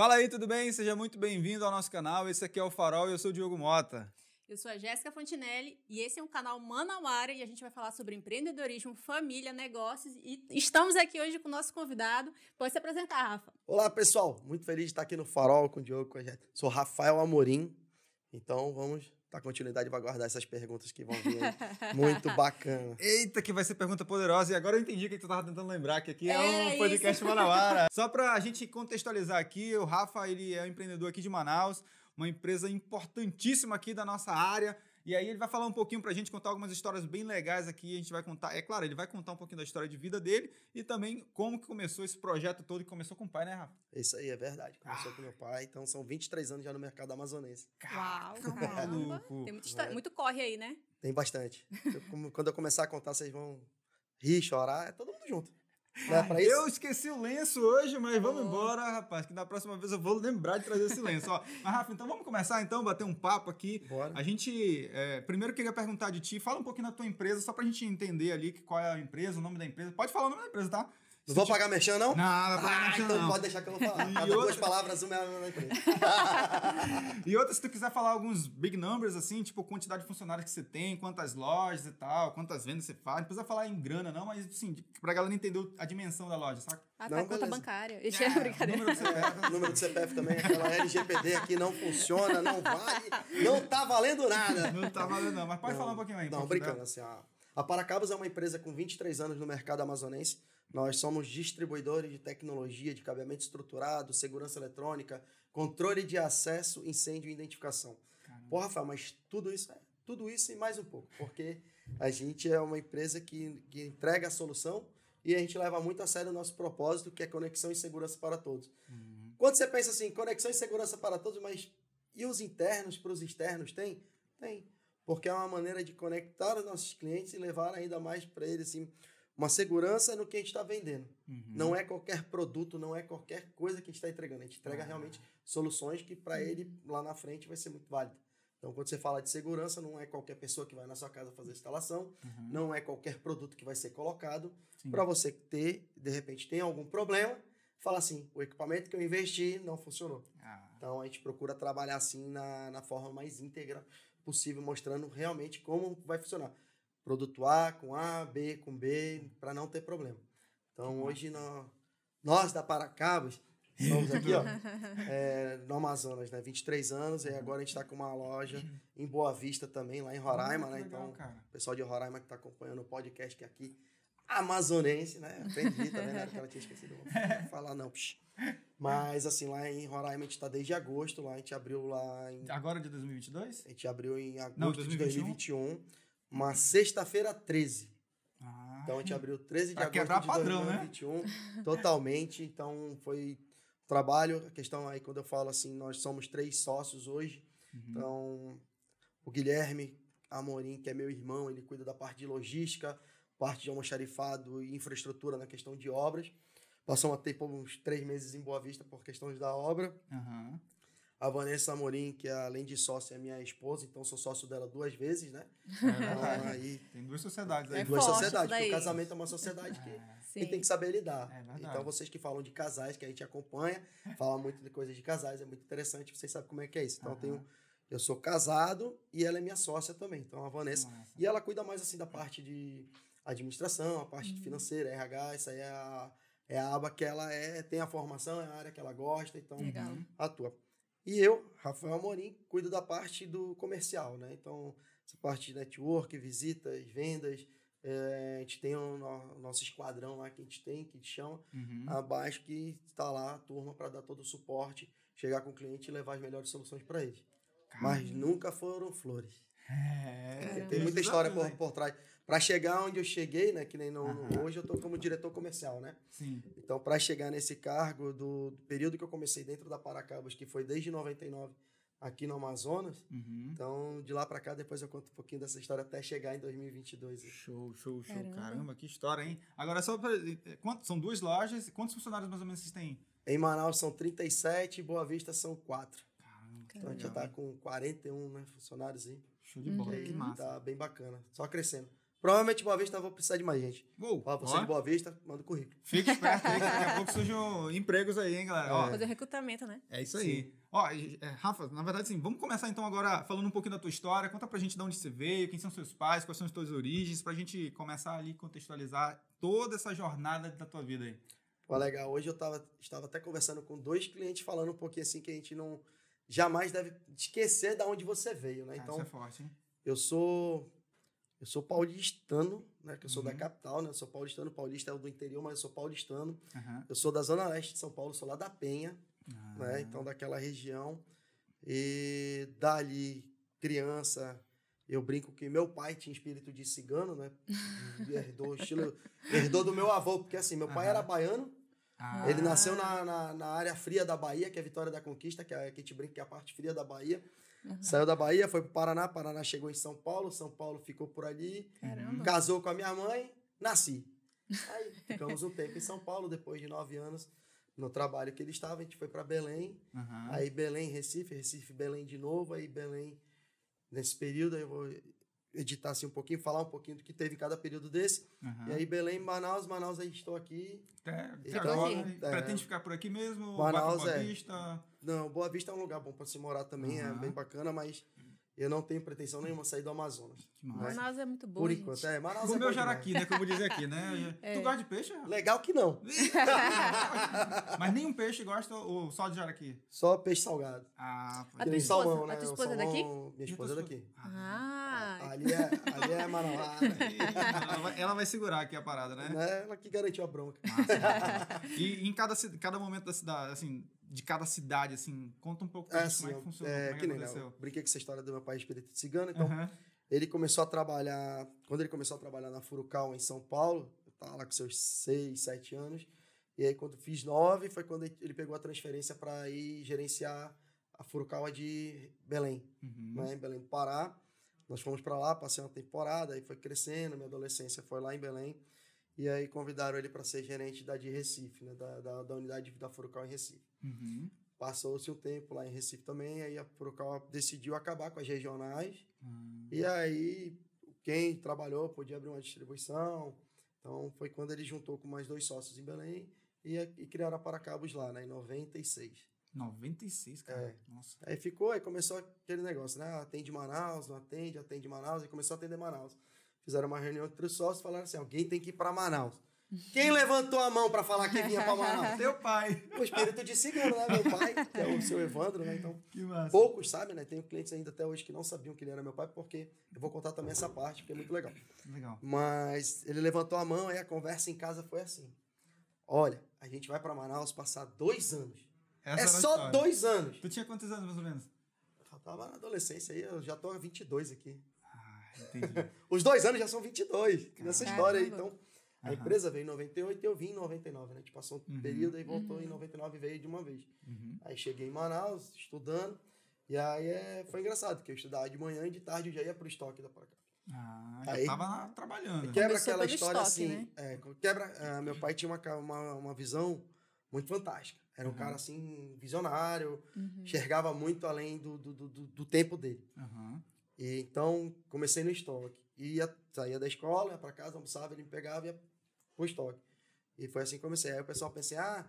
Fala aí, tudo bem? Seja muito bem-vindo ao nosso canal. Esse aqui é o Farol e eu sou o Diogo Mota. Eu sou a Jéssica Fontinelli e esse é um canal Manauara e a gente vai falar sobre empreendedorismo, família, negócios e estamos aqui hoje com o nosso convidado. Pode se apresentar, Rafa. Olá, pessoal. Muito feliz de estar aqui no Farol com o Diogo, com a Jéssica. Sou Rafael Amorim. Então, vamos dar continuidade vai guardar essas perguntas que vão vir. Muito bacana. Eita, que vai ser pergunta poderosa. E agora eu entendi o que tu tava tentando lembrar, que aqui é, É um podcast Manauara. Só pra gente contextualizar aqui, o Rafa, ele é um empreendedor aqui de Manaus, uma empresa importantíssima aqui da nossa área. E aí ele vai falar um pouquinho pra gente, contar algumas histórias bem legais aqui. A gente vai contar, é claro, ele vai contar um pouquinho da história de vida dele e também como que começou esse projeto todo, que começou com o pai, né, Rafa? Isso aí é verdade. Começou com meu pai, então são 23 anos já no mercado amazonense. Uau, Caraca, caramba. maluco. Tem muita história, É. muito corre aí, né? Tem bastante. Eu, como- quando eu começar a contar, vocês vão rir, chorar. É todo mundo junto. É isso? Eu esqueci o lenço hoje, mas vamos Oh. embora, rapaz, que na próxima vez eu vou lembrar de trazer esse lenço. Ó, mas, Rafa, então vamos começar então, bater um papo aqui. Bora. A gente, é, primeiro eu queria perguntar de ti, fala um pouquinho da tua empresa, só pra gente entender ali que- qual é a empresa, o nome da empresa. Pode falar o nome da empresa, tá? Não vou pagar mexendo, não? Não, não vai pagar Ah, mexendo, então não. pode deixar que eu vou falar. E Cada outra- duas palavras, uma é na empresa. E outra, se tu quiser falar alguns big numbers, assim, tipo quantidade de funcionários que você tem, quantas lojas e tal, quantas vendas você faz. Não precisa falar em grana, não, mas assim, pra galera entender a dimensão da loja, saca? Ah, Não, tá, conta beleza. bancária. Isso é brincadeira. número que você pega. É, número do CPF também, aquela LGPD aqui não funciona, não vale, não tá valendo nada. Não tá valendo, não. Mas pode falar um pouquinho aí. Não, brincando, dela. assim, a, a Paracabos é uma empresa com 23 anos no mercado amazonense. Nós somos distribuidores de tecnologia, de cabeamento estruturado, segurança eletrônica, controle de acesso, incêndio e identificação. Pô, Rafael, mas tudo isso é tudo isso e mais um pouco, porque a gente é uma empresa que, que entrega a solução e a gente leva muito a sério o nosso propósito, que é conexão e segurança para todos. Quando você pensa assim, conexão e segurança para todos, mas e os internos para os externos tem? Tem. Porque é uma maneira de conectar os nossos clientes e levar ainda mais para eles assim, uma segurança no que a gente está vendendo. Não é qualquer produto, não é qualquer coisa que a gente está entregando. A gente entrega realmente soluções que para ele lá na frente vai ser muito válido. Então, quando você fala de segurança, não é qualquer pessoa que vai na sua casa fazer a instalação, não é qualquer produto que vai ser colocado. Para você ter, de repente, tem algum problema, fala assim: o equipamento que eu investi não funcionou. Ah, Então a gente procura trabalhar assim na, na forma mais íntegra possível, mostrando realmente como vai funcionar. Produto A com A, B com B, para não ter problema. Então hoje nó- nós da Paracabos estamos aqui ó, é, no Amazonas, né? 23 anos, e agora a gente está com uma loja em Boa Vista também, lá em Roraima, né? Então, o pessoal de Roraima que está acompanhando o podcast que é aqui, amazonense, né? Aprendi, tá vendo? Era que ela tinha esquecido. Vou falar não. Mas assim, lá em Roraima a gente está desde agosto, lá a gente abriu lá em Agora de 2022? a gente abriu em agosto Não, de 2021. 2021, uma sexta-feira 13. Ah, Então a gente abriu 13 de agosto de padrão, né? 2021, totalmente. Então foi trabalho, a questão aí quando eu falo assim, nós somos três sócios hoje. Uhum. Então o Guilherme Amorim, que é meu irmão, ele cuida da parte de logística, parte de almoxarifado e infraestrutura na questão de obras. Passamos a ter por uns três meses em Boa Vista por questões da obra. Aham. A Vanessa Amorim, que além de sócia é minha esposa, então sou sócio dela duas vezes, né? É Então, aí Tem duas sociedades aí. É duas sociedades, porque o casamento é uma sociedade que e tem que saber lidar. É então vocês que falam de casais, que a gente acompanha, fala muito de coisas de casais, é muito interessante, vocês sabem como é que é isso. Então eu tenho eu sou casado e ela é minha sócia também, então a Vanessa. Massa. E ela cuida mais assim da parte de administração, a parte de financeira, RH, isso aí é a, é a aba que ela é, tem a formação, é a área que ela gosta, então Legal. atua. E eu, Rafael Amorim, cuido da parte do comercial, né? Então, essa parte de network, visitas, vendas, é, a gente tem o, no- nosso esquadrão lá que a gente tem, que a gente chama, Uhum. abaixo que está lá a turma para dar todo o suporte, chegar com o cliente e levar as melhores soluções para ele. Mas nunca foram flores. É, Tem muita história por, por trás. Para chegar onde eu cheguei, né? Que nem no, no- hoje eu tô como diretor comercial, né? Sim. Então, para chegar nesse cargo do, do período que eu comecei dentro da Paracabas, que foi desde 99 aqui no Amazonas, Uhum. então de lá para cá depois eu conto um pouquinho dessa história até chegar em 2022. Show, show, show. Caramba. Caramba. que história, hein? Agora, só pra, eh, quanto, são duas lojas. Quantos funcionários mais ou menos vocês têm? Em Manaus são 37, Boa Vista são 4. Caramba, que Então a gente já legal, tá hein? com 41 né, funcionários aí. Show de bola, E que massa. Tá bem bacana, só crescendo. Provavelmente Boa Vista eu vou precisar de mais gente. Uou, Ó, você ó, de Boa Vista, manda o currículo. Fique esperto aí, que daqui a pouco surgem empregos aí, hein, galera? Ó, Fazer recrutamento, né? É isso aí. Ó, e, é, Rafa, na verdade, sim, vamos começar então agora falando um pouquinho da tua história. Conta pra gente de onde você veio, quem são seus pais, quais são as tuas origens, pra gente começar ali contextualizar toda essa jornada da tua vida aí. Pô, legal. Hoje eu tava, estava até conversando com dois clientes falando um pouquinho assim que a gente não jamais deve esquecer da onde você veio, né? Ah, Então, isso é forte, hein? eu sou eu sou paulistano, né? Que eu sou da Uhum. capital, né? Eu sou paulistano, paulista é do interior, mas eu sou paulistano. Aham. Eu sou da zona leste de São Paulo, sou lá da Penha, Ah. né? Então daquela região. E dali, criança, eu brinco que meu pai tinha espírito de cigano, né? Herdou estilo, herdou do meu avô, porque assim, meu pai era baiano, Ah, ele nasceu na, na, na área fria da Bahia, que é a Vitória da Conquista, que, é, que a gente brinca que é a parte fria da Bahia. Saiu da Bahia, foi pro Paraná, Paraná chegou em São Paulo, São Paulo ficou por ali, Caramba. casou com a minha mãe, nasci. Aí ficamos um tempo em São Paulo, depois de nove anos, no trabalho que ele estava, a gente foi para Belém, aham. aí Belém, Recife, Recife, Belém de novo, aí Belém, nesse período, aí eu vou editar assim um pouquinho, falar um pouquinho do que teve em cada período desse, aham. e aí Belém, Manaus, Manaus, aí estou aqui, Até, até Então, agora, é. pretende ficar por aqui mesmo? Manaus, Boa é. Vista? Não, Boa Vista é um lugar bom para se morar também, é Aham. bem bacana, mas eu não tenho pretensão nenhuma sair do Amazonas. Que massa. Manaus é muito bom, Por gente. enquanto, é. Manaus é Comeu bom jaraqui, né? Como dizer aqui, né? É. Tu gosta de peixe? Legal que não. Mas nenhum peixe gosta ou só de jaraqui? Só peixe salgado. Ah, A pode tua Que nem esposa- salmão, a né? tua O esposa é salmão- daqui? Minha a esposa é tua daqui. esposa? Ah, Ali é, ali é Manaus. ela, vai, ela vai segurar aqui a parada, né? né? Ela que garantiu a bronca. Massa. e em cada, cada momento da cidade, assim, de cada cidade, assim, conta um pouco É assim, como é que funcionou, é, como é que que nem, né? aconteceu. Eu brinquei com essa história do meu pai espírito cigano. Então, ele começou a trabalhar... Quando ele começou a trabalhar na Furucal, em São Paulo, eu tava lá com seus seis, sete anos. E aí, quando fiz nove, foi quando ele pegou a transferência para ir gerenciar a Furukawa de Belém. Uhum. né, em Belém do Pará. Nós fomos para lá, passei uma temporada, aí foi crescendo, minha adolescência foi lá em Belém. E aí convidaram ele para ser gerente da de Recife, né, da, da, da unidade da Furucal em Recife. Uhum. Passou-se um tempo lá em Recife também, aí a Furucal decidiu acabar com as regionais. Ah, E aí quem trabalhou podia abrir uma distribuição. Então foi quando ele juntou com mais dois sócios em Belém e, e criaram a Paracabos lá, né, em 96. 96, cara. É. Nossa. Aí ficou, aí começou aquele negócio, né? Atende Manaus, não atende, atende Manaus, e começou a atender Manaus. Fizeram uma reunião entre os sócios e falaram assim: alguém tem que ir para Manaus. Quem levantou a mão para falar que vinha para Manaus? Teu pai. O espírito de cigano, né? Meu pai, que é o seu Evandro, né? Então, poucos sabem, né? Tenho clientes ainda até hoje que não sabiam que ele era meu pai, porque eu vou contar também essa parte, porque é muito legal. Legal. Mas ele levantou a mão, aí a conversa em casa foi assim: Olha, a gente vai para Manaus passar dois anos. Essa é só dois anos. Tu tinha quantos anos, mais ou menos? Eu tava na adolescência aí, eu já tô há 22 aqui. Entendi. Os dois anos já são 22 nessa história aí. Então, a Aham. empresa veio em 98 e eu vim em 99, né? A gente passou um Uhum. período e voltou em 99 e veio de uma vez. Uhum. Aí cheguei em Manaus, estudando. E aí é, foi engraçado, porque eu estudava de manhã e de tarde eu já ia pro estoque da Paracá. Ah, Aí- tava lá trabalhando. Quebra Começou aquela história estoque, assim. né? é, quebra, ah, meu pai tinha uma, uma, uma visão muito fantástica. Era um Uhum. cara assim, visionário, Uhum. enxergava muito além do, do, do, do- do tempo dele. Aham. E, então, comecei no estoque. Ia, saía da escola, ia pra casa, almoçava, ele me pegava e ia pro estoque. E foi assim que comecei. Aí o pessoal pensei, ah,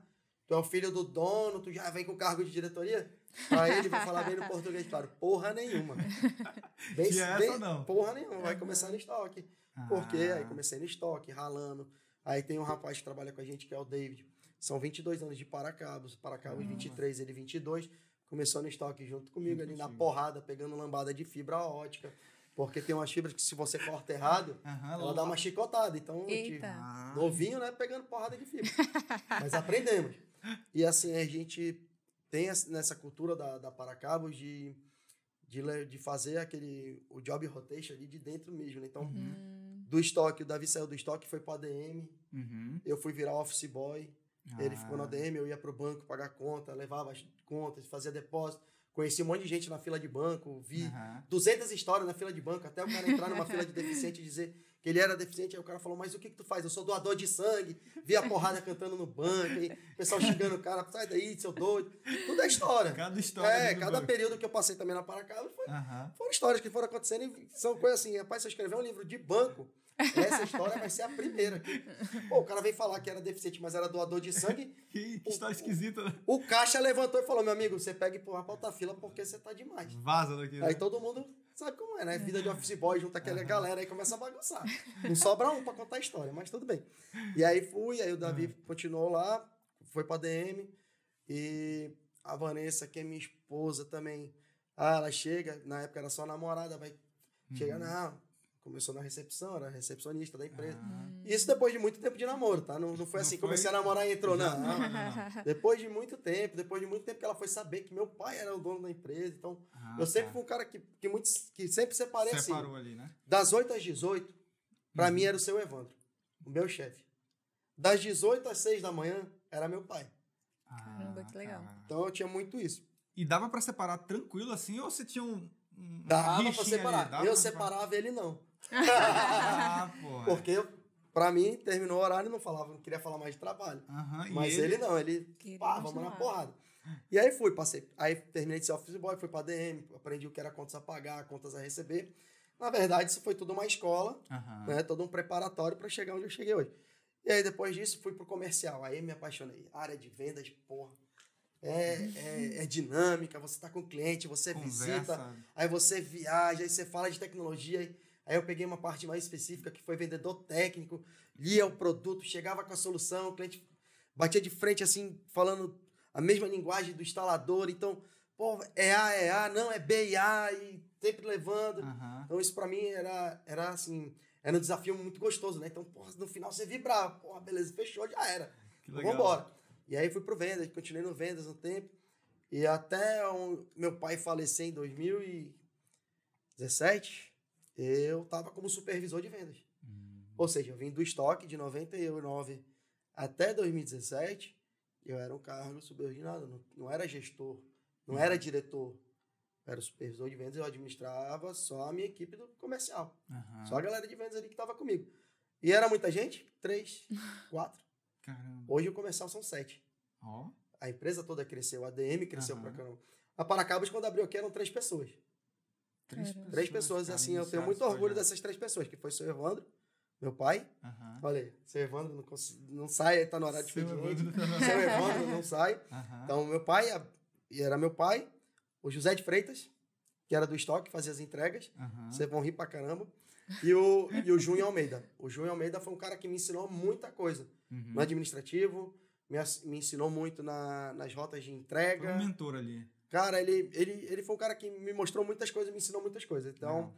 tu é o filho do dono, tu já vem com cargo de diretoria? Pra ele, vou falar bem no português, claro, porra nenhuma. Bem, Que é essa, não? Porra nenhuma, vai começar no estoque. Ah. Aí comecei no estoque, ralando. Aí tem um rapaz que trabalha com a gente, que é o David. São 22 anos de Paracabos. Paracabos Caramba. 23, ele 22. Começou no estoque junto comigo, ali na porrada, pegando lambada de fibra ótica. Porque tem umas fibras que se você corta errado, Aham, ela dá uma chicotada. Então, eu tive- Eita. Novinho, né? Pegando porrada de fibra. Mas aprendemos. E assim, a gente tem essa- nessa cultura da, da Paracabos de, de, de fazer aquele, o job rotation ali de dentro mesmo, né? Então, Hum. do estoque, o Davi saiu do estoque, foi pro ADM, Uhum. eu fui virar office boy, ele Ah. ficou no ADM, eu ia pro banco pagar conta, levava as contas, fazia depósito, conheci um monte de gente na fila de banco, vi Aham. 200 histórias na fila de banco, até o cara entrar numa fila de deficiente e dizer que ele era deficiente, aí o cara falou, mas o que que tu faz? Eu sou doador de sangue, vi a porrada cantando no banco, aí o pessoal xingando o cara, sai daí, seu doido, tudo é história. Cada história. É, cada banco. período que eu passei também na Paracaba foi, Aham. foram histórias que foram acontecendo e são coisas assim, rapaz, se eu escrever um livro de banco, Essa história vai ser a primeira. Pô, o cara veio falar que era deficiente, mas era doador de sangue. Que, história esquisita, né? O caixa levantou e falou: meu amigo, você pega e empurra pra outra fila porque você tá demais. Vaza daqui. né? Aí todo mundo sabe como é, né? Vida de office boy, junta aquela galera aí começa a bagunçar. Não sobra um pra contar a história, mas tudo bem. E aí fui, aí o Davi continuou lá, foi pra DM. E a Vanessa, que é minha esposa também. Ah, ela chega, na época era só namorada, vai chegar, não. Começou na recepção, era recepcionista da empresa. Ah. Isso depois de muito tempo de namoro, tá? Não, não foi Não assim, foi- comecei a namorar e entrou, não. não, não, não. Depois de muito tempo, depois de muito tempo que ela foi saber que meu pai era o dono da empresa. Então, Ah, eu sempre tá. fui um cara que, que, muito, que sempre separei assim. Separou ali, né? Das 8 às 18, pra Uhum. mim era o seu Evandro, o meu chefe. Das 18 às 6 da manhã, era meu pai. Caramba, que legal. cara. Então eu tinha muito isso. E dava pra separar tranquilo assim, ou você tinha um. um Dava pra ali? separar. Dava eu pra separar? separava ele não. Ah, porra. Porque, pra mim, terminou o horário e não falava, não queria falar mais de trabalho. E Mas ele, não, ele, Queria pá, vamos na porrada. E aí fui, passei. Aí terminei de ser office boy, fui pra DM, aprendi o que era contas a pagar, contas a receber. Na verdade, isso foi tudo uma escola, Aham. né? Todo um preparatório para chegar onde eu cheguei hoje. E aí, depois disso, fui pro comercial. Aí me apaixonei. Área de vendas, porra. É, é, é dinâmica, você tá com o cliente, você visita, Conversa. aí você viaja, aí você fala de tecnologia. Aí eu peguei uma parte mais específica, que foi vendedor técnico, lia o produto, chegava com a solução, o cliente batia de frente, assim, falando a mesma linguagem do instalador. Então, pô, é A, é A, não, é B e A, e sempre levando. Aham. Então, isso pra mim era, era assim, era um desafio muito gostoso, né? Então, porra, no final você vibrava, porra, beleza, fechou, já era. Que legal. Vambora. E aí fui pro vendas, continuei no vendas um tempo. E até o meu pai falecer em 2017, eu tava como supervisor de vendas. Hum. Ou seja, eu vim do estoque de 99 até 2017, eu era um cargo subordinado, não, não era gestor, não era diretor. Eu era supervisor de vendas, eu administrava só a minha equipe do comercial. Aham. Só a galera de vendas ali que estava comigo. E era muita gente? Três, quatro. Caramba. Hoje o comercial são sete. Ó. A empresa toda cresceu, a ADM cresceu Aham. pra caramba. A Paracabas, quando abriu aqui, eram três pessoas. Três Caramba. Três pessoas, cara, assim, eu tenho muito orgulho projeto. dessas três pessoas, que foi o seu Evandro, meu pai. Aham. Falei, seu Evandro não, não sai, tá no horário de Seu expediente. Evandro tá Seu Evandro não sai. Aham. Então, meu pai, a- e era meu pai, o José de Freitas, que era do estoque, fazia as entregas. Aham. Vocês vão rir pra caramba. E o, e o Júnior Almeida. O Júnior Almeida foi um cara que me ensinou muita coisa. Uhum. No administrativo, me, me ensinou muito na- nas rotas de Foi entrega. um mentor ali. Cara, ele, ele, ele foi um cara que me mostrou muitas coisas, me ensinou muitas coisas. Então,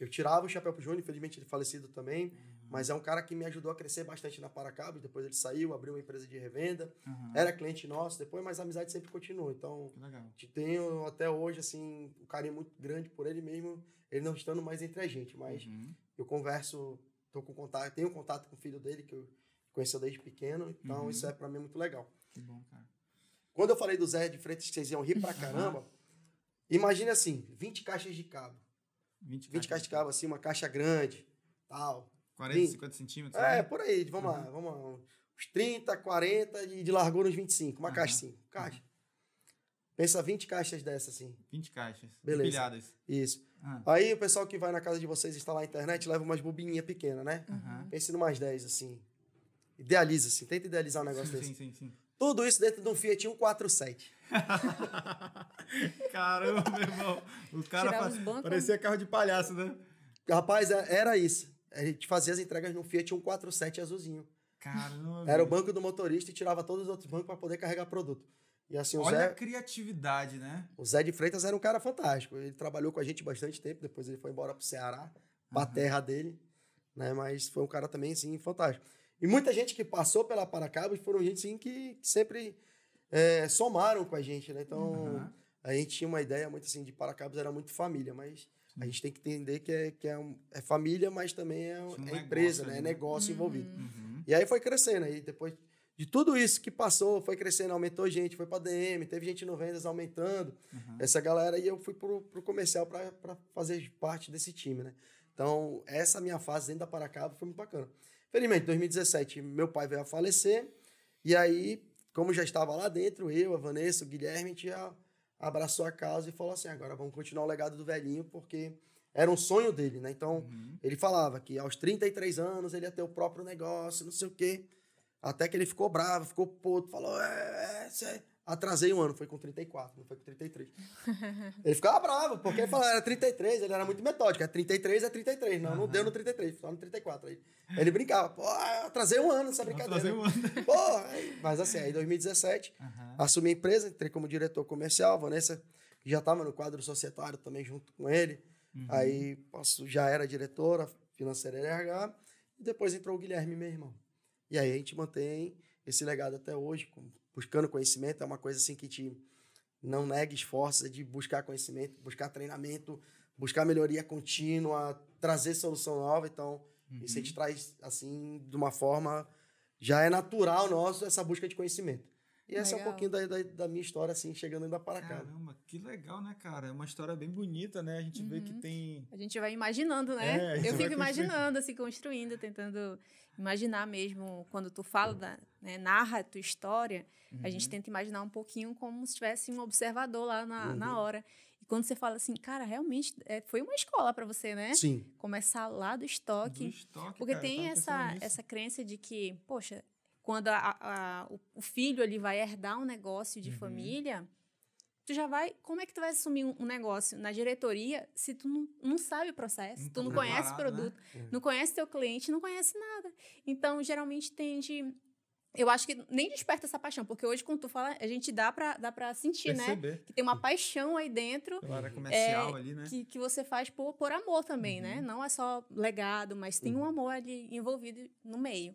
eu tirava o chapéu pro Júnior, infelizmente ele é falecido também. Uhum. Mas é um cara que me ajudou a crescer bastante na Paracabas. Depois ele saiu, abriu uma empresa de revenda. Aham. Era cliente nosso depois, mas a amizade sempre continuou. Então, te tenho até hoje, assim, um carinho muito grande por ele mesmo. Ele não estando mais entre a gente, mas Uhum. eu converso, tô com contato, tenho contato com o filho dele, que eu conheço desde pequeno. Então, Uhum. isso é pra mim muito legal. Que bom, cara. Quando eu falei do Zé de Freitas, que vocês iam rir pra caramba, imagine assim, 20 caixas de cabo. 20, 20 caixas de cabo, assim, uma caixa grande, tal. 40, 20. 50 centímetros? É, né? por aí, vamos lá, vamos lá. Uns 30, 40 e de largura uns 25. Uma Aham. caixa assim, caixa. Pensa 20 caixas dessas assim. 20 caixas. Beleza. Empilhadas. Isso. Ah. Aí o pessoal que vai na casa de vocês instalar a internet leva umas bobininhas pequenas, né? Aham. Pense numas 10, assim. Idealiza, assim. Tenta idealizar um negócio Sim, desse. sim, sim, sim. Tudo isso dentro de um Fiat 147. Caramba, meu irmão. O cara os bancos. parecia carro de palhaço, né? Rapaz, é- era isso. A gente fazia as entregas no Fiat 147 azulzinho. Caramba. Era o banco do motorista e tirava todos os outros bancos para poder carregar produto. E assim, o Olha a Zé, criatividade, né? o Zé de Freitas era um cara fantástico. Ele trabalhou com a gente bastante tempo, depois ele foi embora pro Ceará, pra Aham. terra dele, né? Mas foi um cara também, assim, fantástico. E muita gente que passou pela Paracabas foram gente, assim, que que sempre é, somaram com a gente, né? Então, Aham. a gente tinha uma ideia muito assim, de Paracabas era muito família, mas a gente tem que entender que é, que é, um- é família, mas também é, Tinha um é empresa, né? É né? negócio envolvido. Uhum. E aí foi crescendo. Aí depois de tudo isso que passou, foi crescendo, aumentou gente, foi pra DM, teve gente no vendas aumentando. Uhum. Essa galera e eu fui pro, pro comercial pra fazer parte desse time, né? Então, essa minha fase dentro da Paracaba foi muito bacana. Felizmente, em 2017, meu pai veio a falecer. E aí, como já estava lá dentro, eu, a Vanessa, o Guilherme, a gente já abraçou a causa e falou assim: agora vamos continuar o legado do velhinho, porque era um sonho dele, né? Então, Uhum. ele falava que aos 33 anos ele ia ter o próprio negócio, não sei o quê. Até que ele ficou bravo, ficou puto, falou: é, é, cê... Atrasei um ano, foi com 34, não foi com 33. ele ficava bravo, porque ele falava, era 33, ele era muito metódico. É 33 é 33, não, não deu no 33, só no 34. Aí ele brincava, pô, atrasei um ano nessa brincadeira. Fazer um ano. Pô, aí- mas assim, aí em 2017, Aham. assumi a empresa, entrei como diretor comercial, Vanessa já estava no quadro societário também junto com ele. Uhum. Aí posso, já era diretora financeira RH, e depois entrou o Guilherme, meu irmão. E aí a gente mantém esse legado até hoje, com- buscando conhecimento, é uma coisa assim que te não nega esforços, é de buscar conhecimento, buscar treinamento, buscar melhoria contínua, trazer solução nova, então isso a Uhum. gente traz assim de uma forma já é natural nosso essa busca de conhecimento. E essa é um Legal. pouquinho da, da, da minha história, assim, chegando ainda para cá. Caramba, que legal, né, cara? É uma história bem bonita, né? A gente vê que tem. A gente vai imaginando, né? É, eu fico imaginando, assim, construindo, tentando imaginar mesmo, quando tu fala, da, né, narra a tua história, a gente tenta imaginar um pouquinho como se tivesse um observador lá na, na Uhum. hora. E quando você fala assim, cara, realmente é, foi uma escola para você, né? Sim. Começar lá do Do estoque. estoque, Porque cara, tem essa, nisso. essa crença de que, poxa, quando a- a- o, o filho ali vai herdar um negócio de Uhum. família, tu já vai. Como é que tu vai assumir um, um negócio na diretoria se tu não, não sabe o processo, Não tu tá não conhece o né? produto, não conhece teu cliente, não conhece nada. Então, geralmente tende. Eu acho que nem desperta essa paixão, porque hoje, quando tu fala, a gente dá pra, dá pra sentir, né? Perceber. Que tem uma paixão aí dentro Pela área comercial é, ali, né? que, que você faz por, por amor também, né? Não é só legado, mas tem um amor ali envolvido no meio.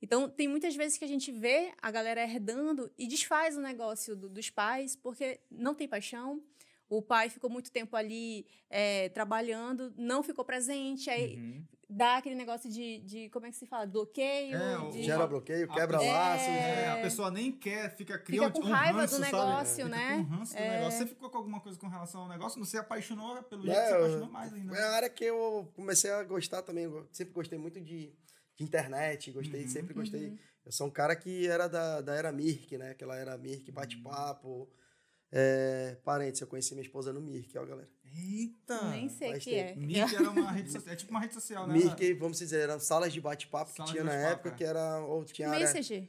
Então, tem muitas vezes que a gente vê a galera herdando e desfaz o negócio do- dos pais porque não tem paixão. O pai ficou muito tempo ali é, trabalhando, não ficou presente, aí Uhum. dá aquele negócio de, de como é que se fala? Bloqueio. É, o- de- Gera bloqueio, a quebra pessoa- laços. É, a pessoa nem quer, fica Fica criando com um raiva ranço, do sabe? negócio, Fica né? com um ranço do É. negócio. Você ficou com alguma coisa com relação ao negócio? Não se apaixonou pelo É, jeito que você apaixonou mais ainda. É a área que eu comecei a gostar também. Eu sempre gostei muito de, de internet, gostei, Uhum. sempre gostei. Eu sou um cara que era da, da era Mirk, né? Aquela era Mirk, bate-papo. É, parentes, eu conheci minha esposa no Mirk, ó, galera. Eita! Nem sei o que é. tempo. Mirk era uma rede social, é tipo uma rede social, né? Mirk, vamos dizer, eram salas de bate-papo que tinha na época, é. que era. Ou tinha área, Messenger.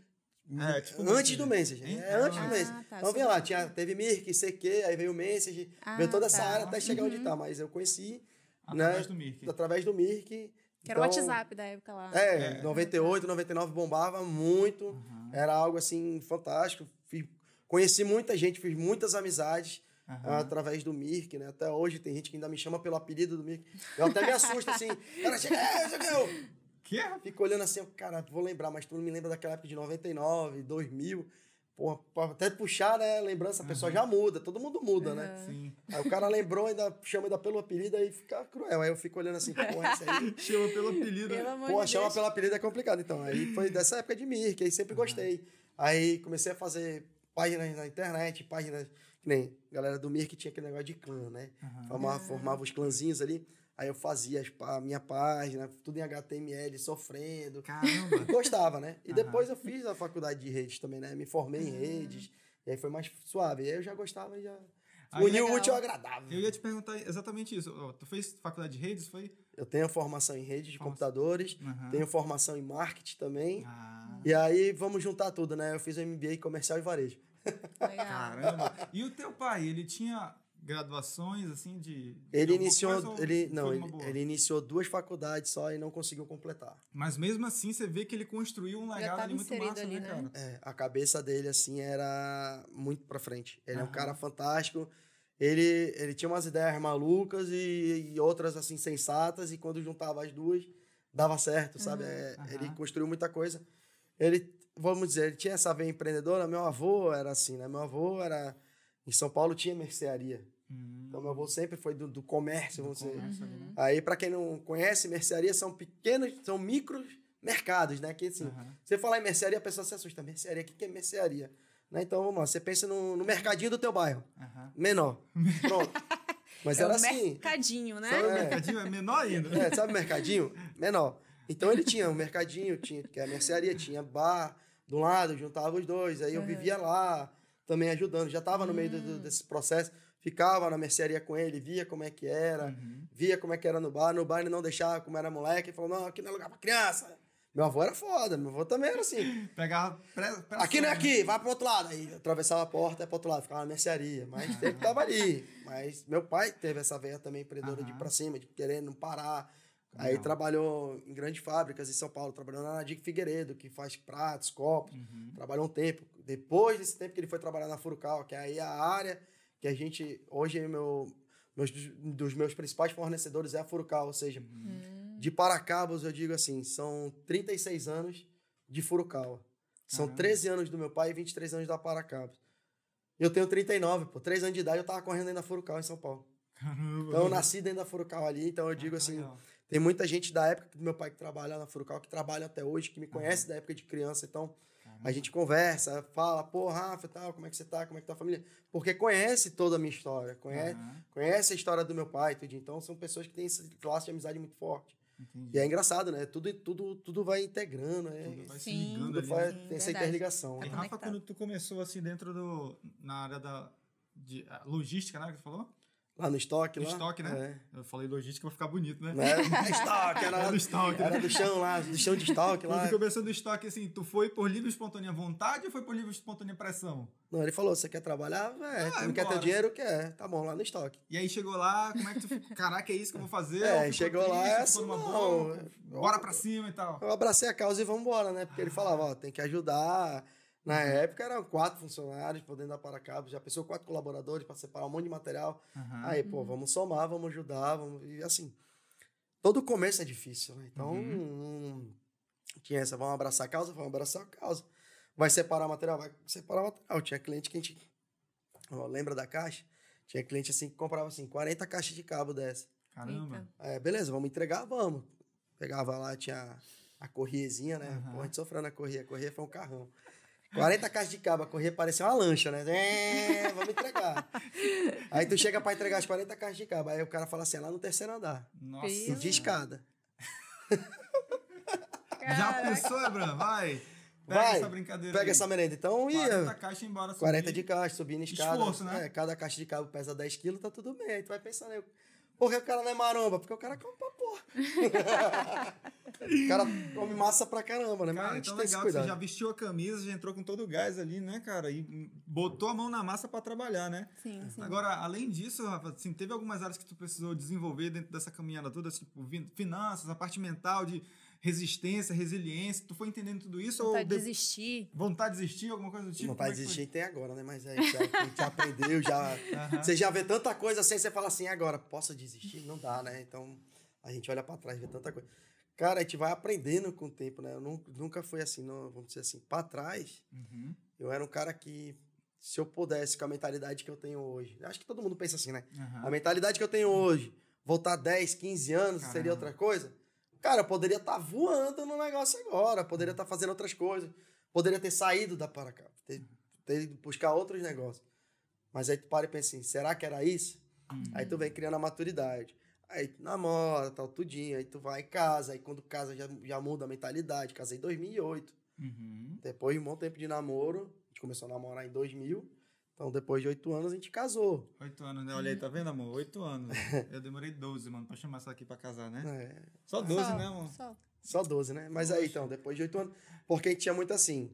É, tipo antes do Messenger. Hein? É, antes do Ah, Messenger. tá, então vinha lá, tinha, teve Mirk, CQ, aí veio o Messenger, Ah, veio toda essa tá. área até chegar onde Uhum. tá. Mas eu conheci Através né, do Mirk. através do Mirk. Que era o Então, WhatsApp da época lá. É, É. 98, 99 bombava muito. Uhum. Era algo assim fantástico. Fiz- conheci muita gente, fiz muitas amizades Aham. através do Mirk, né? Até hoje tem gente que ainda me chama pelo apelido do Mirk. Eu até me assusto assim. Cara, chega, é, chega, eu. Que? Fico olhando assim, eu, cara, vou lembrar, mas tu não me lembra daquela época de 99, 2000. Porra, até puxar, né? Lembrança, a pessoa já muda, todo mundo muda, né? Sim. Aí o cara lembrou, ainda chama ainda pelo apelido, aí fica cruel. Aí eu fico olhando assim, porra, isso aí. Chama pelo apelido. Pelo amor Pô, de chama Deus. pelo apelido é complicado. Então, aí foi dessa época de Mirk, aí sempre gostei. Aí comecei a fazer páginas na internet, páginas. Que nem a galera do Mirk tinha aquele negócio de clã, né? Formava, formava os clãzinhos ali. Aí eu fazia a minha página, tudo em HTML, sofrendo. Caramba. Gostava, né? E Aham. depois eu fiz a faculdade de redes também, né? Me formei em redes. E aí foi mais suave. E aí eu já gostava e já. Aí, Uniu o útil ao agradável. Eu ia te perguntar exatamente isso. Tu fez faculdade de redes, foi? Eu tenho formação em redes de computadores, Aham. tenho formação em marketing também. Ah, E aí vamos juntar tudo, né? Eu fiz o MBA em comercial e varejo. Legal. caramba. E o teu pai, ele tinha graduações, assim, de... de Ele alguma iniciou, ele não, ele, ele iniciou duas faculdades só e não conseguiu completar. Mas mesmo assim, você vê que ele construiu um legado ali muito massa, ali, né, né? cara? É, a cabeça dele assim era muito pra frente. Ele é um Aham. cara fantástico. Ele, ele tinha umas ideias malucas e, e outras assim sensatas e quando juntava as duas dava certo, sabe? É, Aham. Ele construiu muita coisa. Ele, vamos dizer, ele tinha essa veia empreendedora. Meu avô era assim, né? Meu avô era em São Paulo tinha mercearia. Hum, Então meu avô sempre foi do, do comércio, do vamos dizer. comércio né? Aí, para quem não conhece, mercearia são pequenos, são micros mercados, né? Que assim, Aham. você falar em mercearia, a pessoa se assusta. Mercearia, o que que é mercearia? Né? Então, vamos lá, você pensa no, no mercadinho do teu bairro, Aham. menor. Pronto. Mas É era um assim. mercadinho, né? Sabe o É. mercadinho é menor ainda. É, sabe mercadinho? Menor. Então ele tinha um mercadinho, tinha que é a mercearia, tinha bar do lado, juntava os dois. Aí eu vivia lá, também ajudando. Já estava no meio do- do- Hum. desse processo, ficava na mercearia com ele, via como é que era, Uhum. via como é que era no bar. No bar ele não deixava, como era moleque, ele falou: não, aqui não é lugar pra criança. Meu avô era foda, meu avô também era assim. Pegava. Pre, pressão, Aqui não é né? aqui, vai pro outro lado. Aí atravessava a porta, ia pro outro lado, ficava na mercearia. Mas sempre tava ali. Mas meu pai teve essa veia também empreendedora de ir pra cima, de querer não parar. Aí trabalhou em grandes fábricas em São Paulo, trabalhou na Nadir Figueiredo, que faz pratos, copos. Uhum. Trabalhou um tempo. Depois desse tempo que ele foi trabalhar na Furukawa, que é aí a área que a gente. Hoje, meu, meus, dos meus principais fornecedores é a Furukawa, ou seja, Hum. de Paracabos, eu digo assim, são 36 anos de Furukawa. São Caramba. 13 anos do meu pai e 23 anos da Paracabos. Eu tenho 39, pô. 3 anos de idade eu tava correndo dentro da Furukawa em São Paulo. Caramba. Então eu nasci dentro da Furukawa ali, então eu digo Ah, assim, legal. Tem muita gente da época do meu pai que trabalha na Furukawa, que trabalha até hoje, que me conhece da época de criança, então a gente conversa, fala, pô, Rafa, tal, como é que você tá, como é que tá a família? Porque conhece toda a minha história, conhece, Aham, conhece a história do meu pai, tudo. Então são pessoas que têm esse laço de amizade muito forte. entendi. E é engraçado, né? Tudo, tudo, tudo vai integrando, né? Tudo vai se Sim. ligando Tudo ali. vai? Sim, tem essa interligação. E né? Tá Rafa, conectado. quando tu começou assim dentro do. na área da. De, logística, né? Que tu falou? Lá no estoque, No lá. estoque, né? Eu falei logística pra ficar bonito, né? É. Né? estoque, era, Era do estoque, era né? do chão lá, do chão de estoque lá. Quando começou do estoque, assim, tu foi por livre espontânea vontade ou foi por livre espontânea pressão? Não, ele falou: você quer trabalhar? É, Ah, tu não quer ter dinheiro? Quer. Tá bom, lá no estoque. E aí chegou lá, como é que tu ficou? Caraca, é isso que eu vou fazer? É, chegou lá, é numa assim, boa, bora pra cima e tal. Eu abracei a causa e vamos embora, né? Porque ele falava: ó, tem que ajudar. Na época eram quatro funcionários por dentro da Paracabos, já pensou quatro colaboradores para separar um monte de material. Aham. Aí, pô, vamos somar, vamos ajudar, vamos. E assim, todo começo é difícil, né? Então, Uhum. não tinha essa, vamos abraçar a causa, vamos abraçar a causa. Vai separar material, vai separar material. Tinha cliente que a gente. ó, lembra da caixa? Tinha cliente assim que comprava assim, 40 caixas de cabo dessa. Caramba. É, beleza, vamos entregar, vamos. Pegava lá, tinha a corriezinha, né? Aham. Pô, a gente sofrendo a corria. A corria foi um carrão. 40 caixas de cabo, a corria parecia uma lancha, né? É, vamos entregar. Aí tu chega pra entregar as 40 caixas de cabo. Aí o cara fala assim, é lá no terceiro andar. Nossa. De escada. Já pensou, Abraham? Vai. Pega Vai, essa brincadeira. Pega aí. essa merenda. Então 40 ia. caixas embora subir. 40 de caixa, subindo escada. Esforço, né? É, cada caixa de cabo pesa 10 quilos, tá tudo bem. Aí tu vai pensando aí. Por que o cara não é maromba? Porque o cara come pra porra. o cara come massa pra caramba, né? Mas a Cara, gente então tem legal que você já vestiu a camisa, já entrou com todo o gás ali, né, cara? E botou a mão na massa pra trabalhar, né? Sim, sim. Agora, além disso, Rafa, assim, teve algumas áreas que tu precisou desenvolver dentro dessa caminhada toda, tipo finanças, a parte mental de resistência, resiliência. Tu foi entendendo tudo isso Vontade ou de de- desistir. vontade de desistir, alguma coisa do tipo? Vontade de é foi? desistir tem agora, né? Mas aí já, a gente já aprendeu, já. Você já vê tanta coisa assim, você fala assim, agora, posso desistir? Não dá, né? Então a gente olha pra trás, vê tanta coisa. Cara, a gente vai aprendendo com o tempo, né? Eu nun- nunca fui assim, não, vamos dizer assim, pra trás. Uhum. Eu era um cara que, se eu pudesse, com a mentalidade que eu tenho hoje, acho que todo mundo pensa assim, né? Aham. A mentalidade que eu tenho hoje, voltar 10, 15 anos, Caramba. seria outra coisa? Cara, eu poderia estar voando no negócio agora, poderia estar fazendo outras coisas, poderia ter saído da Paracaba, ter, ter ido buscar outros negócios. Mas aí tu para e pensa assim, será que era isso? Uhum. Aí tu vem criando a maturidade. Aí tu namora, tal, tudinho, aí tu vai em casa, aí quando casa já, já muda a mentalidade. Casei em 2008. Uhum. Depois de um bom tempo de namoro, a gente começou a namorar em 2000. Então, depois de oito anos, a gente casou. Oito anos, né? Olha aí, tá vendo, amor? Oito anos. Eu demorei 12, mano, pra chamar essa aqui pra casar, né? É, Só 12, Só, né, amor? Só. Só 12, né? Mas aí, Poxa. então, depois de oito anos. Porque a gente tinha muito assim.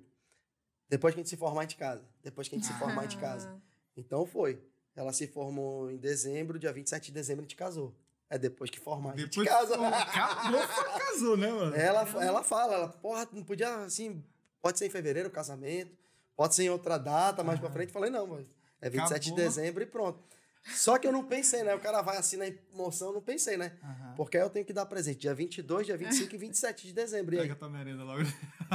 Depois que a gente se formar de casa. Depois que a gente Ah. se formar de casa. Então foi. Ela se formou em dezembro, dia 27 de dezembro a gente casou. É depois que formar a gente Depois casa. Acabou, foi, casou, né, mano? Ela, ela fala, ela, porra, não podia, assim, pode ser em fevereiro o casamento, pode ser em outra data, mais pra frente. Falei, não, mas é 27 de Acabou. dezembro e pronto. Só que eu não pensei, né? O cara vai assim na emoção, eu não pensei, né? Aham. Porque aí eu tenho que dar presente dia 22, dia 25 e 27 de dezembro. E Pega tua merenda logo.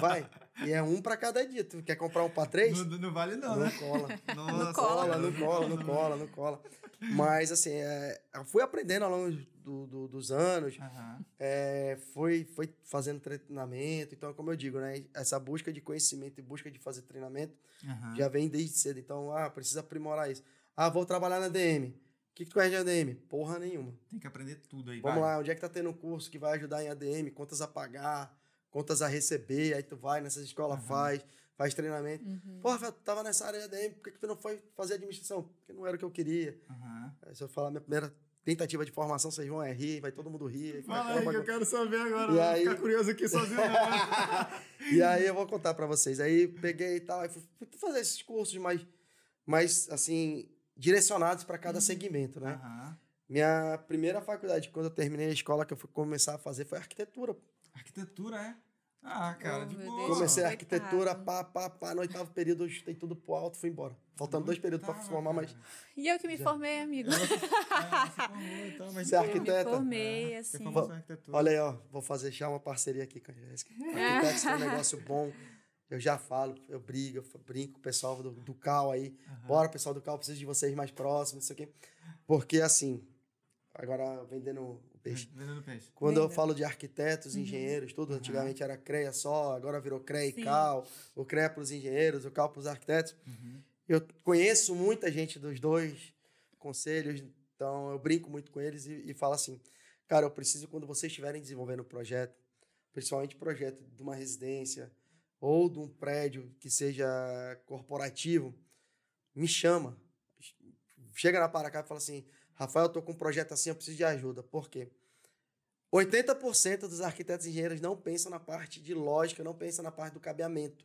vai. E é um pra cada dia. Tu quer comprar um pra três? Não, não vale não, Não né? cola. Nossa, cola, cara. não cola, não cola, não cola. Mas, assim, é, eu fui aprendendo ao longo do- do- dos anos, Aham. é, foi, foi fazendo treinamento. Então, como eu digo, né? Essa busca de conhecimento e busca de fazer treinamento Aham. já vem desde cedo. Então, ah, precisa aprimorar isso. Ah, vou trabalhar na DM. O que, que tu conhece de ADM? Porra nenhuma. Tem que aprender tudo aí, Vamos vai. lá, onde é que tá tendo um curso que vai ajudar em ADM? Contas a pagar, contas a receber. Aí tu vai nessas escolas, Aham. faz. faz treinamento. Uhum. Rafael, tu tava nessa área de ADM, por que, que tu não foi fazer administração? Porque não era o que eu queria. Aham. Aí se eu falar minha primeira tentativa de formação, vocês vão é rir, vai todo mundo rir. Fala aí que eu quero saber agora. E vou aí- ficar curioso aqui sozinho. não. E aí eu vou contar pra vocês. Aí peguei e tal, aí fui, fui fazer esses cursos mais, mais assim, direcionados para cada segmento, né? Aham. Minha primeira faculdade, quando eu terminei a escola, que eu fui começar a fazer, foi arquitetura. Arquitetura, é? Ah, cara, Oh, de boa. Deus. Comecei a arquitetura, pá, pá, pá. No oitavo período, eu chutei tudo pro alto, fui embora. Faltando dois períodos pra Tava, formar, mas. E eu que me formei, amigo. É, você formou, então, mas Você é Eu me arquiteta? formei, Você assim. arquitetura. olha aí, ó. Vou fazer já uma parceria aqui com a Jéssica. Arquitetos é um negócio bom. Eu já falo, eu brigo, eu brinco com o pessoal do, do CAL aí. Aham. Bora, pessoal do CAL, preciso de vocês mais próximos, isso aqui. Porque assim, agora vendendo o peixe. Vendendo peixe. Quando eu Venda. falo de arquitetos, Uhum. engenheiros, tudo, antigamente era CREA só, agora virou CREA e Sim. CAL, o CREA para os engenheiros, o CAL para os arquitetos. Uhum. Eu conheço muita gente dos dois conselhos, então eu brinco muito com eles e, e falo assim, cara, eu preciso quando vocês estiverem desenvolvendo um projeto, principalmente projeto de uma residência ou de um prédio que seja corporativo, me chama. Chega na Paracá e fala assim, Rafael, eu tô com um projeto assim, eu preciso de ajuda. Por quê? 80% dos arquitetos e engenheiros não pensam na parte de lógica, não pensam na parte do cabeamento.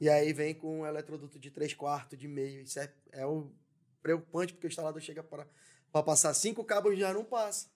E aí vem com um eletroduto de 3 quartos, de meio. Isso é, é o preocupante, porque o instalador chega para passar cinco cabos já não passa.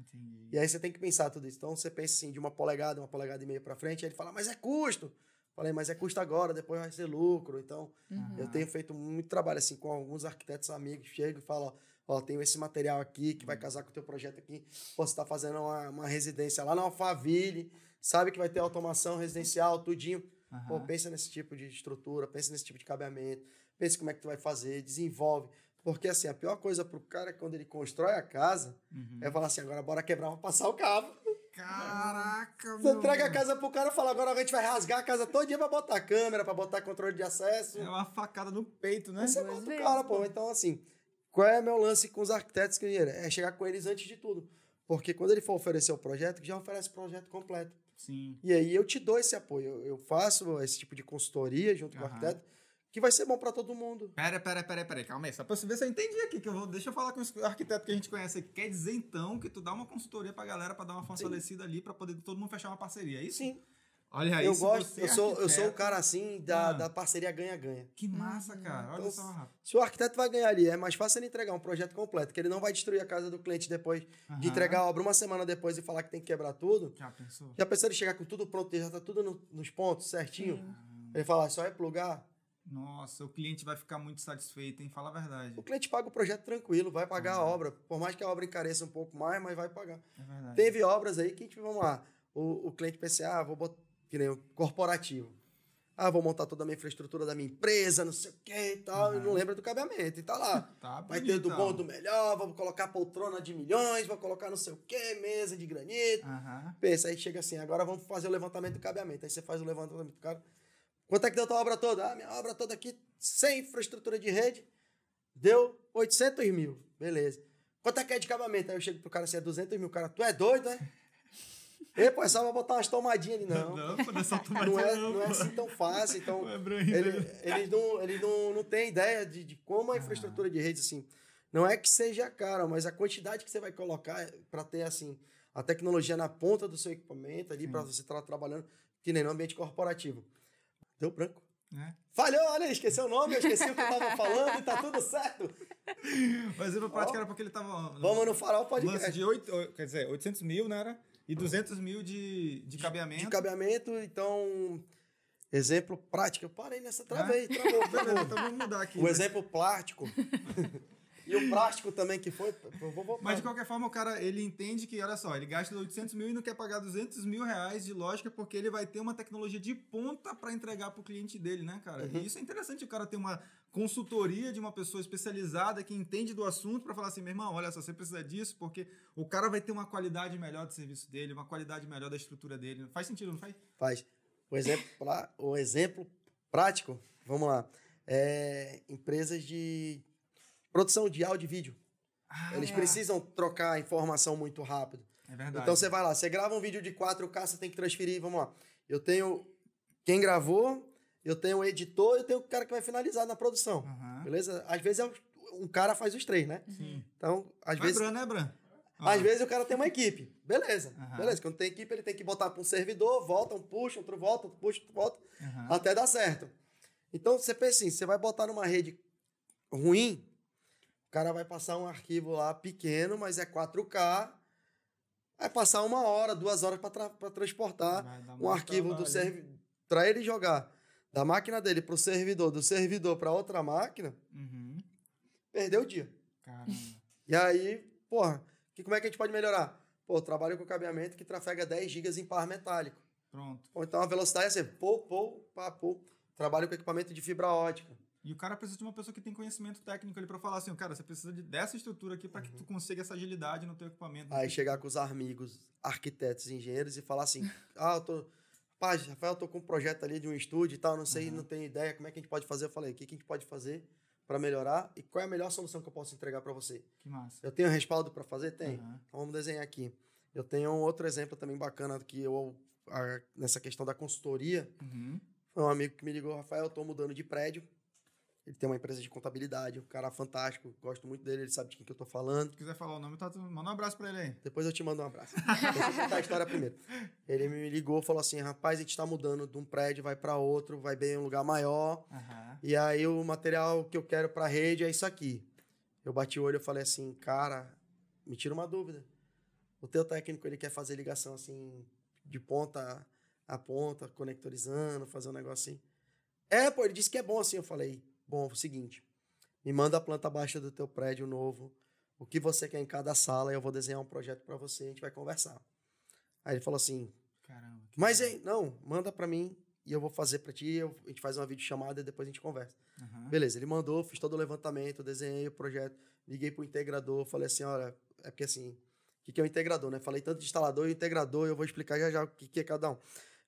Entendi. E aí você tem que pensar tudo isso. Então você pensa assim, de uma polegada, uma polegada e meia para frente, aí ele fala, mas é custo. Falei, mas é custo agora, depois vai ser lucro. Então, Uhum. eu tenho feito muito trabalho assim com alguns arquitetos amigos, chego e falo, ó, ó, tenho esse material aqui que vai casar com o teu projeto aqui. Pô, você tá fazendo uma, uma residência lá na Alphaville, sabe que vai ter automação residencial, tudinho. Pô, Aham. pensa nesse tipo de estrutura, pensa nesse tipo de cabeamento, pensa como é que tu vai fazer, desenvolve. Porque, assim, a pior coisa pro cara quando ele constrói a casa Uhum. é falar assim, agora bora quebrar, vamos passar o cabo. Caraca, Você meu. entrega a casa pro cara e fala, agora a gente vai rasgar a casa todo dia pra botar câmera, pra botar controle de acesso. É uma facada no peito, né? Aí você mata o cara, pô. Então, assim, qual é meu lance com os arquitetos que? É chegar com eles antes de tudo. Porque quando ele for oferecer o projeto, já oferece o projeto completo. Sim. E aí eu te dou esse apoio. Eu- faço esse tipo de consultoria junto com o arquiteto, que vai ser bom pra todo mundo. Pera, pera, pera, pera, calma aí. Só pra você ver se eu entendi aqui, que eu vou. Deixa eu falar com os arquitetos que a gente conhece aqui. Quer dizer, então, que tu dá uma consultoria pra galera pra dar uma fortalecida ali, pra poder todo mundo fechar uma parceria, é isso? Sim. Olha aí, eu gosto, eu sou, eu sou o arquiteto- cara assim da, Ah. da parceria ganha-ganha. Que massa, cara. Olha Então, só, Rafa. Se o arquiteto vai ganhar ali, é mais fácil ele entregar um projeto completo, que ele não vai destruir a casa do cliente depois de entregar a obra uma semana depois e falar que tem que quebrar tudo. Já pensou? Já pensou ele chegar com tudo pronto, já tá tudo no- nos pontos certinho? Sim. Ele falar, só é plugar. Nossa, o cliente vai ficar muito satisfeito, hein? Fala a verdade. O cliente paga o projeto tranquilo, vai pagar a Uhum. obra. Por mais que a obra encareça um pouco mais, mas vai pagar. É verdade. Teve obras aí que, tipo, vamos lá, o, o cliente pensa, ah, vou botar, que nem o corporativo. Ah, vou montar toda a minha infraestrutura da minha empresa, não sei o que e tal, e Uhum. não lembra do cabeamento. E tá lá. Tá Vai ter do bom, do melhor, vamos colocar poltrona de milhões, vou colocar não sei o que, mesa de granito. Aham. Pensa, aí chega assim, agora vamos fazer o levantamento do cabeamento. Aí você faz o levantamento do cara. Quanto é que deu tua obra toda? Ah, minha obra toda aqui, sem infraestrutura de rede, deu 800 mil. Beleza. Quanto é que é de acabamento? Aí eu chego pro cara assim, é 200 mil. O cara, tu é doido, né? E, pô, é só pra botar umas tomadinhas ali. Não, Não, não é não é, não, não é pô. assim tão fácil. Então, Não é ele, eles não, eles não, não têm ideia de, de como a infraestrutura de redes, assim, não é que seja cara, mas a quantidade que você vai colocar para ter, assim, a tecnologia na ponta do seu equipamento ali, para você estar trabalhando, que nem no ambiente corporativo. Deu branco. Né? Falhou, olha, esqueceu o nome, eu esqueci o que eu tava falando e tá tudo certo. O exemplo prático era porque ele tava. Vamos no farol lance podcast. de 8, quer dizer, 800 mil, né? Era? E 200 mil de, de cabeamento. De cabeamento, então, exemplo prático. Eu parei nessa, travei, travou, Beleza, travou. então vamos mudar aqui. O exemplo plástico. e o plástico também que foi, vou. Mas de qualquer forma, o cara, ele entende que, olha só, ele gasta 800 mil e não quer pagar 200 mil reais de lógica porque ele vai ter uma tecnologia de ponta para entregar pro cliente dele, né, cara? Uhum. E isso é interessante, o cara ter uma consultoria de uma pessoa especializada que entende do assunto para falar assim, meu irmão, olha só, você precisa disso porque o cara vai ter uma qualidade melhor do serviço dele, uma qualidade melhor da estrutura dele. Faz sentido, não faz? Faz. O exemplo, pra- o exemplo prático, vamos lá, é empresas de produção de áudio e vídeo. Ah, Eles é. precisam trocar informação muito rápido. É verdade. Então você vai lá, você grava um vídeo de 4K, você tem que transferir, vamos lá. Eu tenho quem gravou, eu tenho o editor eu tenho o cara que vai finalizar na produção. Aham. Beleza? Às vezes é um cara faz os três, né? Sim. Então, às Vai, vezes. Bran, né, Bran? Às vezes o cara tem uma equipe. Beleza. Aham. Beleza. Quando tem equipe, ele tem que botar para um servidor, volta, um puxa, outro volta, outro puxa, outro volta, até dar certo. Então, você pensa assim, você vai botar numa rede ruim, o cara vai passar um arquivo lá pequeno, mas é 4K, vai passar uma hora, duas horas para transportar Vai dar um arquivo do trabalho. servidor, para ele jogar da máquina dele para o servidor, do servidor para outra máquina, Uhum. perdeu o dia. Caramba. E aí, porra, que, como é que a gente pode melhorar? Pô, trabalho com cabeamento que trafega 10 GB em par metálico. Pronto. Ou então a velocidade é assim, pô, pô, pá, pô. Trabalho com equipamento de fibra ótica. E o cara precisa de uma pessoa que tem conhecimento técnico ali pra falar assim, cara, você precisa de, dessa estrutura aqui pra que tu consiga essa agilidade no teu equipamento. Aí chegar com os amigos, arquitetos, engenheiros e falar assim: ah, eu tô. Paz, Rafael, eu tô com um projeto ali de um estúdio e tal, não sei, Aham. não tenho ideia, como é que a gente pode fazer? Eu falei: o que, que a gente pode fazer para melhorar e qual é a melhor solução que eu posso entregar para você? Que massa. Eu tenho respaldo para fazer? Tem. Aham. Então vamos desenhar aqui. Eu tenho um outro exemplo também bacana que eu, a- nessa questão da consultoria, Uhum. foi um amigo que me ligou, Rafael, eu tô mudando de prédio. Ele tem uma empresa de contabilidade, um cara fantástico, gosto muito dele, ele sabe de quem que eu tô falando. Se quiser falar o nome, tá, manda um abraço pra ele aí. Depois eu te mando um abraço. Deixa eu contar a história primeiro. Ele me ligou falou assim: rapaz, a gente tá mudando de um prédio, vai para outro, vai bem em um lugar maior. Aham. E aí o material que eu quero pra rede é isso aqui. Eu bati o olho e falei assim, cara, me tira uma dúvida. O teu técnico, ele quer fazer ligação assim, de ponta a ponta, conectorizando, fazer um negócio assim. É, pô, ele disse que é bom assim. Eu falei, bom, é o seguinte, me manda a planta baixa do teu prédio novo, o que você quer em cada sala, eu vou desenhar um projeto pra você, a gente vai conversar. Aí ele falou assim, Caramba. mas aí, não, manda pra mim e eu vou fazer pra ti, eu- a gente faz uma videochamada e depois a gente conversa. Aham. Beleza, ele mandou, fiz todo o levantamento, desenhei o projeto, liguei pro integrador, falei assim, olha, é porque assim, o que, que é o integrador, né? Falei tanto de instalador e integrador, eu vou explicar já já o que, que é cada um.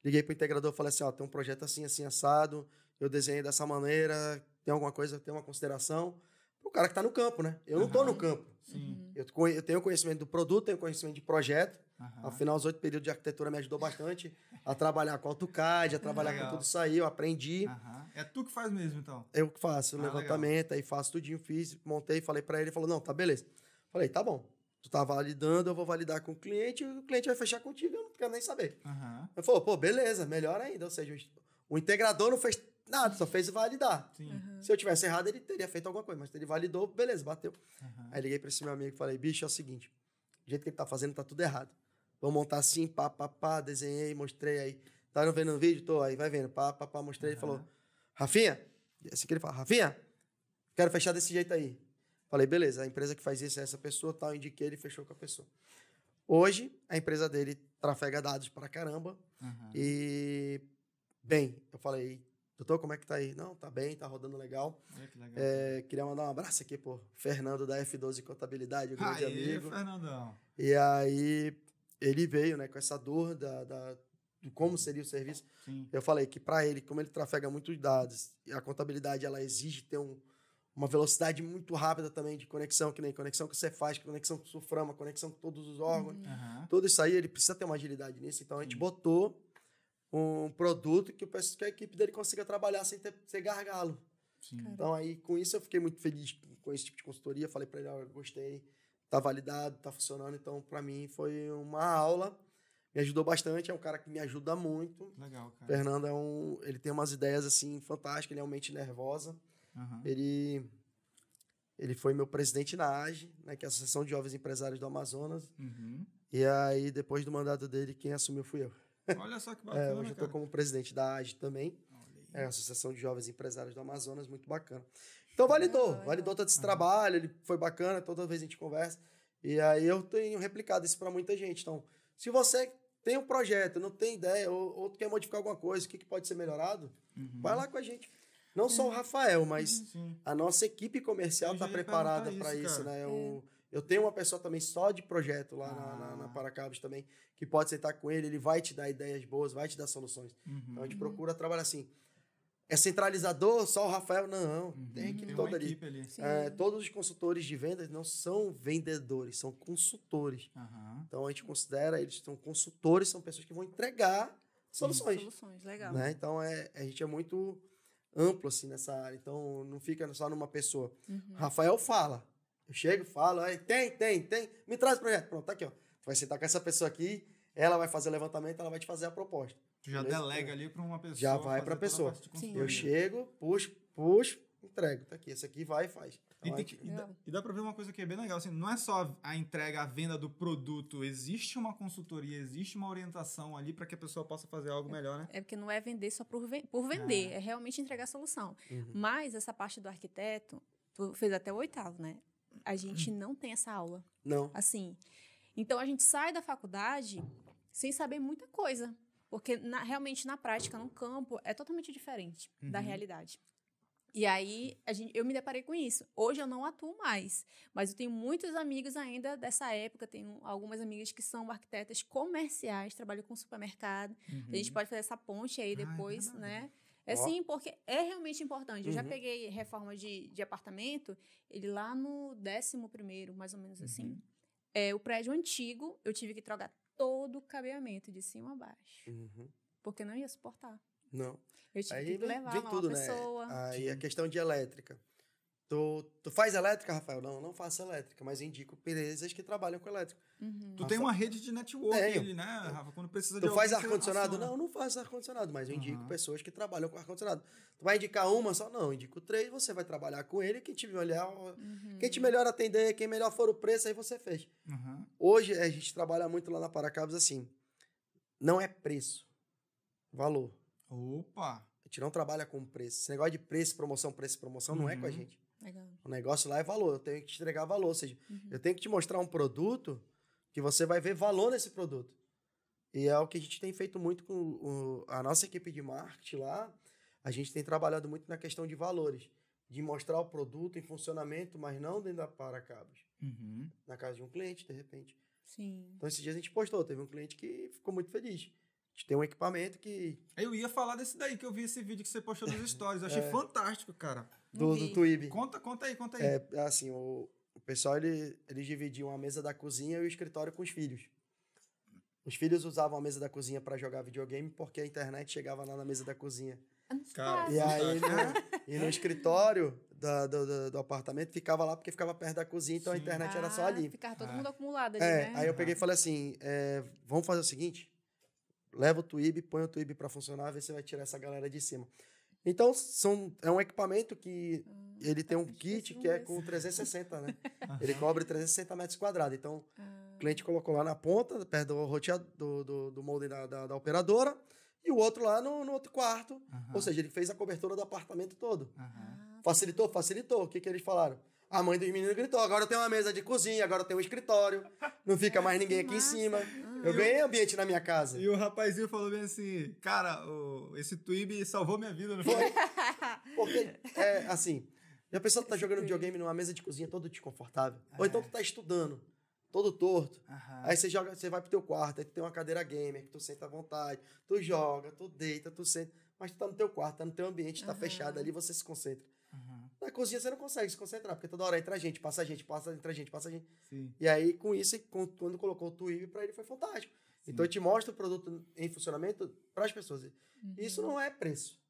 Liguei pro integrador, falei assim, ó, tem um projeto assim, assim, assado, eu desenhei dessa maneira, tem alguma coisa, tem uma consideração? O cara que tá no campo, né? Eu não tô Aham. no campo. Sim. Eu, conhe- eu tenho conhecimento do produto, tenho conhecimento de projeto, Aham. Afinal, os oito períodos de arquitetura me ajudou bastante a trabalhar com AutoCAD, a trabalhar Legal. com tudo isso aí. Eu aprendi. Aham. É tu que faz mesmo, então. Eu que faço o Ah, levantamento, aí faço tudinho, fiz, montei, falei pra ele, ele falou, não, tá beleza. Falei, tá bom. Tu tá validando, eu vou validar com o cliente, e o cliente vai fechar contigo, eu não quero nem saber. Aham. Ele falou, pô, beleza, melhor ainda. Ou seja, o integrador não fez nada, só fez validar. Sim. Se eu tivesse errado, ele teria feito alguma coisa, mas ele validou, beleza, bateu. Aham. Aí liguei pra esse meu amigo e falei, bicho, é o seguinte, o jeito que ele tá fazendo tá tudo errado. Vamos montar assim, pá, pá, pá, desenhei, mostrei aí. Tá não vendo no vídeo? Tô, aí vai vendo, pá, pá, pá, mostrei. Ele Aham. falou, Rafinha, assim que ele fala, Rafinha, quero fechar desse jeito aí. Falei, beleza, a empresa que faz isso é essa pessoa, tal, indiquei, ele fechou com a pessoa. Hoje, a empresa dele trafega dados pra caramba. Aham. E, bem, eu falei, doutor, como é que tá aí? Não, tá bem, tá rodando legal. Olha que legal. É, queria mandar um abraço aqui pro Fernando da F12 Contabilidade, o grande Aê, amigo. Fernandão. E aí ele veio, né, com essa dor da, da- de como seria o serviço. Sim. Eu falei que para ele, como ele trafega muitos dados, a contabilidade ela exige ter um- uma velocidade muito rápida também de conexão, que nem conexão que você faz, conexão com o Suframa, conexão com todos os órgãos. Aham. Tudo isso aí, ele precisa ter uma agilidade nisso. Então a gente Sim. botou um produto que, o pessoal- que a equipe dele consiga trabalhar sem ter, ser gargalo. Sim. Então, aí, com isso, eu fiquei muito feliz com esse tipo de consultoria. Falei para ele, ó, eu gostei, tá validado, tá funcionando. Então, para mim, foi uma aula. Me ajudou bastante, é um cara que me ajuda muito. Legal, O cara. Fernando é um... Ele tem umas ideias, assim, fantásticas. Ele é uma mente nervosa. Aham. Ele... Ele foi meu presidente na AGE, né, que é a Associação de Jovens Empresários do Amazonas. Uhum. E aí, depois do mandato dele, quem assumiu fui eu. Olha só que É, bacana, hoje eu tô como presidente da AGE também. É a Associação de Jovens Empresários do Amazonas, muito bacana. Então validou, Legal, validou todo esse trabalho, ele foi bacana, toda vez a gente conversa. E aí eu tenho replicado isso para muita gente. Então, se você tem um projeto, não tem ideia, ou, ou quer modificar alguma coisa, o que, que pode ser melhorado, Uhum. vai lá com a gente. Não só o Rafael, mas Sim. a nossa equipe comercial está preparada para isso, isso, né? Eu, eu tenho uma pessoa também só de projeto lá na, na, na Ah. Paracabos também, que pode sentar com ele, ele vai te dar ideias boas, vai te dar soluções. Uhum. Então a gente procura trabalhar assim. É centralizador, só o Rafael? Não, Uhum. tem equipe Tem toda ali. equipe ali. Sim. É, todos os consultores de vendas não são vendedores, são consultores. Aham. Então a gente considera eles são consultores, são pessoas que vão entregar soluções. Soluções, legal. Né? Então, é, a gente é muito amplo assim nessa área. Então, não fica só numa pessoa. Uhum. Rafael fala. Eu chego, falo, aí, tem, tem, tem. Me traz o projeto. Pronto, tá aqui, ó. Tu vai sentar com essa pessoa aqui, ela vai fazer o levantamento, ela vai te fazer a proposta. Tu já Beleza? delega ali para uma pessoa. Já vai toda a pessoa. Eu chego, puxo, puxo, entrego. Tá aqui, esse aqui vai e faz. E, Então, tem a que- e dá, e dá pra ver uma coisa que é bem legal, assim, não é só a entrega, a venda do produto, existe uma consultoria, existe uma orientação ali para que a pessoa possa fazer algo melhor, né? É porque não é vender só por, por vender, é realmente entregar a solução. Uhum. Mas essa parte do arquiteto, tu fez até o oitavo, né? A gente não tem essa aula. Não. Assim. Então a gente sai da faculdade sem saber muita coisa. Porque na- realmente na prática, no campo, é totalmente diferente da Uhum. realidade. E aí a gente, eu me deparei com isso. Hoje eu não atuo mais, mas eu tenho muitos amigos ainda dessa época. Tenho algumas amigas que são arquitetas comerciais, trabalham com supermercado. A gente pode fazer essa ponte aí Uhum. Ah, é depois, né? É sim, porque é realmente importante. Eu já Uhum. peguei reforma de, de apartamento, ele lá no décimo primeiro, mais ou menos Uhum. assim. É, o prédio antigo, eu tive que trocar todo o cabeamento de cima a baixo, Uhum. porque não ia suportar. Não. Eu tive Aí que levar lá tudo, uma né? pessoa. Aí a questão de elétrica. Tu, tu faz elétrica, Rafael? Não, não faço elétrica, mas indico empresas que trabalham com elétrica. Uhum. Tu tem uma rede de network Tenho. ali, né, Rafa? Quando precisa de Tu faz ar-condicionado? Não, não faço ar-condicionado, mas eu indico Aham. pessoas que trabalham com ar-condicionado. Tu vai indicar uma só? Não, indico três, você vai trabalhar com ele, quem te melhor, Uhum. quem te melhor atender, quem melhor for o preço, aí você fez. Uhum. Hoje a gente trabalha muito lá na Paracabos assim. Não é preço, valor. Opa! A gente não trabalha com preço. Esse negócio de preço, promoção, preço, promoção não é com a Uhum. gente. Legal. O negócio lá é valor. Eu tenho que te entregar valor. Ou seja, Uhum. eu tenho que te mostrar um produto que você vai ver valor nesse produto. E é o que a gente tem feito muito com o- a nossa equipe de marketing lá. A gente tem trabalhado muito na questão de valores. De mostrar o produto em funcionamento, mas não dentro da Paracabos. Uhum. Na casa de um cliente, de repente. Sim. Então, esses dias a gente postou. Teve um cliente que ficou muito feliz. A gente tem um equipamento que... Eu ia falar desse daí que eu vi esse vídeo que você postou nos stories. Eu achei É. fantástico, cara. Do, do. Twib. Conta, conta aí, conta aí. É, assim, o, o pessoal, ele, eles dividiam a mesa da cozinha e o escritório com os filhos. Os filhos usavam a mesa da cozinha para jogar videogame porque a internet chegava lá na mesa da cozinha. Cara, E aí, Fantástico. no, e no escritório do, do, do apartamento ficava lá porque ficava perto da cozinha, então a Sim. internet era só Ah, ali. Ficar todo Ah. mundo acumulado ali, É, né? aí eu peguei e falei assim, é, vamos fazer o seguinte, leva o Twib, põe o Twib para funcionar, vê se você vai tirar essa galera de cima. Então, são, é um equipamento que Hum, ele tem um bastante kit que é com 360, né? Ele cobre 360 metros quadrados. Então, Ah, o cliente colocou lá na ponta, perto do roteador, do, do, do molde da, da, da operadora, e o outro lá no, no outro quarto. Ou seja, ele fez a cobertura do apartamento todo. Ah, Facilitou? Facilitou. O que, que eles falaram? A mãe dos meninos gritou: agora tem uma mesa de cozinha, agora tem um escritório, não fica mais ninguém aqui em cima. Eu ganhei ambiente na minha casa. E o rapazinho falou bem assim, cara, o- esse Twib salvou minha vida, não foi? Porque, é, assim, já pensou que tu tá jogando videogame numa mesa de cozinha todo desconfortável? Ou então tu tá estudando, todo torto. Aham. Aí você joga, você vai pro teu quarto, aí tu tem uma cadeira gamer, que tu senta à vontade, tu joga, tu deita, tu senta, mas tu tá no teu quarto, tá no teu ambiente, tá Aham. fechado ali, você se concentra. Na cozinha você não consegue se concentrar, porque toda hora entra gente, passa gente, passa, entra gente, passa gente. Sim. E aí, com isso, com- quando colocou o Twib pra ele, foi fantástico. Então, ele te mostra o produto em funcionamento para as pessoas. uhum. Isso não é preço.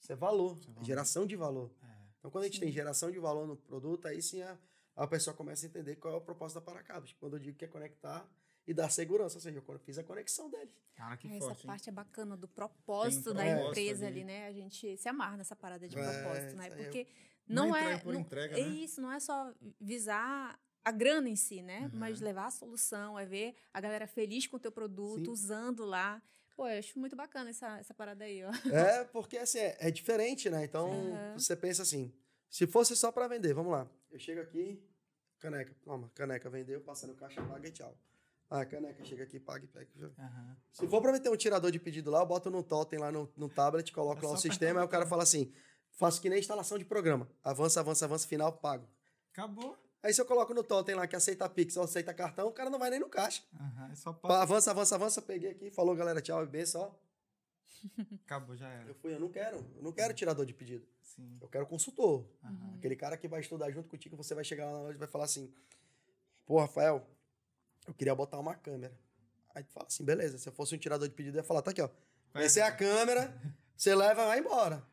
Isso é valor, Isso é valor. geração de valor. É. Então, quando a gente Sim. tem geração de valor no produto, aí sim a, a pessoa começa a entender qual é o propósito da Paracabos. Quando eu digo que é conectar e dar segurança, ou seja, eu fiz a conexão dele. Cara, que Essa forte, hein? parte é bacana do propósito Tem da propósito empresa ali. ali, né? A gente se amarra nessa parada de É, propósito, né? é- Porque Não não, é é. entrega por não- entrega, é né? isso, não é só visar a grana em si, né? Uhum. Mas levar a solução, é ver a galera feliz com o teu produto, Sim. usando lá. Pô, eu acho muito bacana essa, essa parada aí, ó. É, porque assim, é, é diferente, né? Então, Sim. você pensa assim, se fosse só para vender, vamos lá. Eu chego aqui, caneca, toma, caneca, vendeu, passa no caixa, paga e tchau. Ah, caneca, chega aqui, paga e pega. Aham. Se for pra meter um tirador de pedido lá, eu boto no totem lá no, no tablet, coloco É lá o sistema, aí o cara fala assim: faço que nem instalação de programa. Avança, avança, avança, final, pago. Acabou. Aí se eu coloco no totem lá que aceita Pix ou aceita cartão, o cara não vai nem no caixa. Aham. É só passa. Avança, avança, avança, peguei aqui, falou galera, tchau e benção, ó. Acabou, já era. Eu fui, eu não quero, eu não quero tirador de pedido. Sim. Eu quero consultor. Aham. Aquele cara que vai estudar junto contigo, você vai chegar lá na loja e vai falar assim: Pô, Rafael, eu queria botar uma câmera. Aí tu fala assim: beleza, se eu fosse um tirador de pedido, eu ia falar: tá aqui, ó. Conhecer a câmera, você leva e vai embora.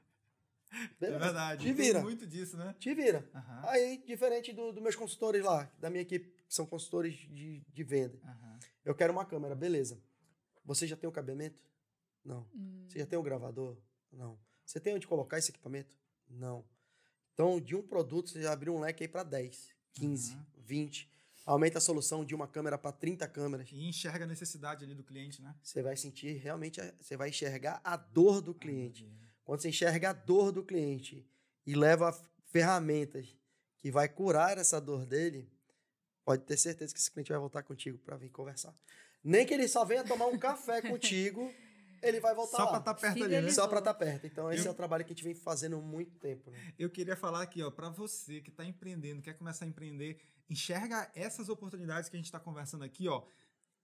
É verdade. Te Tem vira. muito disso, né? Te vira. Aham. Aí, diferente dos do meus consultores lá, da minha equipe, que são consultores de, de venda. Aham. Eu quero uma câmera, beleza. Você já tem o cabeamento? Não. Hum. Você já tem o gravador? Não. Você tem onde colocar esse equipamento? Não. Então, de um produto, você já abriu um leque aí para 10, 15, Uhum. 20. Aumenta a solução de uma câmera para 30 câmeras. E enxerga a necessidade ali do cliente, né? Você vai sentir realmente, você vai enxergar a dor do cliente. Quando você enxerga a dor do cliente e leva ferramentas que vai curar essa dor dele, pode ter certeza que esse cliente vai voltar contigo para vir conversar. Nem que ele só venha tomar um café contigo, ele vai voltar Só lá. pra estar perto ali, né? Fidelizou. Só para estar perto. Então, esse Eu- é o trabalho que a gente vem fazendo há muito tempo. Né? Eu queria falar aqui, ó, para você que está empreendendo, quer começar a empreender, enxerga essas oportunidades que a gente está conversando aqui, ó.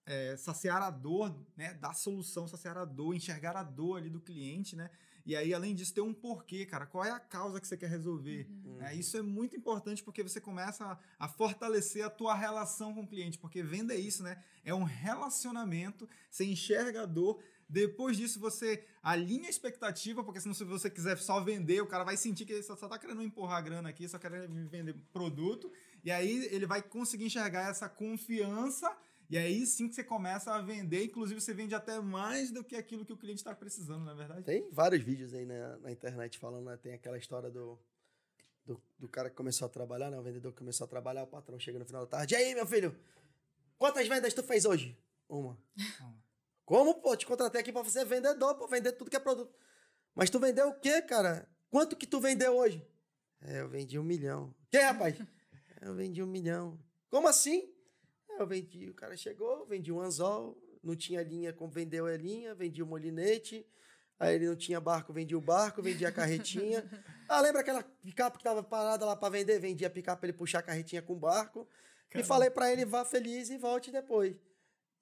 É, saciar a dor, né? Dar solução, saciar a dor, enxergar a dor ali do cliente, né? E aí, além disso, ter um porquê, cara. Qual é a causa que você quer resolver? Uhum. né? Isso é muito importante porque você começa a, a fortalecer a tua relação com o cliente. Porque venda é isso, né? É um relacionamento, você enxerga a dor. Depois disso, você alinha a expectativa, porque senão se você quiser só vender, o cara vai sentir que ele só, só tá querendo empurrar grana aqui, só querendo vender produto. E aí ele vai conseguir enxergar essa confiança. E aí sim que você começa a vender. Inclusive, você vende até mais do que aquilo que o cliente está precisando, não é verdade? Tem vários vídeos aí na, na internet falando, né? Tem aquela história do, do, do cara que começou a trabalhar, né? O vendedor que começou a trabalhar, o patrão chega no final da tarde. E aí, meu filho? Quantas vendas tu fez hoje? Uma. Como, pô? Te contratei aqui pra você ser vendedor, pô, vender tudo que é produto. Mas tu vendeu o quê, cara? Quanto que tu vendeu hoje? É, eu vendi um milhão. Que, rapaz? eu vendi um milhão. Como assim? Eu vendi, o cara chegou, vendi um anzol, não tinha linha, como vendeu a linha, vendi o molinete, aí ele não tinha barco, vendi o barco, vendi a carretinha. ah, lembra aquela picape que tava parada lá pra vender? Vendi a picape pra ele puxar a carretinha com o barco. E Caramba. falei pra ele, vá feliz e volte depois.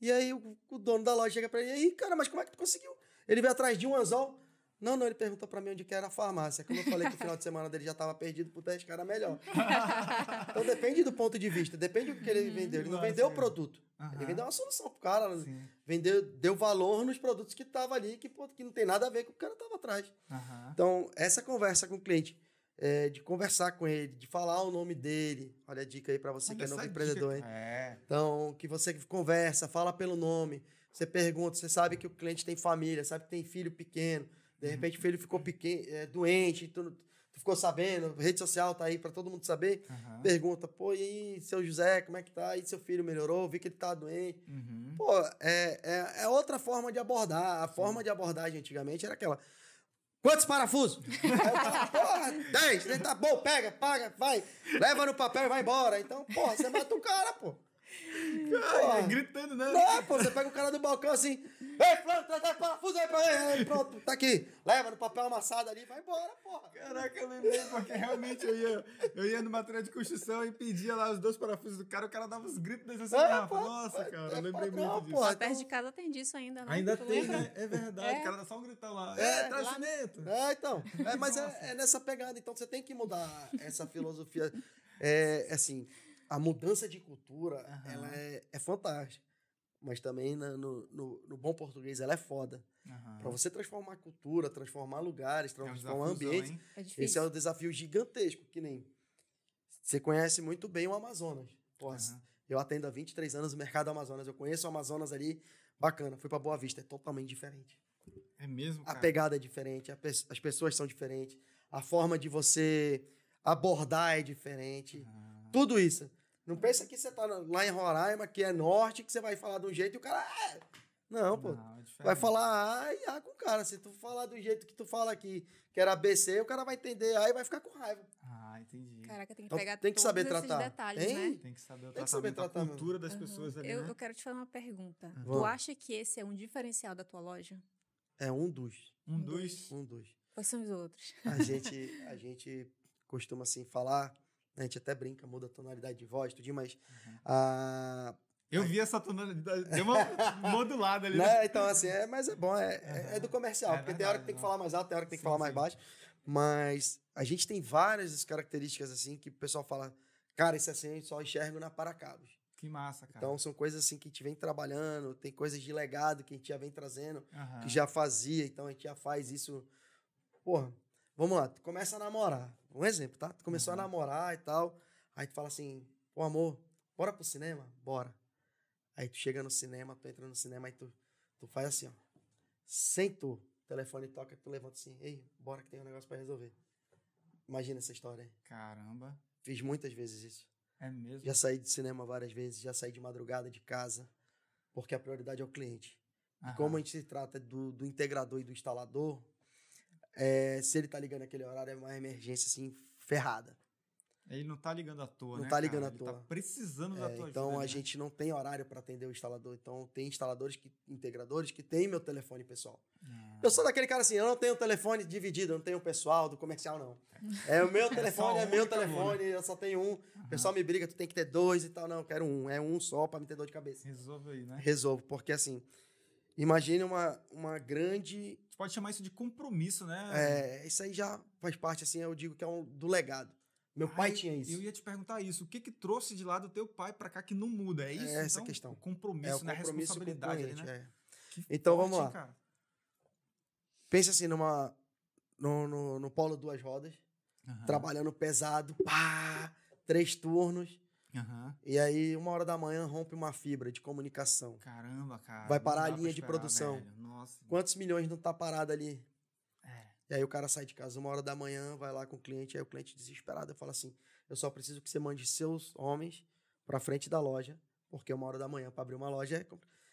E aí o, o dono da loja chega pra ele, e aí, cara, mas como é que tu conseguiu? Ele veio atrás de um anzol. Não, não, ele perguntou pra mim onde que era a farmácia. Como eu falei que o final de semana dele já tava perdido pro teste, cara, melhor. Então depende do ponto de vista, depende do que ele vendeu. Ele não vendeu o produto. Aham. Ele vendeu uma solução pro cara. Sim. Vendeu, deu valor nos produtos que tava ali, que, que não tem nada a ver com o que o cara tava atrás. Aham. Então, essa conversa com o cliente, é, de conversar com ele, de falar o nome dele. Olha a dica aí pra você Olha que é novo empreendedor, hein? É. Então, que você conversa, fala pelo nome, você pergunta, você sabe que o cliente tem família, sabe que tem filho pequeno, de repente o filho ficou pequeno, é, doente, tu, tu ficou sabendo, rede social tá aí para todo mundo saber. Aham. Pergunta, pô, e aí, seu José, como é que tá? E seu filho melhorou? Vi que ele tá doente. Uhum. Pô, é, é, é outra forma de abordar. A forma de abordagem antigamente era aquela. Quantos parafusos? Aí porra, 10. Ele tá bom, pega, paga, vai. Leva no papel e vai embora. Então, porra, você mata o cara, pô. Porra. gritando, né? Não, pô, você pega o cara do balcão assim. Ei, fulano, traz traz parafuso aí pra ele. Aí, pronto, tá aqui. Leva no papel amassado ali e vai embora, porra. Caraca, eu lembrei, porque realmente eu ia, eu ia no material de construção e pedia lá os dois parafusos do cara, o cara dava uns gritos desse assim, É, pô, Nossa, é- cara, é eu lembrei padrão, muito disso. pô. Lá então- perto de casa tem disso ainda, né? Ainda Tu tem, lembra? né? É verdade, É. o cara dá só um gritão lá. É, É, traz lá- cimento. É, então. É, mas é, é nessa pegada. Então você tem que mudar essa filosofia. É, assim, a mudança de cultura, Aham. ela é, é fantástica. Mas também na- no, no, no bom português ela é foda. Aham. Pra você transformar a cultura, transformar lugares, É um transformar ambientes. É. Esse é um desafio gigantesco, que nem. Você conhece muito bem o Amazonas. Pô, Aham. Eu atendo há 23 anos o mercado Amazonas. Eu conheço o Amazonas ali, bacana. Fui pra Boa Vista, é totalmente diferente. É mesmo, A cara? pegada é diferente, a pe- as pessoas são diferentes, a forma de você abordar é diferente. Ah, Tudo isso. Não pensa que você tá lá em Roraima, que é norte, que você vai falar de um jeito e o cara. "Ah!" Não, pô. não, é. Vai falar A e A com o cara. Se tu falar do jeito que tu fala aqui, que era ABC, o cara vai entender A e vai ficar com raiva. Ah, entendi. Caraca, tem que Então, pegar tem que saber tratar. detalhes, Hein? né? Tem que saber o Tem que saber tratar a cultura das Aham. pessoas ali, Eu, né? eu quero te fazer uma pergunta. Tu Vamos. acha que esse é um diferencial da tua loja? É um dos. Um, dois. Um dos. Quais são os outros? A gente, a gente costuma assim falar, a gente até brinca, muda a tonalidade de voz, tudinho, mas Uhum. a, Eu vi essa tonalidade, deu uma modulada ali. né? Né? Então, assim, é, mas é bom, é, é- é do comercial, É porque tem hora verdade, que tem que falar mais alto, tem hora que tem que Sim, falar mais sim. baixo. Mas a gente tem várias características assim que o pessoal fala, cara, isso assim eu só enxergo na Paracabos. Que massa, cara. Então são coisas assim que a gente vem trabalhando, tem coisas de legado que a gente já vem trazendo, Aham. que já fazia, então a gente já faz isso. Porra, vamos lá, começa a namorar. Um exemplo, tá? Tu começou Uhum. a namorar e tal, aí tu fala assim, pô, amor, bora pro cinema? Bora. Aí tu chega no cinema, tu entra no cinema, aí tu, tu faz assim, ó. Sentou, o telefone toca, tu levanta assim, ei, bora que tem um negócio pra resolver. Imagina essa história aí. Caramba. Fiz muitas vezes isso. É mesmo? Já saí de cinema várias vezes, já saí de madrugada de casa, porque a prioridade é o cliente. E Aham. como a gente se trata do, do integrador e do instalador, é, se ele tá ligando naquele horário, é uma emergência assim, ferrada. Ele não tá ligando à toa, Não né? tá ligando cara? à Ele toa. tá precisando da É, tua então ajuda. a né? gente não tem horário para atender o instalador. Então tem instaladores, que, integradores que têm meu telefone pessoal. Ah, Eu sou daquele cara assim, eu não tenho telefone dividido, eu não tenho pessoal do comercial, não. É o meu telefone, é um meu acabou, telefone, eu só tenho um. O pessoal me briga, tu tem que ter dois e tal. Não, eu quero um. É um só pra me ter dor de cabeça. Resolve aí, né? Resolvo, porque assim, imagine uma, uma grande. A gente pode chamar isso de compromisso, né? é, isso aí já faz parte, assim, eu digo que é um do legado. Meu pai Ai, tinha isso. Eu ia te perguntar isso. O que que trouxe de lá do teu pai pra cá que não muda? É isso? É essa a então, questão. O compromisso, É o né? A compromisso com o responsabilidade ali, né? é. Então, forte, vamos lá. cara? Pensa assim, numa, no, no, no polo duas rodas, Aham. trabalhando pesado, pá, três turnos. Aham. E aí, uma hora da manhã, rompe uma fibra de comunicação. Caramba, cara. Vai parar a linha de esperar, produção. velho. Nossa. Quantos milhões não tá parado ali? É. E aí o cara sai de casa uma hora da manhã, vai lá com o cliente, aí o cliente desesperado fala assim: eu só preciso que você mande seus homens pra frente da loja, porque uma hora da manhã para abrir uma loja é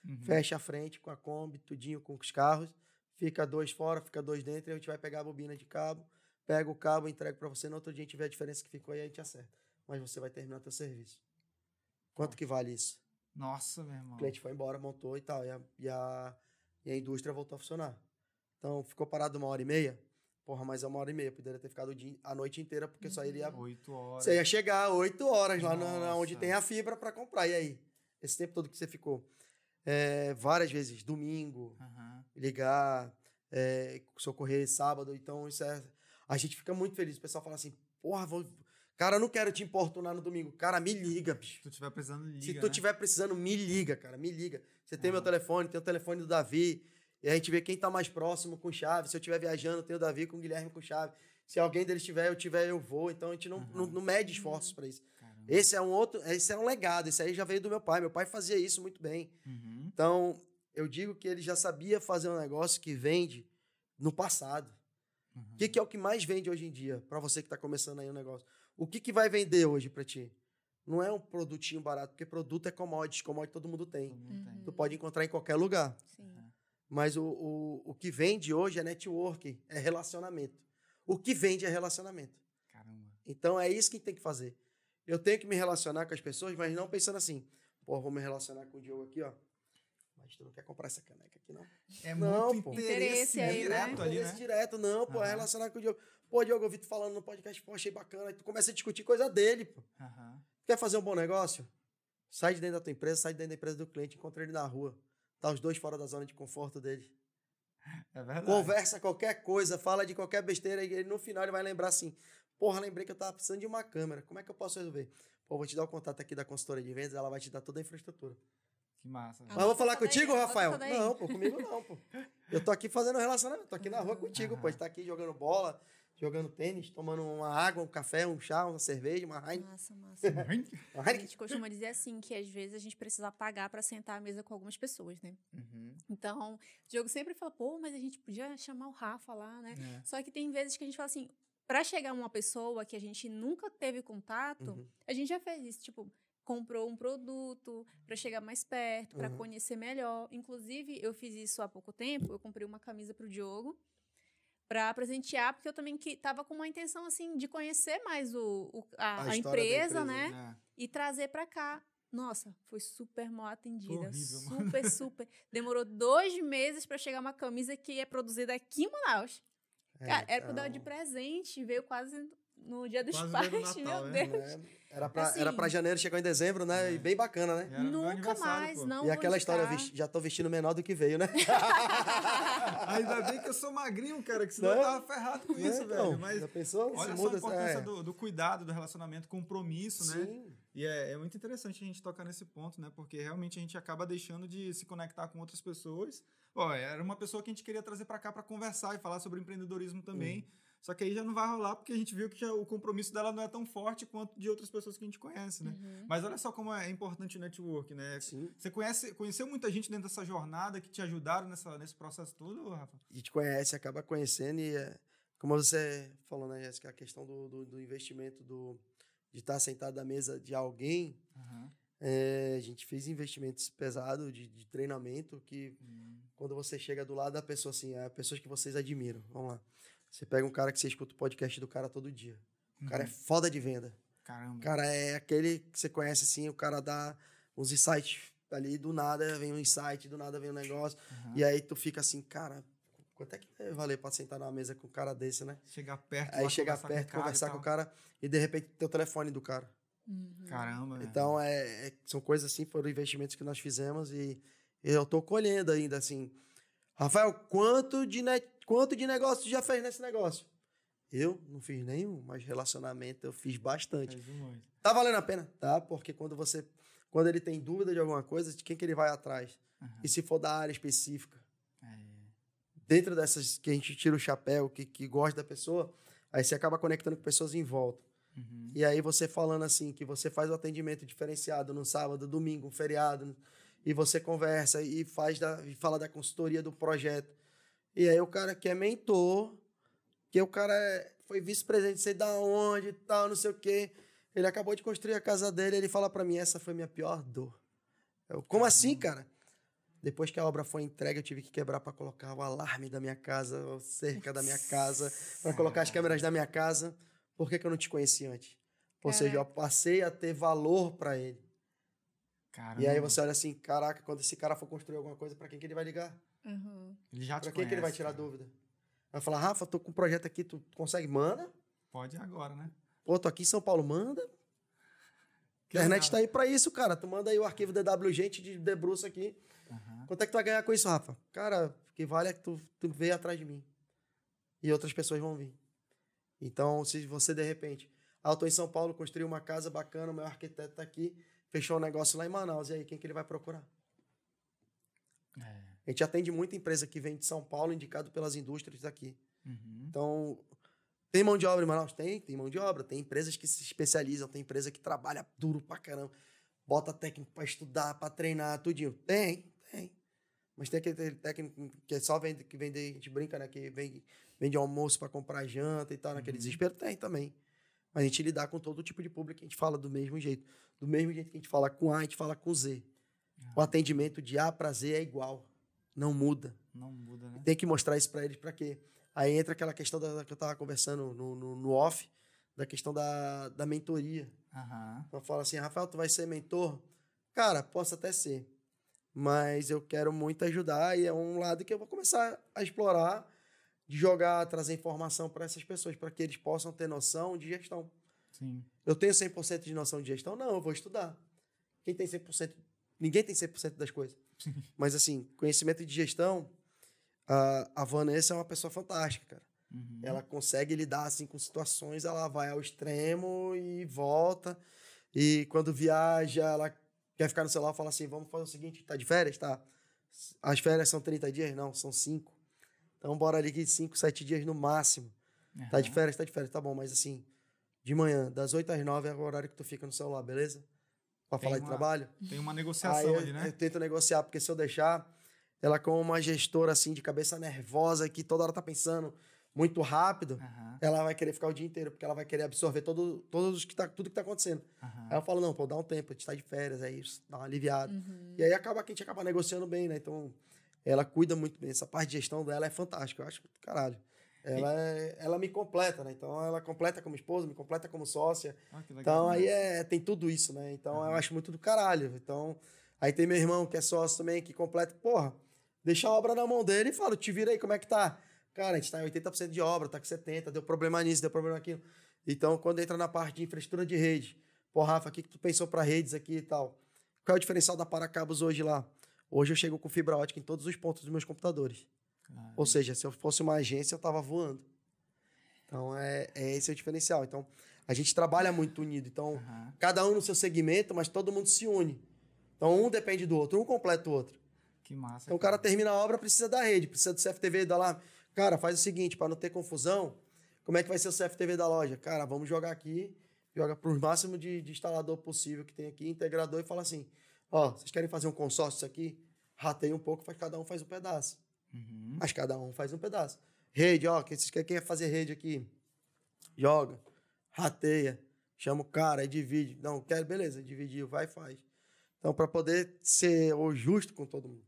Uhum. fecha a frente com a Kombi, tudinho com os carros, fica dois fora, fica dois dentro, e a gente vai pegar a bobina de cabo, pega o cabo, entrega para você, no outro dia a gente vê a diferença que ficou e aí a gente acerta. Mas você vai terminar teu serviço. Quanto que vale isso? Nossa, meu irmão. O cliente foi embora, montou e tal, e a, e a, e a indústria voltou a funcionar. Então, ficou parado uma hora e meia? Porra, mas é uma hora e meia. Poderia ter ficado dia, a noite inteira, porque só iria. Oito horas. Você ia chegar oito horas lá na, onde tem a fibra para comprar. E aí? Esse tempo todo que você ficou? É, várias vezes, domingo, Aham. ligar, é, socorrer sábado. Então, isso é. A gente fica muito feliz. O pessoal fala assim: porra, vou. Cara, eu não quero te importunar no domingo. Cara, me liga, bicho. Se tu tiver precisando, liga, Se tu né? tiver precisando, me liga, cara, me liga. Você tem Ah. meu telefone, tem o telefone do Davi. E a gente vê quem tá mais próximo com chave. Se eu estiver viajando, tem o Davi com o Guilherme com chave. Se alguém deles tiver, eu tiver, eu vou. Então a gente não, não, não mede esforços para isso. Caramba. Esse é um outro, esse é um legado. Esse aí já veio do meu pai. Meu pai fazia isso muito bem. Uhum. Então, eu digo que ele já sabia fazer um negócio que vende no passado. Uhum. O que, que é o que mais vende hoje em dia, para você que está começando aí um negócio? O que, que vai vender hoje para ti? Não é um produtinho barato, porque produto é commodity, commodity todo mundo tem. Todo mundo tem. Uhum. Tu pode encontrar em qualquer lugar. Sim. Mas o, o, o que vende hoje é networking, é relacionamento. O que vende é relacionamento. Caramba. Então é isso que tem que fazer. Eu tenho que me relacionar com as pessoas, mas não pensando assim, pô, vou me relacionar com o Diogo aqui, ó. Mas tu não quer comprar essa caneca aqui, não? É Não, muito pô. interesse, Interesse aí, né? direto ali, Esse né? direto, não, pô, é Aham. relacionar com o Diogo. Pô, Diogo, eu vi tu falando no podcast, pô, achei bacana. Aí tu começa a discutir coisa dele, pô. Aham. Quer fazer um bom negócio? Sai de dentro da tua empresa, sai de dentro da empresa do cliente, encontra ele na rua. Tá os dois fora da zona de conforto dele. É verdade. Conversa qualquer coisa, fala de qualquer besteira e ele, no final ele vai lembrar assim: Porra, lembrei que eu tava precisando de uma câmera. Como é que eu posso resolver? Pô, vou te dar o contato aqui da consultoria de vendas, ela vai te dar toda a infraestrutura. Que massa. Ah, Mas eu vou falar essa daí, contigo, anota Rafael? Não, pô, comigo não, pô. Eu tô aqui fazendo relacionamento, tô aqui na rua contigo, pô. A gente tá aqui jogando bola, jogando tênis, tomando uma água, um café, um chá, uma cerveja, uma Heineken. Massa, massa. A gente costuma dizer assim que às vezes a gente precisa pagar para sentar à mesa com algumas pessoas, né? Uhum. Então, o Diogo sempre fala, pô, mas a gente podia chamar o Rafa lá, né? É. Só que tem vezes que a gente fala assim, para chegar uma pessoa que a gente nunca teve contato, Uhum. a gente já fez isso, tipo, comprou um produto para chegar mais perto, para Uhum. conhecer melhor. Inclusive, eu fiz isso há pouco tempo, eu comprei uma camisa pro Diogo para presentear, porque eu também que tava com uma intenção assim de conhecer mais o, o- a, A a empresa, empresa, né? É. E trazer para cá. Nossa, foi super mal atendida. horrível, super, super. Demorou dois meses para chegar uma camisa que é produzida aqui em Manaus. É, Cara, era pra dar de então, presente, veio quase no dia dos Quase pais, Natal, meu né? Deus. é, Era pra, Assim. era pra janeiro, chegou em dezembro, né? E bem bacana, né? Nunca mais, pô. não e aquela história, vesti- já tô vestindo menor do que veio, né? Ainda bem que eu sou magrinho, cara, que senão eu Né? tava ferrado com isso, Né, então? velho. Mas Já pensou? olha só a importância é. do, do cuidado, do relacionamento, compromisso, né? Sim. E é, é muito interessante a gente tocar nesse ponto, né? Porque realmente a gente acaba deixando de se conectar com outras pessoas. Ó, era uma pessoa que a gente queria trazer para cá para conversar e falar sobre empreendedorismo também. Uhum. Só que aí já não vai rolar porque a gente viu que já o compromisso dela não é tão forte quanto de outras pessoas que a gente conhece, né? Uhum. Mas olha só como é importante o network, né? Sim. Você conhece, conheceu muita gente dentro dessa jornada que te ajudaram nessa, nesse processo todo, Rafa? A gente conhece, acaba conhecendo e, é, como você falou, né, Jéssica, a questão do, do, do investimento, do, de estar sentado à mesa de alguém, é, a gente fez investimentos pesados de, de treinamento que quando você chega do lado da pessoa, assim, é pessoas que vocês admiram, vamos lá. Você pega um cara que você escuta o podcast do cara todo dia. O cara é foda de venda. Caramba. O cara é aquele que você conhece assim, o cara dá uns insights ali, do nada vem um insight, do nada vem um negócio. Uhum. E aí tu fica assim, cara, quanto é que deve valer pra sentar numa mesa com um cara desse, né? Chegar perto, Aí chegar perto, com conversar com o cara e de repente ter o telefone do cara. Uhum. Caramba, velho. Então, é, é- são coisas assim, foram investimentos que nós fizemos e eu tô colhendo ainda, assim. Rafael, quanto de, ne- quanto de negócio tu já fez nesse negócio? Eu não fiz nenhum, mas relacionamento eu fiz bastante. Tá valendo a pena? Tá, porque quando você. Quando ele tem dúvida de alguma coisa, de quem que ele vai atrás? Uhum. E se for da área específica? É. Dentro dessas que a gente tira o chapéu, que, que gosta da pessoa, aí você acaba conectando com pessoas em volta. Uhum. E aí você falando assim, que você faz o atendimento diferenciado no sábado, domingo, feriado, e você conversa e faz da, e fala da consultoria do projeto. E aí o cara que é mentor, que o cara é- foi vice-presidente, sei da onde e tal, não sei o quê. Ele acabou de construir a casa dele, ele fala pra mim, essa foi minha pior dor. Eu, como assim, cara? Depois que a obra foi entregue, eu tive que quebrar para colocar o alarme da minha casa, a cerca da minha casa, para colocar as câmeras da minha casa. Por que, que eu não te conheci antes? Ou seja, eu passei a ter valor para ele. Caramba. E aí você olha assim, caraca, quando esse cara for construir alguma coisa, para quem que ele vai ligar? Uhum. Ele já te Para quem que ele vai tirar cara. dúvida? Vai falar, Rafa, tô com um projeto aqui, tu consegue? Manda. Pode agora, né? Pô, tô aqui em São Paulo, manda. Que A internet legal. tá aí pra isso, cara. Tu manda aí o arquivo DW Gente de debruço aqui. Aham. Quanto é que tu vai ganhar com isso, Rafa? Cara, o que vale é que tu, tu veio atrás de mim. E outras pessoas vão vir. Então, se você, de repente... Ah, eu tô em São Paulo, construí uma casa bacana, o meu arquiteto tá aqui, fechou um negócio lá em Manaus. E aí, quem que ele vai procurar? É. A gente atende muita empresa que vem de São Paulo, indicado pelas indústrias daqui. Uhum. Então, tem mão de obra em Manaus? Tem, tem mão de obra. Tem empresas que se especializam, tem empresa que trabalha duro pra caramba. Bota técnico pra estudar, pra treinar, tudinho. Tem, tem. Mas tem aquele técnico que só vende, que vende, a gente brinca, né? Que vende, vende almoço pra comprar janta e tal, naquele desespero. Tem também. Mas a gente lidar com todo tipo de público, a gente fala do mesmo jeito. Do mesmo jeito que a gente fala com A, a gente fala com Z. O atendimento de A pra Z é igual. Não muda. Não muda, né? Tem que mostrar isso para eles para quê? Aí entra aquela questão da, que eu tava conversando no, no, no off, da questão da, da mentoria. Aham. Então fala assim, Rafael, tu vai ser mentor? Cara, posso até ser. Mas eu quero muito ajudar e é um lado que eu vou começar a explorar, de jogar, trazer informação para essas pessoas, para que eles possam ter noção de gestão. Sim. Eu tenho 100% de noção de gestão? Não, eu vou estudar. Quem tem 100%? Ninguém tem 100% das coisas. Mas, assim, conhecimento de gestão, a, a Vanessa é uma pessoa fantástica, cara. Uhum. Ela consegue lidar, assim, com situações, ela vai ao extremo e volta. E quando viaja, ela quer ficar no celular, fala assim, vamos fazer o seguinte, tá de férias? Tá. As férias são 30 dias? Não, são 5. Então, bora ali que 5, 7 dias no máximo. Tá de férias, tá de férias, tá bom, mas assim, de manhã, das 8 às 9 é o horário que tu fica no celular, beleza? Pra Tem falar de uma trabalho? Tem uma negociação eu, ali, né? eu tento negociar, porque se eu deixar, ela como uma gestora assim, de cabeça nervosa, que toda hora tá pensando muito rápido, Aham. ela vai querer ficar o dia inteiro, porque ela vai querer absorver todo, todos os que tá, tudo que tá acontecendo. Aham. Aí eu falo, não, pô, dá um tempo, a gente tá de férias, aí isso, dá uma aliviada. Uhum. E aí acaba que a gente acaba negociando bem, né? Então, ela cuida muito bem. Essa parte de gestão dela é fantástica. Eu acho, caralho. Ela, é- ela me completa, né? Então, ela completa como esposa, me completa como sócia. Ah. Então, aí é, tem tudo isso, né? Então, eu acho muito do caralho. Então, aí tem meu irmão, que é sócio também, que completa. Porra, deixa a obra na mão dele e fala, te vira aí, como é que tá? Cara, a gente tá em 80% de obra, tá com 70%, deu problema nisso, deu problema naquilo. Então, quando entra na parte de infraestrutura de rede, Pô, Rafa, o que, que tu pensou para redes aqui e tal? Qual é o diferencial da Paracabos hoje lá? Hoje eu chego com fibra ótica em todos os pontos dos meus computadores. Cara, Ou seja, se eu fosse uma agência, eu tava voando. Então, é, é esse é o diferencial. Então, a gente trabalha muito unido. Então, cada um no seu segmento, mas todo mundo se une. Então, um depende do outro, um completa o outro. Que massa. Então, o cara termina a obra, precisa da rede, precisa do CFTV da lá. Cara, faz o seguinte, para não ter confusão, como é que vai ser o CFTV da loja? Cara, vamos jogar aqui, joga para o máximo de, de instalador possível que tem aqui, integrador, e fala assim: ó, vocês querem fazer um consórcio isso aqui? Rateia um pouco, faz, cada um faz um pedaço. Uhum. Mas cada um faz um pedaço. Rede, ó, quem quem quer fazer rede aqui? Joga, rateia, chama o cara, aí divide. Não, quero, beleza, dividiu, vai faz. Então, para poder ser o justo com todo mundo.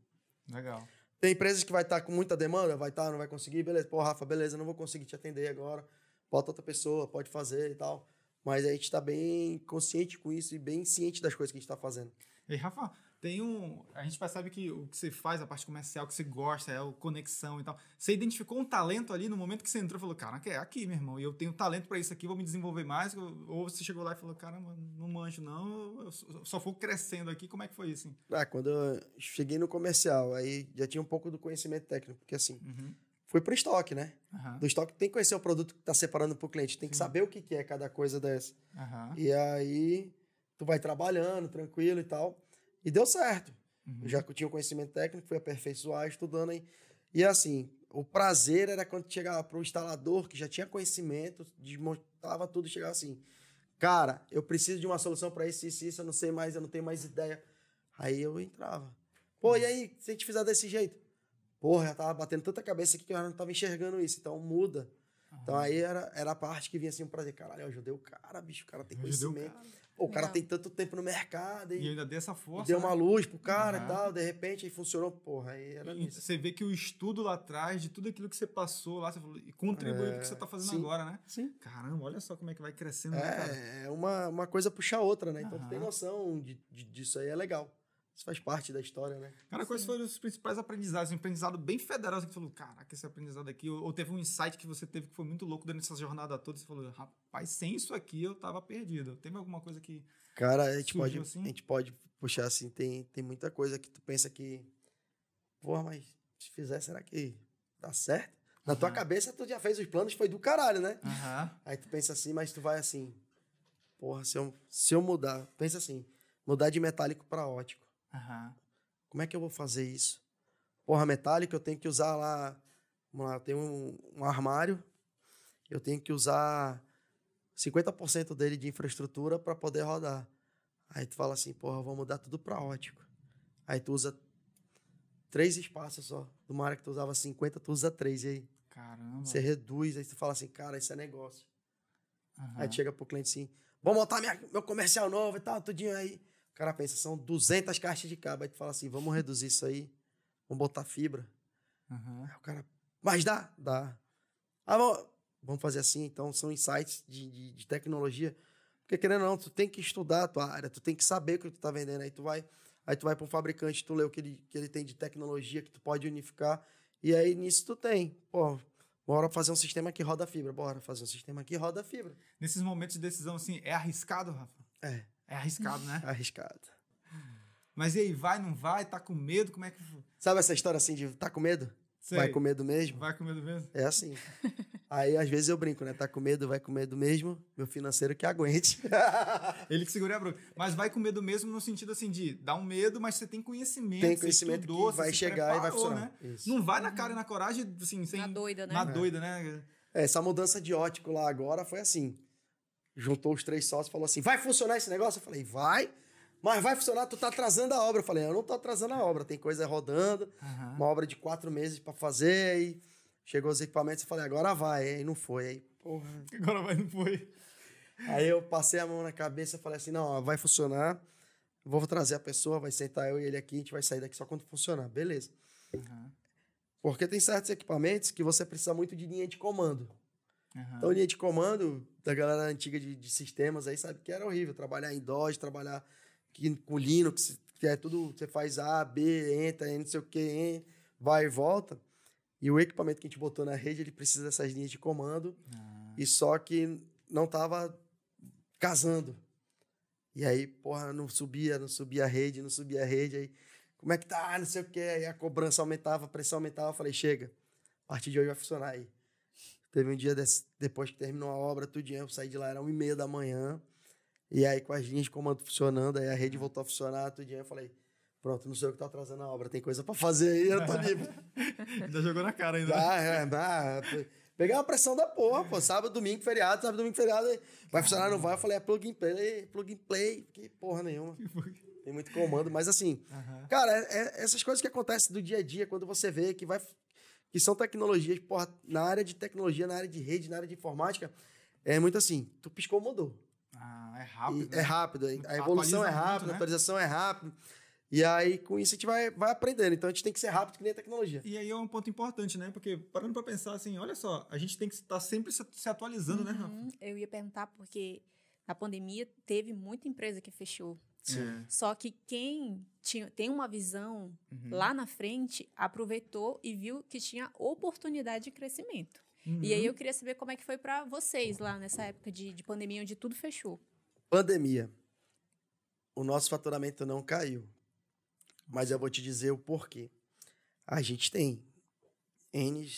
Legal. Tem empresas que vai estar com muita demanda, vai estar, não vai conseguir, beleza. Pô, Rafa, beleza, não vou conseguir te atender agora. Bota outra pessoa, pode fazer e tal. Mas a gente está bem consciente com isso e bem ciente das coisas que a gente está fazendo. E Rafa, tem um. A gente percebe que o que você faz, a parte comercial, que você gosta, é a conexão e tal. Você identificou um talento ali no momento que você entrou e falou: Caraca, é aqui, meu irmão, e eu tenho talento para isso aqui, vou me desenvolver mais. Ou você chegou lá e falou: Caramba, não manjo, não, eu só- vou crescendo aqui. Como é que foi isso? Assim? Ah, quando eu cheguei no comercial, aí já tinha um pouco do conhecimento técnico, porque assim, Uhum. fui pro estoque, né? Aham. Do estoque tem que conhecer o produto que tá separando pro cliente, tem que Sim. saber o que, que é cada coisa dessa. Aham. E aí tu vai trabalhando, tranquilo e tal. E deu certo. Uhum. Eu já tinha o conhecimento técnico, fui aperfeiçoar, estudando aí. E assim, o prazer era quando chegava pro instalador, que já tinha conhecimento, desmontava tudo, e chegava assim, cara, eu preciso de uma solução para isso, isso, isso, eu não sei mais, eu não tenho mais ideia. Aí eu entrava. Pô, e aí, se a gente fizer desse jeito? Porra, já tava batendo tanta cabeça aqui que eu não tava enxergando isso, então muda. Então aí era, era a parte que vinha assim um prazer. Caralho, eu ajudei o cara, bicho, o cara tem Eu o conhecimento. Pô, o cara tem tanto tempo no mercado E e, ainda dei essa força. deu né? uma luz pro cara Aham. e tal, de repente aí funcionou. Porra, aí era E isso. Você vê que o estudo lá atrás, de tudo aquilo que você passou lá, você falou, e contribuiu com o que você tá fazendo sim. agora, né? Sim. Caramba, olha só como é que vai crescendo, né, cara? É, é uma, uma coisa puxa a outra, né? Então tu tem noção de, de- disso aí, é legal. Isso faz parte da história, né? Cara, quais foram os principais aprendizados? Um aprendizado bem federal, assim, que você falou, caraca, esse aprendizado aqui. Ou, ou teve um insight que você teve que foi muito louco durante essa jornada toda. Você falou, rapaz, sem isso aqui eu tava perdido. Teve alguma coisa que. Cara, a gente, Surgiu pode, assim? a gente pode puxar assim, tem, tem muita coisa que tu pensa que. Porra, mas se fizer, será que dá certo? Na tua Aham. cabeça, tu já fez os planos, foi do caralho, né? Aham. Aí tu pensa assim, mas tu vai assim. Porra, se eu, se eu mudar, pensa assim, mudar de metálico para ótico. Aham. Como é que eu vou fazer isso? Porra, metálico, eu tenho que usar lá. Vamos lá, eu tenho um, um armário, eu tenho que usar 50% dele de infraestrutura para poder rodar. Aí tu fala assim, porra, eu vou mudar tudo para ótico. Aí tu usa três espaços só. De uma área que tu usava 50, tu usa três. E aí Caramba. você reduz, aí tu fala assim, cara, isso é negócio. Aham. Aí tu chega pro cliente assim, vamos montar minha, meu comercial novo e tal, tudinho aí. O cara pensa, são 200 caixas de cabo. Aí tu fala assim, vamos reduzir isso aí, vamos botar fibra. Aham. Aí o cara, mas dá? Dá. Ah, vamos, vamos fazer assim, então são insights de, de, de tecnologia. Porque querendo ou não, tu tem que estudar a tua área, tu tem que saber o que tu tá vendendo. Aí tu vai, aí tu vai para um fabricante, tu lê o que ele, que ele tem de tecnologia, que tu pode unificar. E aí nisso tu tem, pô, bora fazer um sistema que roda fibra. Bora fazer um sistema que roda fibra. Nesses momentos de decisão, assim, é arriscado, Rafa? É, É arriscado, né? arriscado. Mas e aí, vai, não vai? Tá com medo? Como é que. Sabe essa história assim de tá com medo? Sei. Vai com medo mesmo? Vai com medo mesmo? É assim. Aí às vezes eu brinco, né? Tá com medo, vai com medo mesmo. Meu financeiro que aguente. Ele que segura a bronca. Mas vai com medo mesmo no sentido assim de dar um medo, mas você tem conhecimento. Tem conhecimento estudou, que vai chegar e vai preparou, funcionar. Né? Isso. Não vai na cara e na coragem, assim, sem. Na doida, né? Na É. doida, né? É, essa mudança de ótico lá agora foi assim. Juntou os três sócios e falou assim: vai funcionar esse negócio? Eu falei, vai. Mas vai funcionar, tu tá atrasando a obra. Eu falei, eu não tô atrasando a obra, tem coisa rodando, Aham. uma obra de quatro meses pra fazer, aí chegou os equipamentos e falei, agora vai. Aí não foi. Aí, porra. Agora vai, não foi. Aí eu passei a mão na cabeça e falei assim: não, ó, vai funcionar. Vou trazer a pessoa, vai sentar eu e ele aqui, a gente vai sair daqui só quando funcionar. Beleza. Aham. Porque tem certos equipamentos que você precisa muito de linha de comando. Aham. Então, linha de comando da galera antiga de, de sistemas aí sabe que era horrível. Trabalhar em DOS, trabalhar com Linux, que é tudo, você faz A, B, entra, não sei o que, vai e volta. E o equipamento que a gente botou na rede, ele precisa dessas linhas de comando. Ah, E só que não tava casando. E aí, porra, não subia, não subia a rede, não subia a rede. Aí, como é que tá? Não sei o quê. Aí a cobrança aumentava, a pressão aumentava. Eu falei, chega, a partir de hoje vai funcionar aí. Teve um dia desse, depois que terminou a obra, tudinho, eu saí de lá, era uma e meia da manhã. E aí, com as linhas de comando funcionando, aí a rede voltou a funcionar, tudinho. Eu falei, pronto, não sei o que tá atrasando a obra, tem coisa pra fazer aí, eu tô livre. Já jogou na cara ainda. Ah, é, ah, pegar uma pressão da porra, pô. Sábado, domingo, feriado, sábado, domingo, feriado. Vai funcionar, não vai? Eu falei, é plug and play, plug and play. Que porra nenhuma. Tem muito comando, mas assim, Aham. cara, é- é essas coisas que acontecem do dia a dia, quando você vê que vai. Que são tecnologias, porra, na área de tecnologia, na área de rede, na área de informática, é muito assim, tu piscou, mudou. Ah, é E rápido. é né? rápido, a evolução Atualiza é rápida, muito, né? a atualização é rápida. E aí, com isso, a gente vai, vai aprendendo. Então, a gente tem que ser rápido que nem a tecnologia. E aí é um ponto importante, né? Porque parando pra pensar assim, olha só, a gente tem que estar sempre se atualizando, né, Rafa? Uhum. Eu ia perguntar porque na pandemia teve muita empresa que fechou. É. Só que quem tinha, tem uma visão Uhum. lá na frente aproveitou e viu que tinha oportunidade de crescimento. Uhum. E aí eu queria saber como é que foi para vocês lá nessa época de, de pandemia onde tudo fechou. Pandemia. O nosso faturamento não caiu. Mas eu vou te dizer o porquê. A gente tem N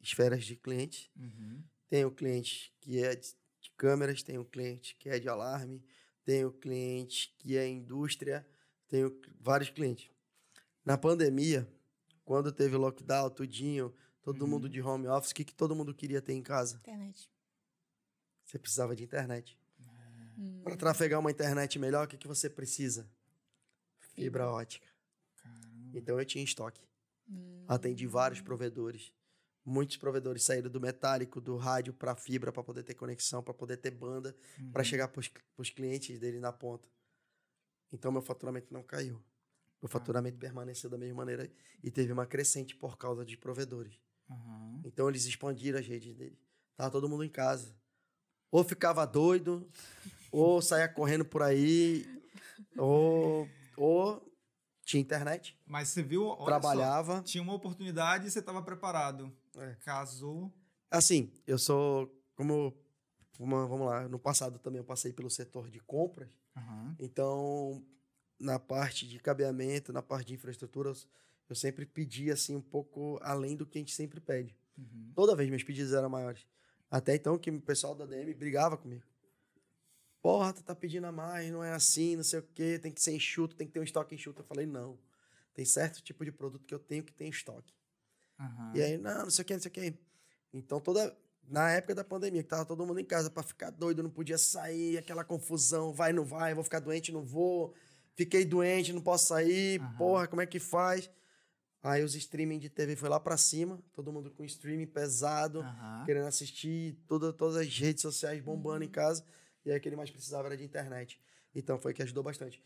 esferas de clientes. Uhum. Tem o cliente que é de de câmeras, tem o cliente que é de alarme, tem o cliente que é indústria, tem o- vários clientes. Na pandemia, quando teve lockdown, tudinho, todo Uhum. mundo de home office, o que, que todo mundo queria ter em casa? Internet. Você precisava de internet. Hum. Para trafegar uma internet melhor, o que, que você precisa? Fibra ótica. Caramba. Então eu tinha em estoque. Hum. Atendi vários provedores. Muitos provedores saíram do metálico, do rádio para fibra, para poder ter conexão, para poder ter banda, para Uhum. chegar para os clientes dele na ponta. Então meu faturamento não caiu. Meu faturamento permaneceu da mesma maneira e teve uma crescente por causa de provedores. Aham. Então eles expandiram as redes dele. Tava todo mundo em casa. Ou ficava doido, ou saía correndo por aí, ou, ou tinha internet, Mas você viu, trabalhava. só, tinha uma oportunidade e você estava preparado. É. Casou. Assim, eu sou como, como- vamos lá, no passado também eu passei pelo setor de compras, Aham. então na parte de cabeamento, na parte de infraestrutura, eu, sempre pedi assim um pouco além do que a gente sempre pede. Uhum. Toda vez meus pedidos eram maiores. Até então que o pessoal da DM brigava comigo. Porra, tu tá pedindo a mais, não é assim, não sei o quê, tem que ser enxuto, tem que ter um estoque enxuto. Eu falei, não. Tem certo tipo de produto que eu tenho que ter em estoque. Aham. E aí, não, não sei o que, não sei o que. Então, toda. Na época da pandemia, que tava todo mundo em casa pra ficar doido, não podia sair, aquela confusão, vai, não vai, vou ficar doente, não vou. Fiquei doente, não posso sair, Aham. porra, como é que faz? Aí os streaming de TV foi lá pra cima, todo mundo com streaming pesado, Aham. querendo assistir, toda, todas as redes sociais bombando em casa. E aí o que ele mais precisava era de internet. Então foi que ajudou bastante.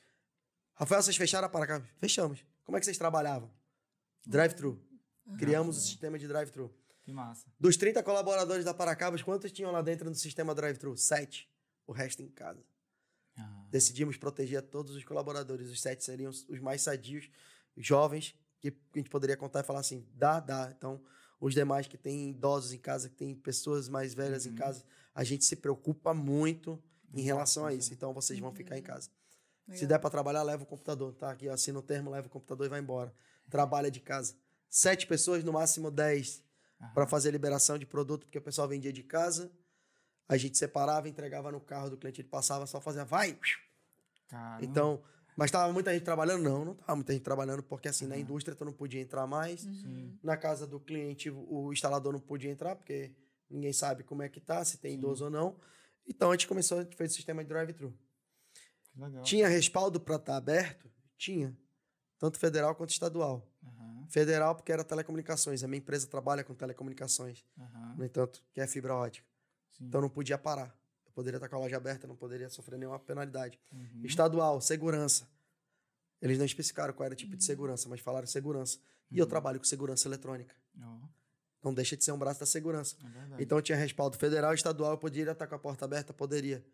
Rafael, vocês fecharam a Paracaba? Fechamos. Como é que vocês trabalhavam? Drive-thru. Criamos o sistema de drive-thru. Que massa. Dos 30 colaboradores da Paracabas, quantos tinham lá dentro no sistema drive-thru? Sete. O resto em casa. Ah. Decidimos proteger a todos os colaboradores. Os sete seriam os mais sadios, jovens, que a gente poderia contar e falar assim: dá, dá. Então, os demais que têm idosos em casa, que têm pessoas mais velhas em Uhum. casa, a gente se preocupa muito em relação a isso. Então, vocês vão ficar em casa. Se Legal. der para trabalhar, leva o computador. Tá aqui, assina o termo, leva o computador e vai embora. Trabalha de casa. Sete pessoas, no máximo dez, para fazer a liberação de produto, porque o pessoal vendia de casa. A gente separava, entregava no carro do cliente, ele passava, só fazia, vai! Caramba. Então, mas tava muita gente trabalhando? Não, não tava muita gente trabalhando, porque assim, na indústria tu não podia entrar mais. Sim. Na casa do cliente, o instalador não podia entrar, porque ninguém sabe como é que tá, se tem Sim. idoso ou não. Então a gente começou, a gente fez o sistema de drive-thru. Que legal. Tinha respaldo para estar aberto? Tinha. Tanto federal quanto estadual. Federal, porque era telecomunicações. A minha empresa trabalha com telecomunicações. Aham. No entanto, que é fibra ótica. Sim. Então não podia parar. Eu poderia estar com a loja aberta, não poderia sofrer nenhuma penalidade. Uhum. Estadual, segurança. Eles não especificaram qual era o tipo de segurança, mas falaram segurança. E eu Uhum. trabalho com segurança eletrônica. Ó, Não deixa de ser um braço da segurança. é. Então tinha respaldo federal e estadual, eu poderia estar com a porta aberta? Poderia.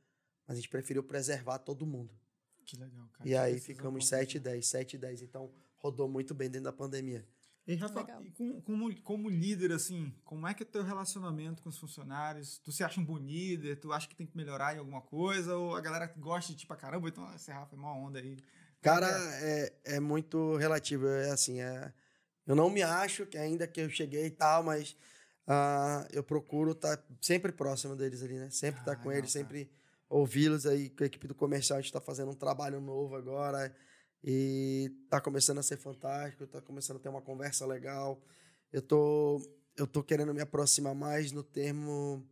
Mas a gente preferiu preservar todo mundo. Que legal, cara. E aí ficamos importante, 7 e né? 10, 7 e 10. Então rodou muito bem dentro da pandemia. E, Rafa, e com- como, como líder, assim, como é que é o teu relacionamento com os funcionários? Tu se acha um bom líder? Tu acha que tem que melhorar em alguma coisa? Ou a galera gosta de ti pra caramba? Então, esse Rafa é mó onda aí. Cara, é, é muito relativo. É assim, é, eu não me acho que ainda que eu cheguei e tal, mas ah, eu procuro estar sempre próximo deles ali, né? Sempre estar Ah, com legal, eles, cara. sempre ouvi-los aí. Com a equipe do comercial, a gente está fazendo um trabalho novo agora e tá começando a ser fantástico, tá começando a ter uma conversa legal. Eu tô, eu tô querendo me aproximar mais no termo,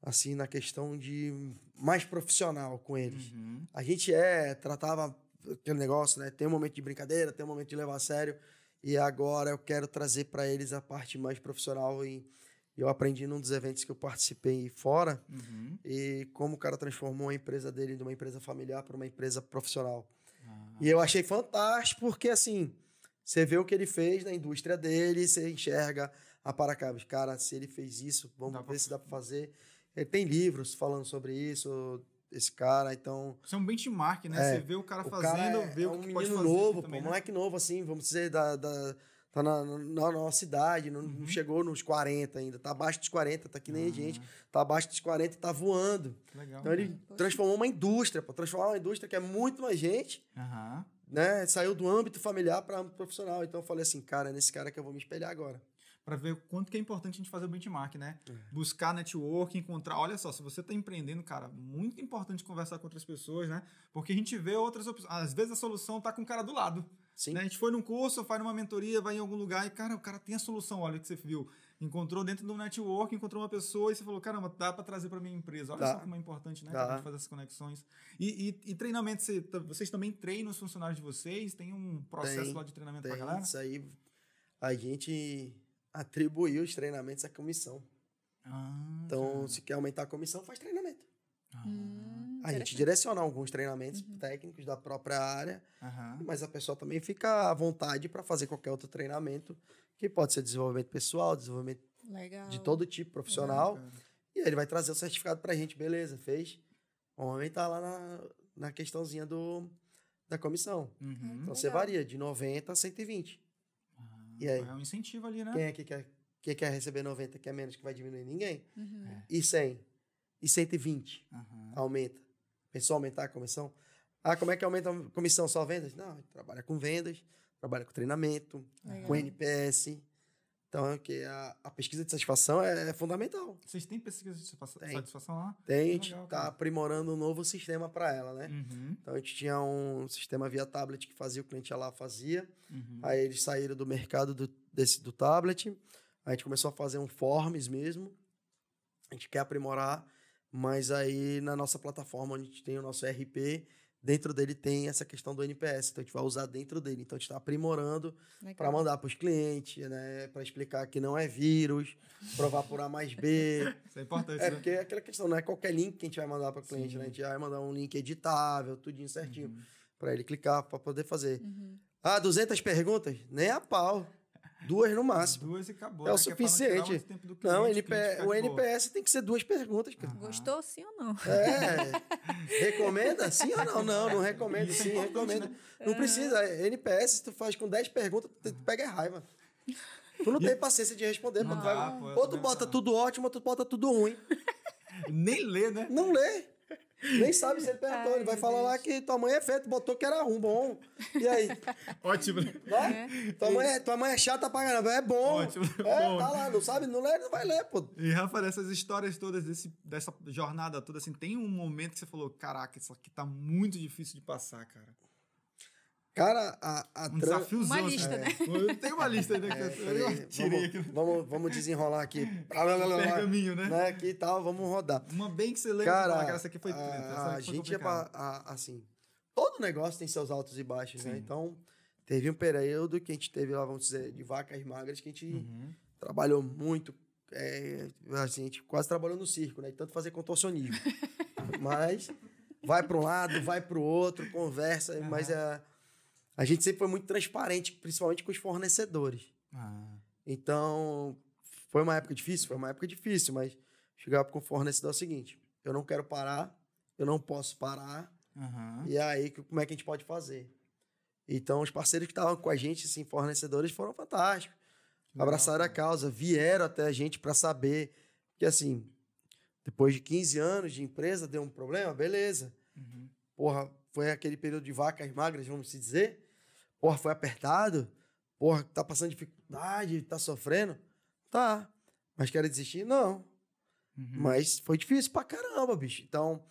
assim, na questão de mais profissional com eles. Uhum. A gente é, tratava aquele negócio, né? Tem um momento de brincadeira, tem um momento de levar a sério. E agora eu quero trazer para eles a parte mais profissional. E eu aprendi num dos eventos que eu participei fora. Uhum. E como o cara transformou a empresa dele de uma empresa familiar para uma empresa profissional. Ah, E eu achei fantástico, porque assim, você vê o que ele fez na indústria dele, você enxerga a Paracabos. Cara, se ele fez isso, vamos Dá ver pra- se dá para fazer. Ele tem livros falando sobre isso, esse cara, então. Isso é um benchmark, né? É, Você vê o cara O fazendo, cara é, vê é o um que menino pode fazer novo, também, pô, né? moleque novo, assim, vamos dizer, da, da- tá na, na, nossa cidade, não, Uhum. chegou nos 40 ainda, tá abaixo dos 40, tá que nem a Ah. gente, tá abaixo dos 40 e tá voando. Legal. Então ele Poxa. transformou uma indústria, pô, transformou uma indústria que é muito mais gente, Aham. né? Saiu do âmbito familiar para âmbito profissional. Então eu falei assim, cara, é nesse cara que eu vou me espelhar agora. Pra ver o quanto que é importante a gente fazer o benchmark, né? É. Buscar network, encontrar. Olha só, se você tá empreendendo, cara, muito importante conversar com outras pessoas, né? Porque a gente vê outras opções. Às vezes a solução tá com o cara do lado. Sim. né? A gente foi num curso, vai numa mentoria, vai em algum lugar e, cara, o cara tem a solução. Olha o que você viu. Encontrou dentro do network, encontrou uma pessoa e você falou, caramba, dá pra trazer pra minha empresa. Olha Dá. só como é importante, né? Dá. Pra gente fazer essas conexões. E, e, e treinamento, você- vocês também treinam os funcionários de vocês? Tem um processo Tem, lá de treinamento pra galera? isso aí. A gente atribuiu os treinamentos à comissão. Ah, Então, cara. se quer aumentar a comissão, faz treinamento. Ah, Hum, A gente direciona alguns treinamentos técnicos da própria área, aham. mas a pessoa também fica à vontade para fazer qualquer outro treinamento, que pode ser desenvolvimento pessoal, desenvolvimento Legal. de todo tipo profissional. Legal. E aí ele vai trazer o certificado pra gente, beleza, fez. Vamos aumentar lá na, na questãozinha do, da comissão. Uhum. Então você Legal. varia de 90 a 120. Ah, E aí? É um incentivo ali, né? Quem é que quer, quem quer receber 90 que é menos que vai diminuir? Ninguém. Uhum. É. E 100? E 120? Aham. Aumenta. Pensou aumentar a comissão? Ah, como é que aumenta a comissão? Só vendas? Não, a gente trabalha com vendas, trabalha com treinamento, Legal. com NPS. Então, é que a, a pesquisa de satisfação é, é fundamental. Vocês têm pesquisa de satisfação lá? Tem, a gente Legal, está aprimorando um novo sistema para ela, né? Uhum. Então, a gente tinha um sistema via tablet que fazia, o cliente ia lá, fazia. Uhum. Aí eles saíram do mercado do, desse, do tablet. A gente começou a fazer um forms mesmo. A gente quer aprimorar, mas aí na nossa plataforma, onde a gente tem o nosso RP, dentro dele tem essa questão do NPS. Então a gente vai usar dentro dele. Então a gente está aprimorando para mandar para os clientes, né? Para explicar que não é vírus, provar por A mais B. Isso é importante, É, né? porque é aquela questão, não é qualquer link que a gente vai mandar para o cliente, né? A gente vai mandar um link editável, tudinho certinho, Uhum. para ele clicar, para poder fazer. Uhum. Ah, 200 perguntas? Nem a pau. Duas no máximo. Duas e acabou. É o né? Não suficiente. Não, cliente, NP, cliente ficar o. NPS tem que ser duas perguntas, cara. Gostou sim ou não? É. Recomenda? Sim ou não? Não, não recomendo. Isso é Sim, recomendo. né? Não precisa. NPS, se tu faz com 10 perguntas, tu pega raiva. Tu não tem paciência de responder. Não pô, tu vai- dá, pô, eu ou tu bota não. tudo ótimo, ou tu bota tudo ruim. Nem lê, né? Não lê. Nem sabe se ele perguntou. Ele vai falar lá que tua mãe é feia, tu botou que era ruim, bom. E aí? Ótimo. né? Vai? Tua, mãe é, tua mãe é chata pra caramba. É bom. Ótimo. É, Bom. tá lá, não sabe? Não lê, não vai ler, pô. E, Rafa, dessas histórias todas, desse, dessa jornada toda, assim, tem um momento que você falou, caraca, isso aqui tá muito difícil de passar, cara. Cara, a, a Um tran- desafiozão. Uma lista, assim. né? Tem uma lista aí, né? É, que eu, peraí, eu tirei aqui. vamos, vamos, vamos desenrolar aqui. Pergaminho, né? né? Aqui e tal, vamos rodar. Uma bem que você lembra, Cara, cara, essa aqui foi treta, a, aqui foi gente é pra, a- assim, todo negócio tem seus altos e baixos, né? Sim. Então, teve um período que a gente teve lá, vamos dizer, de vacas magras, que a gente Uhum. trabalhou muito, é, assim, a gente quase trabalhou no circo, né? E tanto fazer contorcionismo. mas vai para um lado, vai para o outro, conversa, mas é, a gente sempre foi muito transparente, principalmente com os fornecedores. Ah, Então, foi uma época difícil? Foi uma época difícil, mas chegar com o fornecedor é o seguinte: eu não quero parar, eu não posso parar, aham. e aí, que- como é que a gente pode fazer? Então, os parceiros que estavam com a gente, assim, fornecedores, foram fantásticos. Legal, Abraçaram a causa, vieram até a gente para saber. que assim, depois de 15 anos de empresa, deu um problema, beleza. Uhum. Porra, foi aquele período de vacas magras, vamos se dizer. Porra, foi apertado. Porra, tá passando dificuldade, tá sofrendo. Tá. Mas quer desistir? Não. Uhum. Mas foi difícil pra caramba, bicho. Então,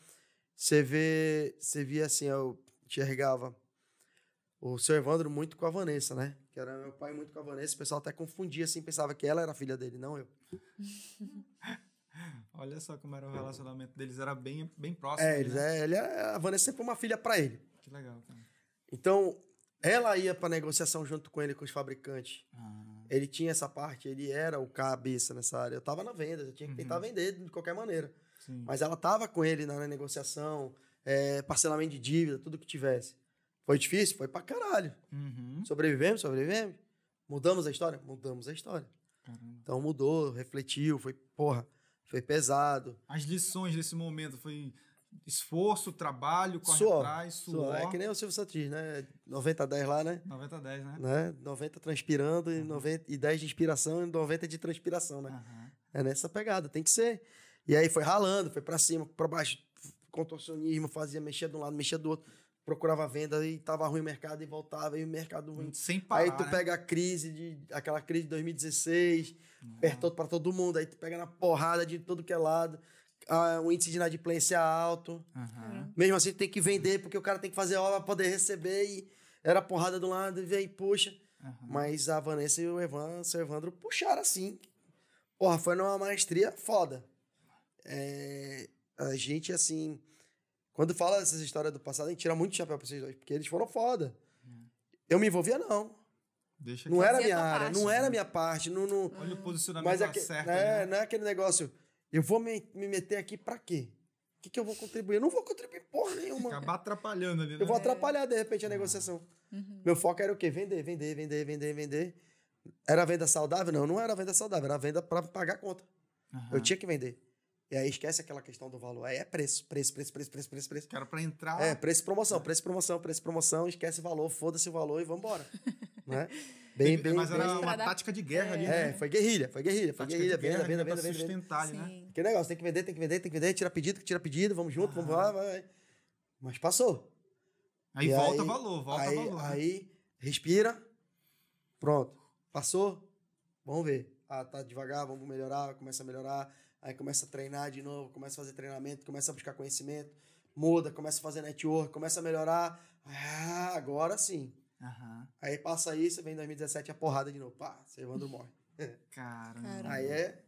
você vê, você via assim, eu enxergava o seu Evandro muito com a Vanessa, né? Que era meu pai muito com a Vanessa. O pessoal até confundia assim, pensava que ela era filha dele, não eu. Olha só como era o relacionamento deles, era bem, bem próximo. É, eles, né? é, ele, é- a Vanessa sempre foi uma filha pra ele. Que legal, cara. Então, ela ia pra negociação junto com ele, com os fabricantes. Ah, Ele tinha essa parte, ele era o cabeça nessa área. Eu tava na venda, eu tinha que tentar Uhum. vender de qualquer maneira. sim. Mas ela tava com ele na negociação, é, parcelamento de dívida, tudo que tivesse. Foi difícil? Foi pra caralho. Uhum. Sobrevivemos? Sobrevivemos. Mudamos a história? Mudamos a história. Caramba. Então mudou, refletiu, foi, porra, foi pesado. As lições desse momento foi esforço, trabalho, corre Suor, atrás, Só, suor. É que nem o Silvio Santos diz, né? 90 a 10 lá, né? 90 a 10, né? né? 90 transpirando e, 90, e 10 de inspiração e 90 de transpiração, né? Aham. É nessa pegada, tem que ser. E aí foi ralando, foi pra cima, pra baixo, contorcionismo, fazia, mexia de um lado, mexia do outro, procurava venda e tava ruim o mercado e voltava, e o mercado ruim. Sem parar, aí tu né? pega a crise de aquela crise de 2016, apertou pra todo mundo, aí tu pega na porrada de tudo que é lado, ah, o índice de inadimplência alto. Aham. Mesmo assim, tem que vender, porque o cara tem que fazer obra pra poder receber e era porrada de um lado e vem, puxa. Aham. Mas a Vanessa e o Evan, seu Evandro puxaram assim. Porra, foi numa maestria foda. É, a gente, assim. Quando fala dessas histórias do passado, a gente tira muito chapéu pra vocês dois, porque eles foram foda. Eu me envolvia, não. Deixa Não que- era minha área, parte, não era né? minha parte. Não, não, Olha o posicionamento mas aque- certo. é, né? não é aquele negócio. Eu vou me, me meter aqui pra quê? O que, que eu vou contribuir? Eu não vou contribuir porra nenhuma. Acabar atrapalhando ali, né? Eu vou atrapalhar, de repente, a negociação. Uhum. Meu foco era o quê? Vender, vender, vender, vender, vender. Era venda saudável? Não, não era venda saudável, era venda para pagar a conta. Aham. Eu tinha que vender. E aí esquece aquela questão do valor. Aí é preço, preço, preço, preço, preço, preço, preço. Que era pra entrar. É, preço e promoção, preço e promoção, preço e promoção, esquece o valor, foda-se o valor e vambora. né? Bem, bem, Mas era bem. uma tática de guerra ali, É, né? foi guerrilha, foi guerrilha, foi Tática guerrilha, de venda, guerra venda, ali venda, venda, venda. sustentar ali, né? Aquele negócio, tem que vender, tem que vender, tem que vender, tira pedido, tira pedido, vamos junto, vamos lá, vai. vai. Mas passou. Aí E volta aí- valor, volta aí, valor. né? Aí, respira. Pronto. Passou? Vamos ver. Ah, tá devagar, vamos melhorar, começa a melhorar. Aí começa a treinar de novo, começa a fazer treinamento, começa a buscar conhecimento, muda, começa a fazer network, começa a melhorar. Ah, agora sim. Aham. Aí passa isso, vem 2017 a porrada de novo. Pá, você Evandro morre. Caramba. Caramba. Aí é.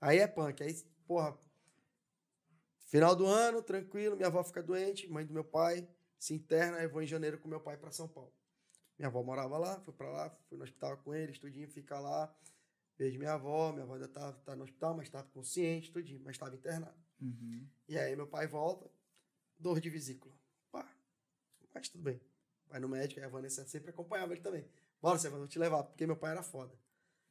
Aí é punk. Aí, porra. Final do ano, tranquilo, minha avó fica doente, mãe do meu pai, se interna, eu vou em janeiro com meu pai para São Paulo. Minha avó morava lá, fui para lá, fui no hospital com ele, estudinho, fica lá. Vejo minha avó, minha avó ainda tá, tá no hospital, mas estava consciente, tudinho, mas estava internado. Uhum. E aí meu pai volta, dor de vesícula. Pá, mas tudo bem. Vai no médico, aí a Vanessa sempre acompanhava ele também. Bora, Sevano, vou te levar, porque meu pai era foda.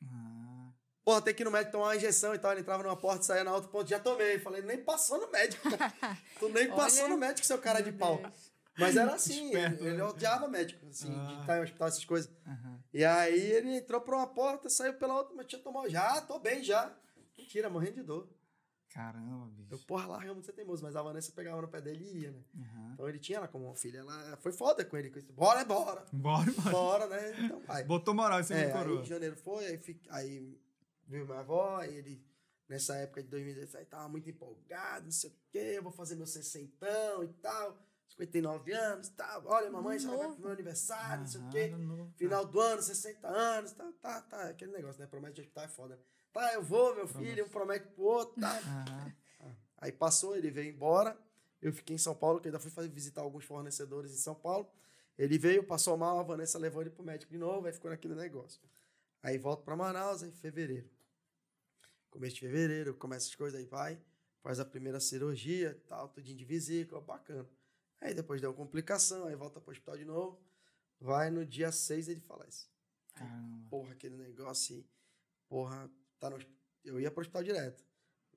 Ah. Porra, tem que ir no médico tomar uma injeção e tal. Ele entrava numa porta e saía na outra ponta. Já tomei. Falei, nem passou no médico, cara. Tu nem passou Olha, no médico, seu cara de meu pau. Deus. Mas era assim, Esperto, ele, ele né? odiava médico, assim, de Ah. estar em hospital, essas coisas. Aham. E aí ele entrou por uma porta, saiu pela outra, mas tinha tomado. Já, tô bem, já. Mentira, morrendo de dor. Caramba, bicho. Eu, porra, larga muito ser teimoso, mas a Vanessa pegava no pé dele e ia, né? Aham. Então ele tinha ela como uma filha. Ela foi foda com ele. com isso. Bora, é bora. Bora, bora. Bora, né? Então vai. Botou moral cima É, do aí coroa. em janeiro foi, aí, fi- aí viu minha avó, aí ele, nessa época de 2017, tava muito empolgado, não sei o quê, eu vou fazer meu sessentão e tal, 59 anos e tal, olha, mamãe, você vai pro meu aniversário, não sei o Aham, quê, novo, final do ano, 60 anos, tá, tá, tá, aquele negócio, né, promete de hospital é foda. Tá, eu vou, meu filho, um promete pro outro, tá. Aham. Aí passou, ele veio embora. Eu fiquei em São Paulo, que ainda fui fazer, visitar alguns fornecedores em São Paulo. Ele veio, passou mal, a Vanessa levou ele pro médico de novo, aí ficou naquele negócio. Aí volto para Manaus, aí fevereiro. Começo de fevereiro, começa as coisas, aí vai, faz a primeira cirurgia, tal, tudinho de vesícula, bacana. Aí depois deu uma complicação, aí volta pro hospital de novo. Vai no dia 6 ele falece. Caramba. Porra, aquele negócio aí. Porra, tá no, eu ia pro hospital direto.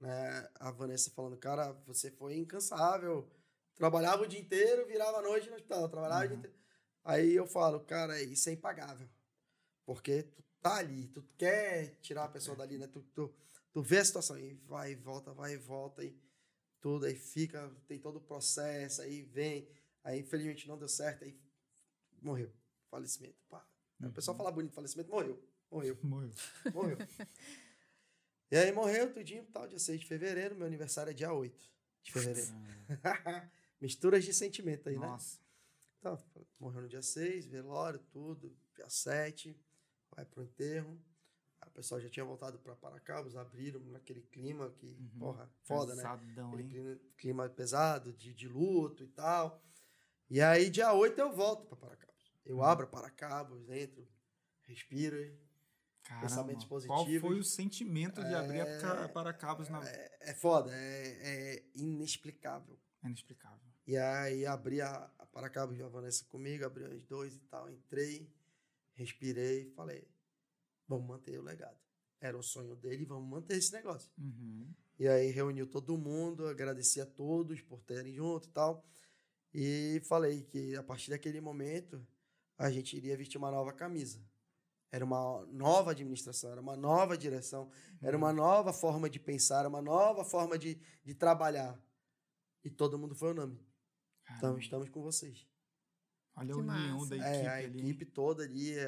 Né? A Vanessa falando, cara, você foi incansável. Trabalhava o dia inteiro, virava a noite no hospital. Trabalhava o dia Uhum. inteiro. Aí eu falo, cara, isso é impagável. Porque tu tá ali, tu quer tirar a pessoa dali, né? Tu, tu, tu vê a situação e vai e volta, vai e volta e tudo, aí fica, tem todo o processo, aí vem, aí infelizmente não deu certo, aí morreu. Falecimento. Pá. O pessoal Uhum. fala bonito, falecimento, morreu. Morreu, Morreu. morreu. e aí morreu tudinho, tal, dia 6 de fevereiro, meu aniversário é dia 8 de fevereiro. Misturas de sentimento aí, né? Nossa. Então, morreu no dia 6, velório, tudo. Dia 7, vai pro enterro. A pessoa já tinha voltado para Paracabos, abriram naquele clima que, Uhum. porra, foda, né? Pesadão, Aquele hein? clima, clima pesado, de, de luto e tal. E aí, dia 8, eu volto para Paracabos. Eu Uhum. abro Paracabos, entro, respiro. Caramba, pensamentos Qual positivos. foi o sentimento de abrir a É, ca- para cabos na. É, é foda, é, é inexplicável. É inexplicável. E aí abri a, a Paracabos a Vanessa comigo, abri os dois e tal, entrei, respirei e falei, vamos manter o legado. Era o sonho dele, vamos manter esse negócio. Uhum. E aí reuniu todo mundo, agradeci a todos por terem junto e tal. E falei que a partir daquele momento a gente iria vestir uma nova camisa. Era uma nova administração, era uma nova direção, era uma nova forma de pensar, era uma nova forma de, de trabalhar. E todo mundo foi unânime. Então Caramba. estamos com vocês. Olha Que a união massa. da equipe É, a ali. equipe toda ali é,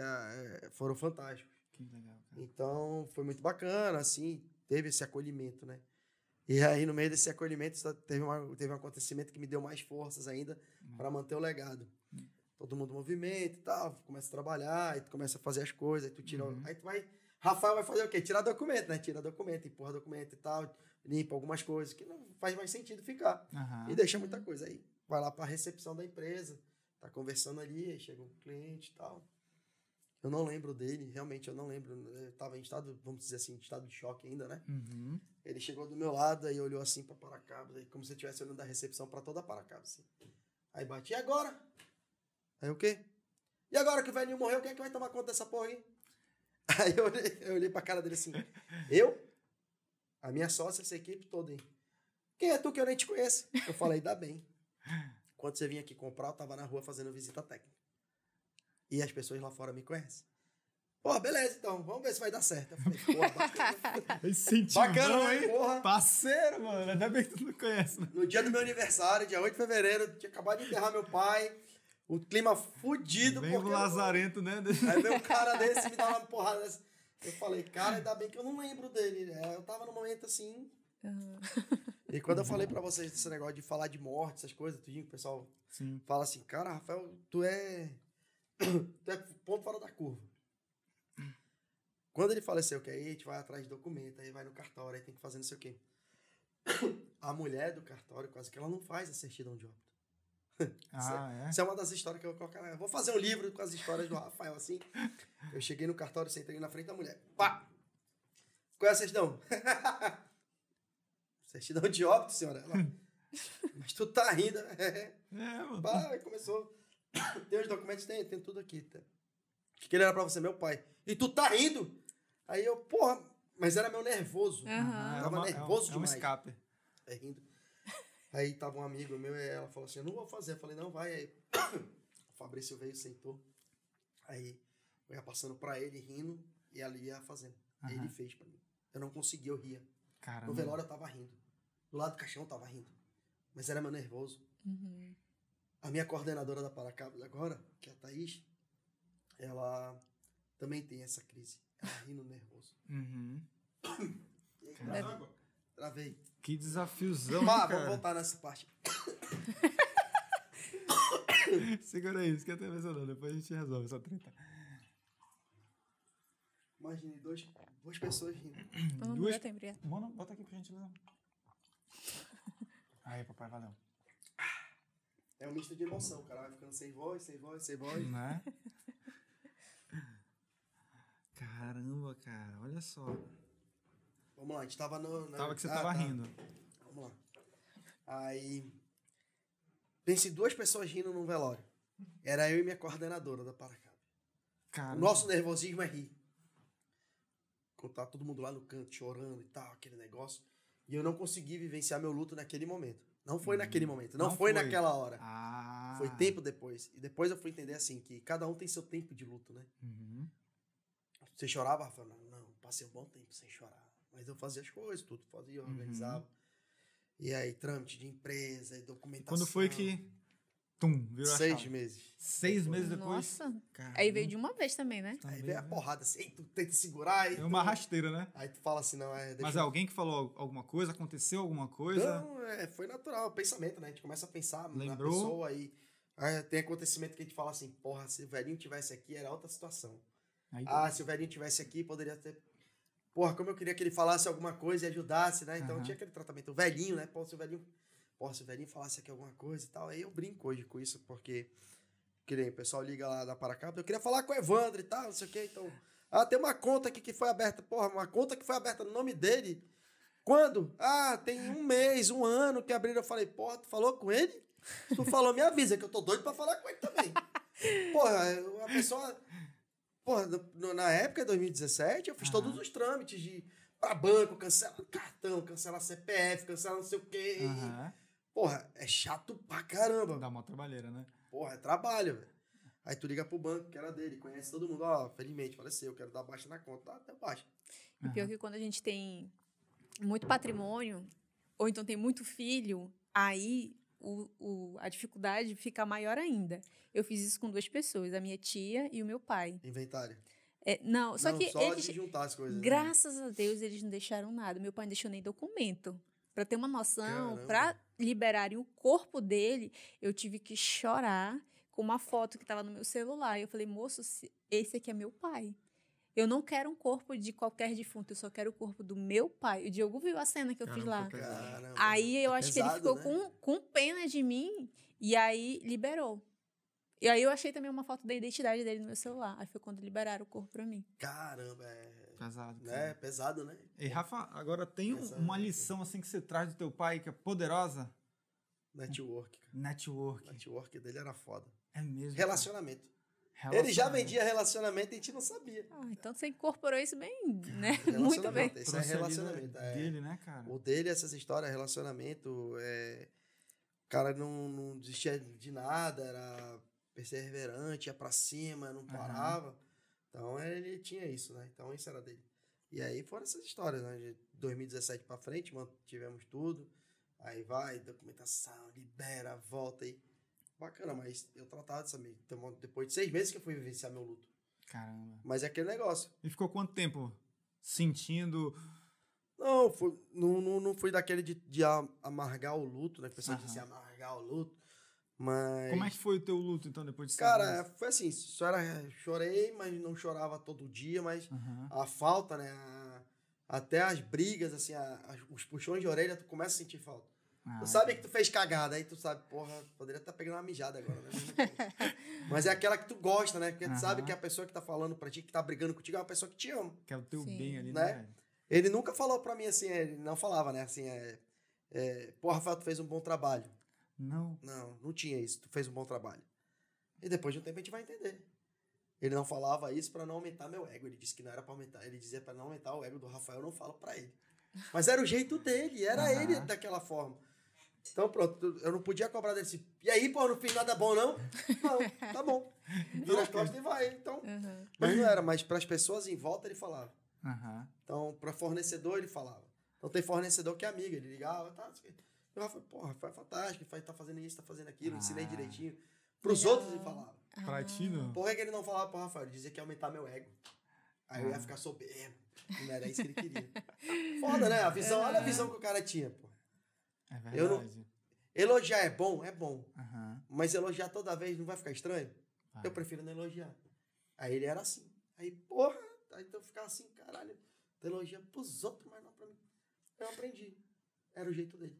é, foram fantásticos. Que legal, cara. Então, foi muito bacana, assim, teve esse acolhimento, né? E aí, no meio desse acolhimento, teve, uma, teve um acontecimento que me deu mais forças ainda para manter o legado. Todo mundo movimenta e tal, começa a trabalhar, aí tu começa a fazer as coisas, aí tu tira. Uhum. Aí tu vai. Rafael vai fazer o quê? Tirar documento, né? Tira documento, empurra documento e tal, limpa algumas coisas que não faz mais sentido ficar. E deixa muita coisa. Aí vai lá para a recepção da empresa, tá conversando ali, aí chega um cliente e tal. Eu não lembro dele, realmente eu não lembro. Eu tava em estado, vamos dizer assim, em estado de choque ainda, né? Uhum. Ele chegou do meu lado e olhou assim para Paracabos, aí, como se eu estivesse olhando da recepção para toda Paracabos. Assim. Aí bati, e agora? Aí o quê? E agora que o velhinho morreu, quem é que vai tomar conta dessa porra aí? Aí eu olhei, eu olhei pra cara dele assim, eu? A minha sócia, essa equipe toda, hein? Quem é tu que eu nem te conheço? Eu falei, dá bem. Quando você vinha aqui comprar, eu tava na rua fazendo visita técnica. E as pessoas lá fora me conhecem. Pô, beleza, então, vamos ver se vai dar certo. Eu falei, pô, bacana. Bacana, hein? hein? Porra. Parceiro, mano. Ainda bem que tu não conhece, né? No dia do meu aniversário, dia 8 de fevereiro, eu tinha acabado de enterrar meu pai. O clima fudido. Vem o porque eu- Lazarento, né? Aí veio um cara desse me dá uma porrada dessa. Eu falei, cara, ainda bem que eu não lembro dele. né? Eu tava num momento assim. Aham. E quando eu falei pra vocês desse negócio de falar de morte, essas coisas, tudinho, que o pessoal Sim. fala assim, cara, Rafael, tu é. Tu é ponto fora da curva. Quando ele faleceu, que aí a gente vai atrás de documento, aí vai no cartório, aí tem que fazer não sei o quê. A mulher do cartório, quase que ela não faz a certidão de óbito. Ah, é? Isso é uma das histórias que eu vou colocar. na- eu Vou fazer um livro com as histórias do Rafael, assim. Eu cheguei no cartório, sentei na frente da mulher. Pá! Qual é a certidão? certidão de óbito, senhora. Ela, Mas tu tá rindo. É, mano. Pá, começou. Tem os documentos? Tem, tem tudo aqui. Tá. Que ele era pra você, meu pai. E tu tá rindo? Aí eu, porra, mas era meu nervoso. Aham. é Tava uma- nervoso é um, é um demais. escape. É rindo. Aí tava um amigo meu e ela falou assim: Eu não vou fazer. Eu falei: Não, vai. Aí o Fabrício veio, sentou. Aí eu ia passando pra ele, rindo, e ela ia fazendo. Aí Aham. ele fez pra mim. Eu não conseguia, eu ria. Caramba. No velório eu tava rindo. Do lado do caixão eu tava rindo. Mas era meu nervoso. Uhum. A minha coordenadora da Paracabos agora, que é a Thaís, ela também tem essa crise. Ela rindo nervoso. Uhum. E aí, Caramba. travei. Que desafiozão, Pá, né, vamos cara? voltar nessa parte. Segura aí, esquenta a não. Depois a gente resolve essa treta. Imagine dois, duas pessoas rindo. Duas- bota aqui pra gente ler. Aí, papai, valeu. É um misto de emoção, o cara vai ficando sem voz, sem voz, sem voz. Né? Caramba, cara, olha só. Vamos lá, a gente tava no. na- Tava que você Ah, tava tá. rindo. Vamos lá. Aí. Pense duas pessoas rindo num velório. Era eu e minha coordenadora da Paracaba. O Caramba. nosso nervosismo é rir. Quando tá todo mundo lá no canto chorando e tal, aquele negócio. E eu não consegui vivenciar meu luto naquele momento. Não foi naquele momento, não, Não foi, foi. naquela hora. Ah. Foi tempo depois. E depois eu fui entender assim, que cada um tem seu tempo de luto, né? Uhum. Você chorava, Rafa? Não, não, passei um bom tempo sem chorar. Mas eu fazia as coisas, tudo, fazia, Uhum. organizava. E aí, trâmite de empresa, documentação. quando foi que. Tum, virou a Seis chave? meses. Seis meses depois. Nossa. Caramba, Aí veio de uma vez também, né? também, Aí vem a né? porrada assim, aí tu tenta segurar. Aí, É tu- uma rasteira, né? aí tu fala assim, não, é. Deixa Mas eu- alguém que falou alguma coisa, aconteceu alguma coisa? Não, é, foi natural, o pensamento, né? A gente começa a pensar na Lembrou? pessoa aí. Aí tem acontecimento que a gente fala assim, porra, se o velhinho tivesse aqui, era outra situação. Aí, Ah, se o velhinho tivesse aqui, poderia ter. Porra, como eu queria que ele falasse alguma coisa e ajudasse, né? Então Aham. tinha aquele tratamento. O velhinho, né? Pô, se o velhinho. Porra, se o velhinho falasse aqui alguma coisa e tal. Aí eu brinco hoje com isso, porque. Que nem o pessoal liga lá da Paracaba. Eu queria falar com o Evandro e tal, não sei o quê. Então. Ah, tem uma conta aqui que foi aberta. Porra, uma conta que foi aberta no nome dele. Quando? Ah, tem um mês, um ano que abriram. Eu falei, porra, tu falou com ele? Tu falou, me avisa, que eu tô doido pra falar com ele também. Porra, a pessoa. Porra, no- na época, 2017, eu fiz todos os trâmites de. Pra banco, cancelar cartão, cancelar CPF, cancelar não sei o quê. Aham. Porra, é chato pra caramba. Dá uma trabalheira, né? Porra, é trabalho, velho. Aí tu liga pro banco, que era dele, conhece todo mundo. Ó, felizmente, faleceu, quero dar baixa na conta. Dá até baixa. E pior que quando a gente tem muito patrimônio, ou então tem muito filho, aí o, o- a dificuldade fica maior ainda. Eu fiz isso com duas pessoas, a minha tia e o meu pai. Inventário. É, não, só não, que só eles, de juntar as coisas. né? graças a Deus, eles não deixaram nada. Meu pai não deixou nem documento. Pra ter uma noção, pra liberarem o corpo dele, eu tive que chorar com uma foto que estava no meu celular. E eu falei, moço, se- esse aqui é meu pai. Eu não quero um corpo de qualquer defunto, eu só quero o corpo do meu pai. O Diogo viu a cena que eu fiz Caramba, lá. foi pesado. Caramba. Aí eu É acho que ele pesado, ficou né? com, com pena de mim e aí liberou. E aí eu achei também uma foto da identidade dele no meu celular. Aí foi quando liberaram o corpo pra mim. Caramba, é. Pesado. Né? cara. Pesado, né? E Rafa, agora tem Pesado. uma lição assim que você traz do teu pai que é poderosa? Network. cara. Network. O network dele era foda. É mesmo. cara. Relacionamento. Ele já Relacionamento. vendia relacionamento e a gente não sabia. Ah, então você incorporou isso bem, né? Relacionamento, Muito bem. Isso é da- relacionamento. é. Dele, né, cara? O dele, essas histórias, relacionamento, é... o cara não, não desistia de nada, era perseverante, ia pra cima, não parava. Então ele tinha isso, né? Então isso era dele. E aí foram essas histórias, né? De 2017 pra frente, tivemos tudo. Aí vai, documentação, libera, volta aí. Bacana, mas eu tratava disso também. Então, depois de seis meses que eu fui vivenciar meu luto. Caramba. Mas é aquele negócio. E ficou quanto tempo sentindo? Não, fui, não, não, não fui daquele de, de amargar o luto, né? Que o pessoal disse amargar o luto. Mas. Como é que foi o teu luto, então, depois de seis Cara, meses? foi assim, só era, chorei, mas não chorava todo dia, mas Aham. a falta, né? a- até as brigas, assim, a- os puxões de orelha, tu começa a sentir falta. Ah, Tu sabe que tu fez cagada, aí tu sabe, porra, poderia estar pegando uma mijada agora, né? mas é aquela que tu gosta, né? Porque tu sabe que a pessoa que tá falando pra ti, que tá brigando contigo, é uma pessoa que te ama. Que é o teu Sim. bem ali, Né? né? Ele nunca falou pra mim assim, ele não falava, né? Assim, é, é, pô, Rafael, tu fez um bom trabalho. Não. Não, não tinha isso. Tu fez um bom trabalho. E depois de um tempo a gente vai entender. Ele não falava isso pra não aumentar meu ego. Ele disse que não era pra aumentar. Ele dizia pra não aumentar o ego do Rafael, eu não falo pra ele. Mas era o jeito dele, era Aham. ele daquela forma. Então pronto, eu não podia cobrar dele assim. E aí, pô, não fiz nada bom, não? Não, tá bom. Vira as costas e vai. Então. Uhum. Mas não era, mas pras pessoas em volta ele falava. Aham. Então, para fornecedor, ele falava. Então, tem fornecedor que é amigo, ele ligava, tá, quê. E o Rafa, porra, foi fantástico, vai tá fazendo isso, tá fazendo aquilo, ensinei Ah. direitinho. Pros Legal. outros, ele falava. Pra ti, não? Por que que ele não falava pro Rafael? Ele dizia que ia aumentar meu ego. Aí eu ia ficar soberbo. Não era isso que ele queria. Foda, né? A visão, olha a visão que o cara tinha, pô. É Eu não- verdade. Elogiar é bom? É bom. Mas elogiar toda vez não vai ficar estranho? Vai. Eu prefiro não elogiar. Aí ele era assim. Aí, porra, aí então eu ficava assim, caralho, tu elogia pros outros, mas não pra mim. Eu aprendi. Era o jeito dele.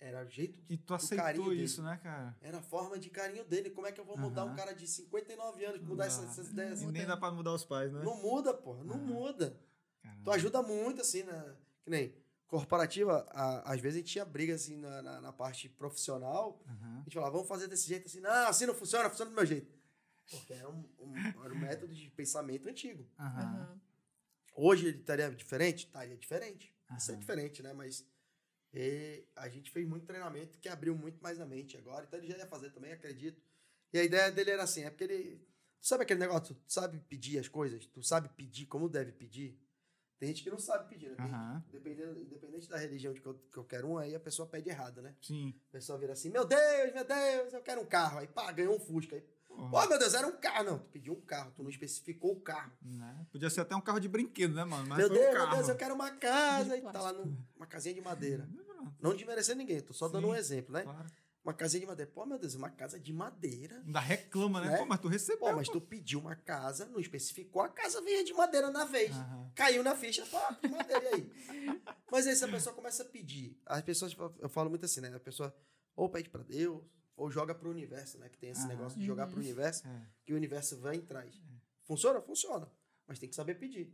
Era o jeito de, E tu aceitou dele. isso, né, cara? Era a forma de carinho dele. Como é que eu vou mudar Aham. um cara de 59 anos, mudar essas, essas ideias? E nem dá pra mudar os pais, né? Não muda, porra. Não Ah. muda. Caramba. Tu ajuda muito, assim, na, que nem corporativa, a- às vezes a gente tinha briga, assim, na, na, na parte profissional. Aham. A gente falava, vamos fazer desse jeito, assim. Não, assim não funciona, funciona do meu jeito. Porque era um, um, era um método de pensamento antigo. Uhum. Hoje ele estaria diferente? Estaria diferente. Isso é diferente, né? Mas E a gente fez muito treinamento que abriu muito mais a mente agora. Então ele já ia fazer também, acredito. E a ideia dele era assim, é porque ele. Tu sabe aquele negócio? Tu sabe pedir as coisas? Tu sabe pedir como deve pedir? Tem gente que não sabe pedir, né? Aham. Dependendo, independente da religião de quero um, aí a pessoa pede errado, né? Sim. A pessoa vira assim, meu Deus, meu Deus, eu quero um carro. Aí pá, ganhou um Fusca. Aí, Pô, meu Deus, era um carro. Não, tu pediu um carro, tu não especificou o carro. né? Podia ser até um carro de brinquedo, né, mano? Mas meu foi Deus, um carro. meu Deus, eu quero uma casa. De E tá lá numa casinha de madeira. Não desmerecer ninguém, tô só dando Sim, um exemplo, né? Claro. Uma casinha de madeira. Pô, meu Deus, uma casa de madeira. Ainda reclama, né? Né? Pô, mas tu recebeu. Pô, mas tu pediu uma casa, não especificou, a casa vinha de madeira na vez. Aham. Caiu na ficha, pô, de madeira, e aí? Mas aí se a pessoa começa a pedir, as pessoas, eu falo muito assim, né? A pessoa ou pede pra Deus, ou joga pro universo, né? Que tem esse Aham. negócio de jogar pro universo, É. que o universo vai e traz. Funciona? Funciona. Mas tem que saber pedir.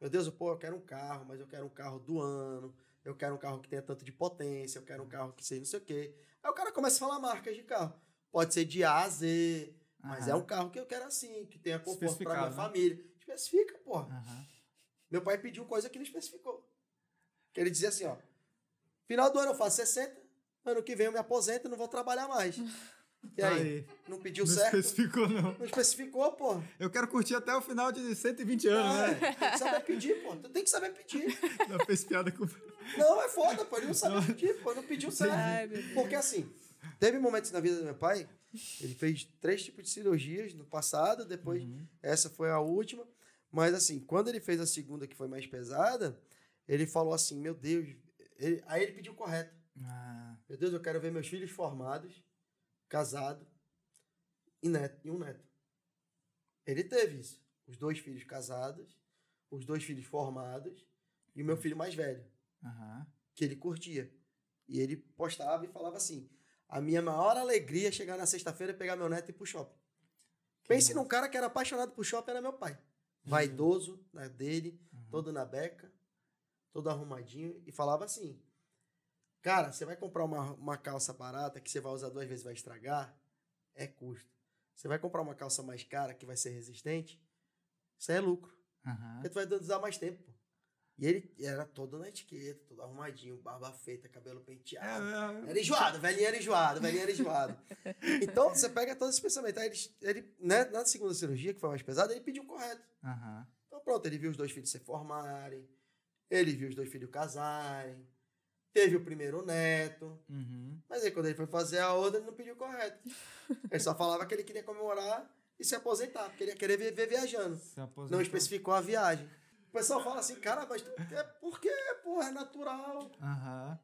Meu Deus, pô, eu quero um carro, mas eu quero um carro do ano, eu quero um carro que tenha tanto de potência, eu quero um carro que seja não sei o quê. Aí o cara começa a falar marcas de carro. Pode ser de A a Z, mas é Aham. um carro que eu quero assim, que tenha conforto pra Especificado, minha né? família. Especifica, porra. Aham. Meu pai pediu coisa que não especificou. Que ele dizia assim, ó. Final do ano eu faço 60, ano que vem eu me aposento e não vou trabalhar mais. E aí? aí. Não pediu Não certo? especificou, não. Não especificou, pô. Eu quero curtir até o final de 120 anos, É, né? tem que saber pedir, pô. Tu tem que saber pedir. Não fez piada com. Não, é foda, pô. Ele não sabe pedir, pô. Não pediu certo. Ai. Porque assim, teve momentos na vida do meu pai, ele fez três tipos de cirurgias no passado, depois Uhum. essa foi a última. Mas assim, quando ele fez a segunda, que foi mais pesada, ele falou assim: Meu Deus. ele- aí ele pediu correto. Ah, Meu Deus, eu quero ver meus filhos formados, casados e, neto, e um neto. Ele teve isso. Os dois filhos casados, os dois filhos formados e o meu filho mais velho, aham. que ele curtia. E ele postava e falava assim: A minha maior alegria é chegar na sexta-feira e pegar meu neto e ir pro shopping. Pense num cara que era apaixonado por shopping, era meu pai. Vaidoso, na dele, Uhum. todo na beca, todo arrumadinho, e falava assim: Cara, você vai comprar uma, uma calça barata que você vai usar duas vezes e vai estragar? É custo. Você vai comprar uma calça mais cara que vai ser resistente? Isso é lucro. Aham. Porque tu vai usar mais tempo. pô. E ele era todo na etiqueta, todo arrumadinho, barba feita, cabelo penteado. É, é, Era enjoado, velhinho era enjoado, velhinho era enjoado. então, você pega todos esses pensamentos. Aí ele, ele né, na segunda cirurgia, que foi mais pesada, ele pediu o correto. Aham. Então, pronto, ele viu os dois filhos se formarem, ele viu os dois filhos casarem, teve o primeiro neto. Uhum. Mas aí, quando ele foi fazer a outra, ele não pediu correto. Ele só falava que ele queria comemorar e se aposentar, porque ele ia querer viver viajando. Não especificou a viagem. O pessoal fala assim, cara, mas tu, é porque, porra, é natural. Aham.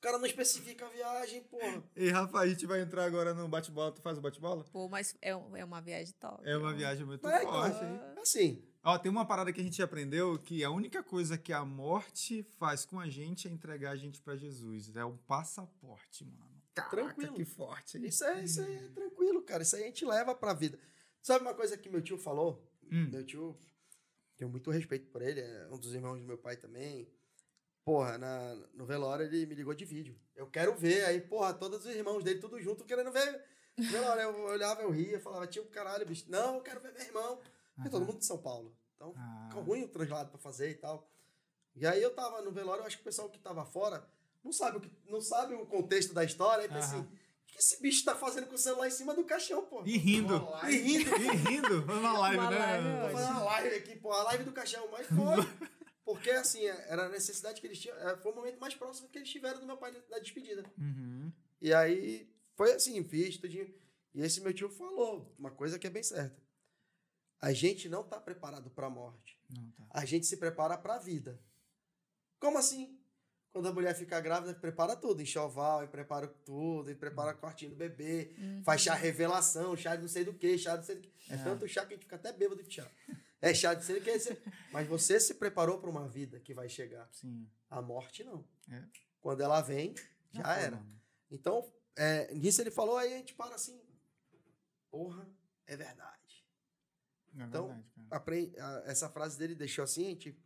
O cara não especifica a viagem, porra. E Rafa, a gente vai entrar agora no bate-bola. Tu faz o bate-bola? Pô, mas é, um- é uma viagem top. É uma viagem muito É, então, forte, hein? Assim, Ó, tem uma parada que a gente aprendeu que a única coisa que a morte faz com a gente é entregar a gente pra Jesus. É um passaporte, mano. Caraca, Tranquilo. que forte, hein? isso é, isso aí é tranquilo, cara. Isso aí a gente leva pra vida. Sabe uma coisa que meu tio falou? Hum. Meu tio, tenho muito respeito por ele, é um dos irmãos do meu pai também. Porra, na, no velório ele me ligou de vídeo. Eu quero ver. Aí, porra, todos os irmãos dele, tudo junto, querendo ver. Velório, eu olhava, eu ria, falava, tio, caralho, bicho. Não, eu quero ver meu irmão. Porque todo mundo de São Paulo. Então, Ah. fica ruim o translado pra fazer e tal. E aí eu tava no velório, eu acho que o pessoal que tava fora não sabe o, que, não sabe o contexto da história. Aí pensa Aham. assim, o que esse bicho tá fazendo com o celular em cima do caixão, pô? E rindo. E rindo. E rindo. Vamos na live, Uma né? live fazer uma live aqui, pô, a live do caixão, mas foi. Porque, assim, era a necessidade que eles tinham. é, Foi o momento mais próximo que eles tiveram do meu pai na- despedida. Uhum. E aí, foi assim, fiz tudinho. E esse meu tio falou uma coisa que é bem certa. A gente não tá preparado pra morte. Não, tá. A gente se prepara pra vida. Como assim? Quando a mulher fica grávida, prepara tudo. Enxoval, e prepara tudo, e prepara o quartinho do bebê. Uhum. Faz chá revelação, chá de não sei do que, chá de não sei do que. É, É. tanto chá que a gente fica até bêbado de chá. É não sei do que. esse- Mas você se preparou para uma vida que vai chegar. Sim. A morte não. É. Quando ela vem, já foi, era. mano. Então, é, nisso ele falou, aí a gente para assim. Porra, é verdade. É Então, verdade, cara. Apre- a- essa frase dele deixou assim, a gente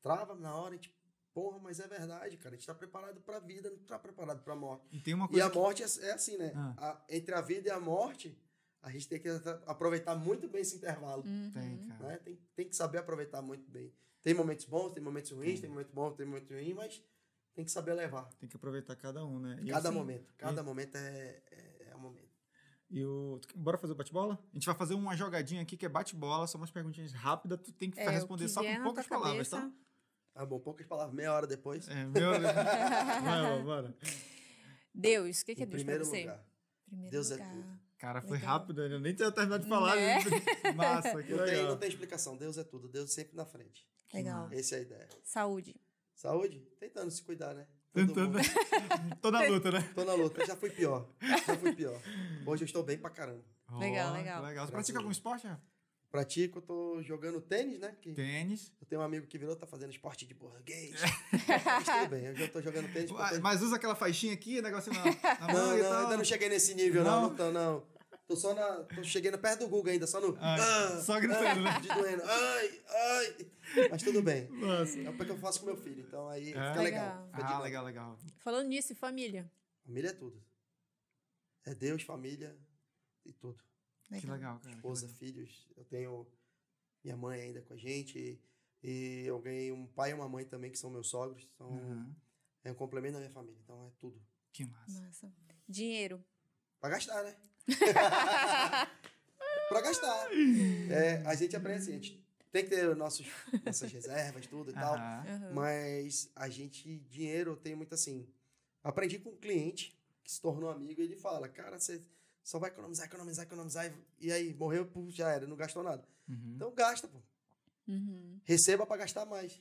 trava na hora, a gente, porra, mas é verdade, cara. A gente tá preparado pra vida, não tá preparado pra morte. E tem uma E coisa a que... morte é, é assim, né? Ah. A- entre a vida e a morte, a gente tem que aproveitar muito bem esse intervalo. Uhum. Tem, cara. Né? Tem, tem que saber aproveitar muito bem. Tem momentos bons, tem momentos ruins, tem momentos bons, tem momentos ruins, mas tem que saber levar. Tem que aproveitar cada um, né? E cada assim, momento. Cada momento é, é, é um momento. E o... Bora fazer o bate-bola? A gente vai fazer uma jogadinha aqui que é bate-bola, só umas perguntinhas rápidas, tu tem que É, responder que só com poucas palavras, cabeça. tá? Ah, bom, poucas palavras, meia hora depois. É, meu... vai, bora. Deus, o que, que é Deus pra primeiro você? lugar. Primeiro Deus é lugar. tudo. Cara, foi Legal. rápido, eu nem tinha terminado de falar. Né? Massa, que Não tem, legal. não tem explicação. Deus é tudo. Deus sempre na frente. Legal. Essa é a ideia. Saúde. Saúde? Tentando se cuidar, né? Todo Tentando. Tô na luta, né? Tô na luta. Já fui pior. Já fui pior. Hoje eu estou bem pra caramba. Legal, Ó, que legal. Você pratica algum esporte, Pratico, tô jogando tênis, né? Que Tênis. eu tenho um amigo que virou, tá fazendo esporte de burguês. Mas tudo bem, eu já tô jogando tênis. eu Mas usa aquela faixinha aqui, negocinho na, na Não, não, ainda não cheguei nesse nível, não. Não? Não, tô, não. Tô só na. Tô chegando perto do Google ainda, só no. Ah, ah, só gritando, né? ah, De doendo. Ai, ai. Mas tudo bem. Nossa. É porque eu faço com meu filho, então aí É? fica legal. Legal. Fica Ah, legal, legal. Falando nisso, e família. Família é tudo. É Deus, família e tudo. Que legal, cara. Esposa, legal. filhos. Eu tenho minha mãe ainda com a gente. E, eu ganhei um pai e uma mãe também, que são meus sogros. Então, Uhum. é um complemento da minha família. Então é tudo. Que massa. Massa. Dinheiro. Pra gastar, né? pra gastar. É, a gente aprende assim, a gente tem que ter nossos, nossas reservas, tudo e tal. Aham. Aham. Mas a gente, dinheiro, eu tenho muito assim. Aprendi com um cliente que se tornou amigo e ele fala: Cara, você só vai economizar, economizar, economizar. e- E aí, morreu, pô, já era, não gastou nada. Uhum. Então gasta, pô. Uhum. Receba pra gastar mais.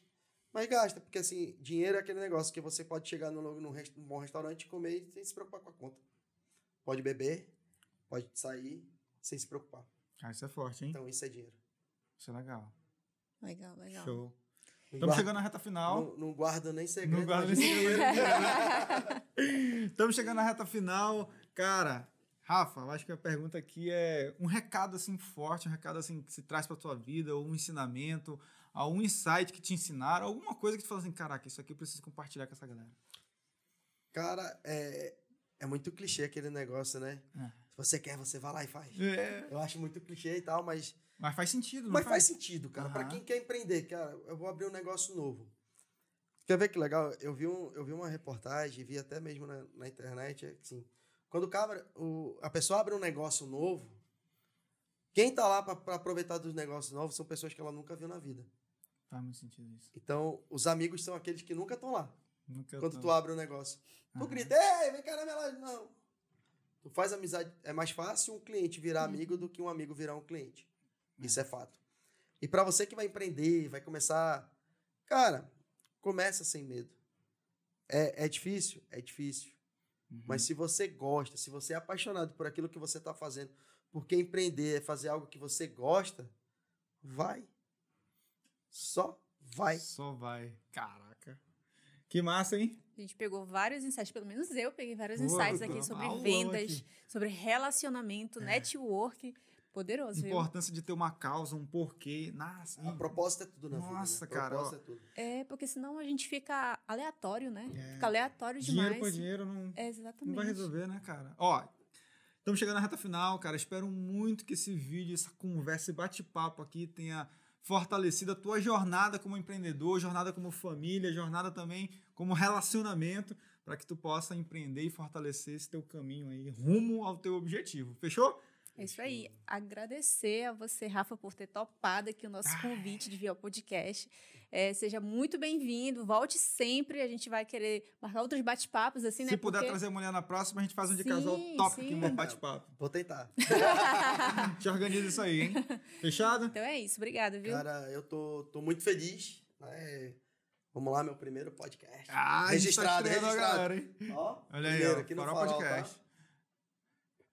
Mas gasta, porque assim, dinheiro é aquele negócio que você pode chegar num, num, num bom restaurante e comer sem se preocupar com a conta. Pode beber, pode sair sem se preocupar. Ah, isso é forte, hein? Então isso é dinheiro. Isso é legal. Legal, legal. Show. Não Estamos guarda- chegando na reta final. Não, não guarda nem segredo. Não guarda mas nem dinheiro- Estamos chegando na reta final. Cara, Rafa, eu acho que a pergunta aqui é um recado assim forte, um recado assim que se traz para tua vida, ou um ensinamento, algum insight que te ensinaram, alguma coisa que tu fala assim, caraca, isso aqui eu preciso compartilhar com essa galera. Cara, é, é muito clichê aquele negócio, né? É. Se você quer, você vai lá e faz. É, Eu acho muito clichê e tal, mas, mas faz sentido, não mas faz sentido, cara. Pra Aham. quem quer empreender, cara, eu vou abrir um negócio novo. Quer ver que legal? Eu vi, um, eu vi uma reportagem, vi até mesmo na, na internet, assim, quando o cabra, o, a pessoa abre um negócio novo, quem tá lá pra aproveitar dos negócios novos são pessoas que ela nunca viu na vida. Faz muito sentido isso. Então, os amigos são aqueles que nunca estão lá. Nunca quando tô- tu abre um negócio. Tu grita, ei, vem cá na minha loja. Não. Tu faz amizade. É mais fácil um cliente virar amigo do que um amigo virar um cliente. Isso é fato. E para você que vai empreender, vai começar. Cara, começa sem medo. É, é difícil? É difícil. Uhum. Mas se você gosta, se você é apaixonado por aquilo que você está fazendo, porque empreender é fazer algo que você gosta, vai. Só vai. Só vai. Caraca. Que massa, hein? A gente pegou vários insights, pelo menos eu peguei vários Pô, insights aqui sobre vendas, aqui. sobre relacionamento, network. Poderoso, viu? Importância de ter uma causa, um porquê. Nossa, A proposta é tudo na vida. Nossa, né? cara, Proposta é tudo. É, porque senão a gente fica aleatório, né? É. Fica aleatório dinheiro demais. por dinheiro não, É, não exatamente. vai resolver, né, cara? Ó, estamos chegando na reta final, cara. Espero muito que esse vídeo, essa conversa, esse bate-papo aqui tenha fortalecido a tua jornada como empreendedor, jornada como família, jornada também como relacionamento, para que tu possa empreender e fortalecer esse teu caminho aí rumo ao teu objetivo. Fechou? É isso aí. Agradecer a você, Rafa, por ter topado aqui o nosso convite de vir ao podcast. É, seja muito bem-vindo. Volte sempre. A gente vai querer marcar outros bate-papos, assim, né? Se puder Porque- trazer a mulher na próxima, a gente faz um de Sim, casal top aqui, um bate-papo. Vou tentar. Gente organiza isso aí, hein? Fechado? Então é isso. Obrigada, viu? Cara, eu tô, tô muito feliz. Né? Vamos lá, meu primeiro podcast. Ah, a gente tá registrado, registrado. galera, hein? Ó, Olha aí, primeiro ó, aqui no Farol Farol, Podcast.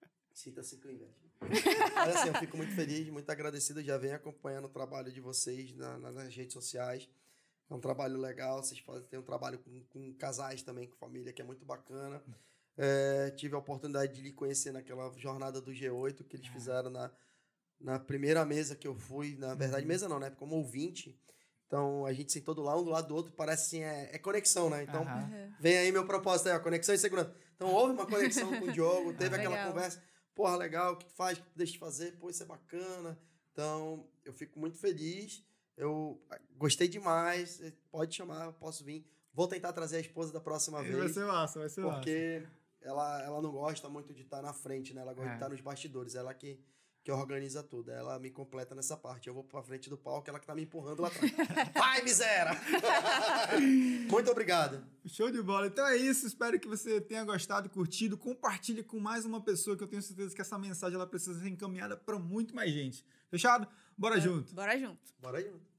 Tá? Sinta-se com inveja. Mas assim, eu fico muito feliz, muito agradecido. Já venho acompanhando o trabalho de vocês na- na- nas redes sociais. É um trabalho legal. Vocês podem ter um trabalho com, com casais também, com família, que é muito bacana. É, tive a oportunidade de lhe conhecer naquela jornada do G8 que eles fizeram na, na primeira mesa que eu fui. Na verdade, mesa não, né? Como ouvinte. Então, a gente sentou do lado, um do lado do outro. Parece assim, é, é conexão, né? Então. Uhum. Vem aí meu propósito aí, ó, conexão e segurança. Então houve uma conexão com o Diogo, teve Ah, aquela legal. conversa, porra, legal, o que tu faz, o que tu deixa de fazer, pô, isso é bacana. Então, eu fico muito feliz, eu ah, gostei demais, eh, pode chamar, eu posso vir Vou tentar trazer a esposa da próxima Vai vez. ser massa, vai ser massa. Porque ela, ela não gosta muito de estar na frente, né? Ela gosta É. de estar nos bastidores. Ela que, que organiza tudo. Ela me completa nessa parte. Eu vou pra frente do palco, ela que tá me empurrando lá atrás. Vai, miséria! muito obrigado. Show de bola. Então é isso. Espero que você tenha gostado, curtido. Compartilhe com mais uma pessoa que eu tenho certeza que essa mensagem ela precisa ser encaminhada para muito mais gente. Fechado? Bora junto. Bora junto. Bora junto.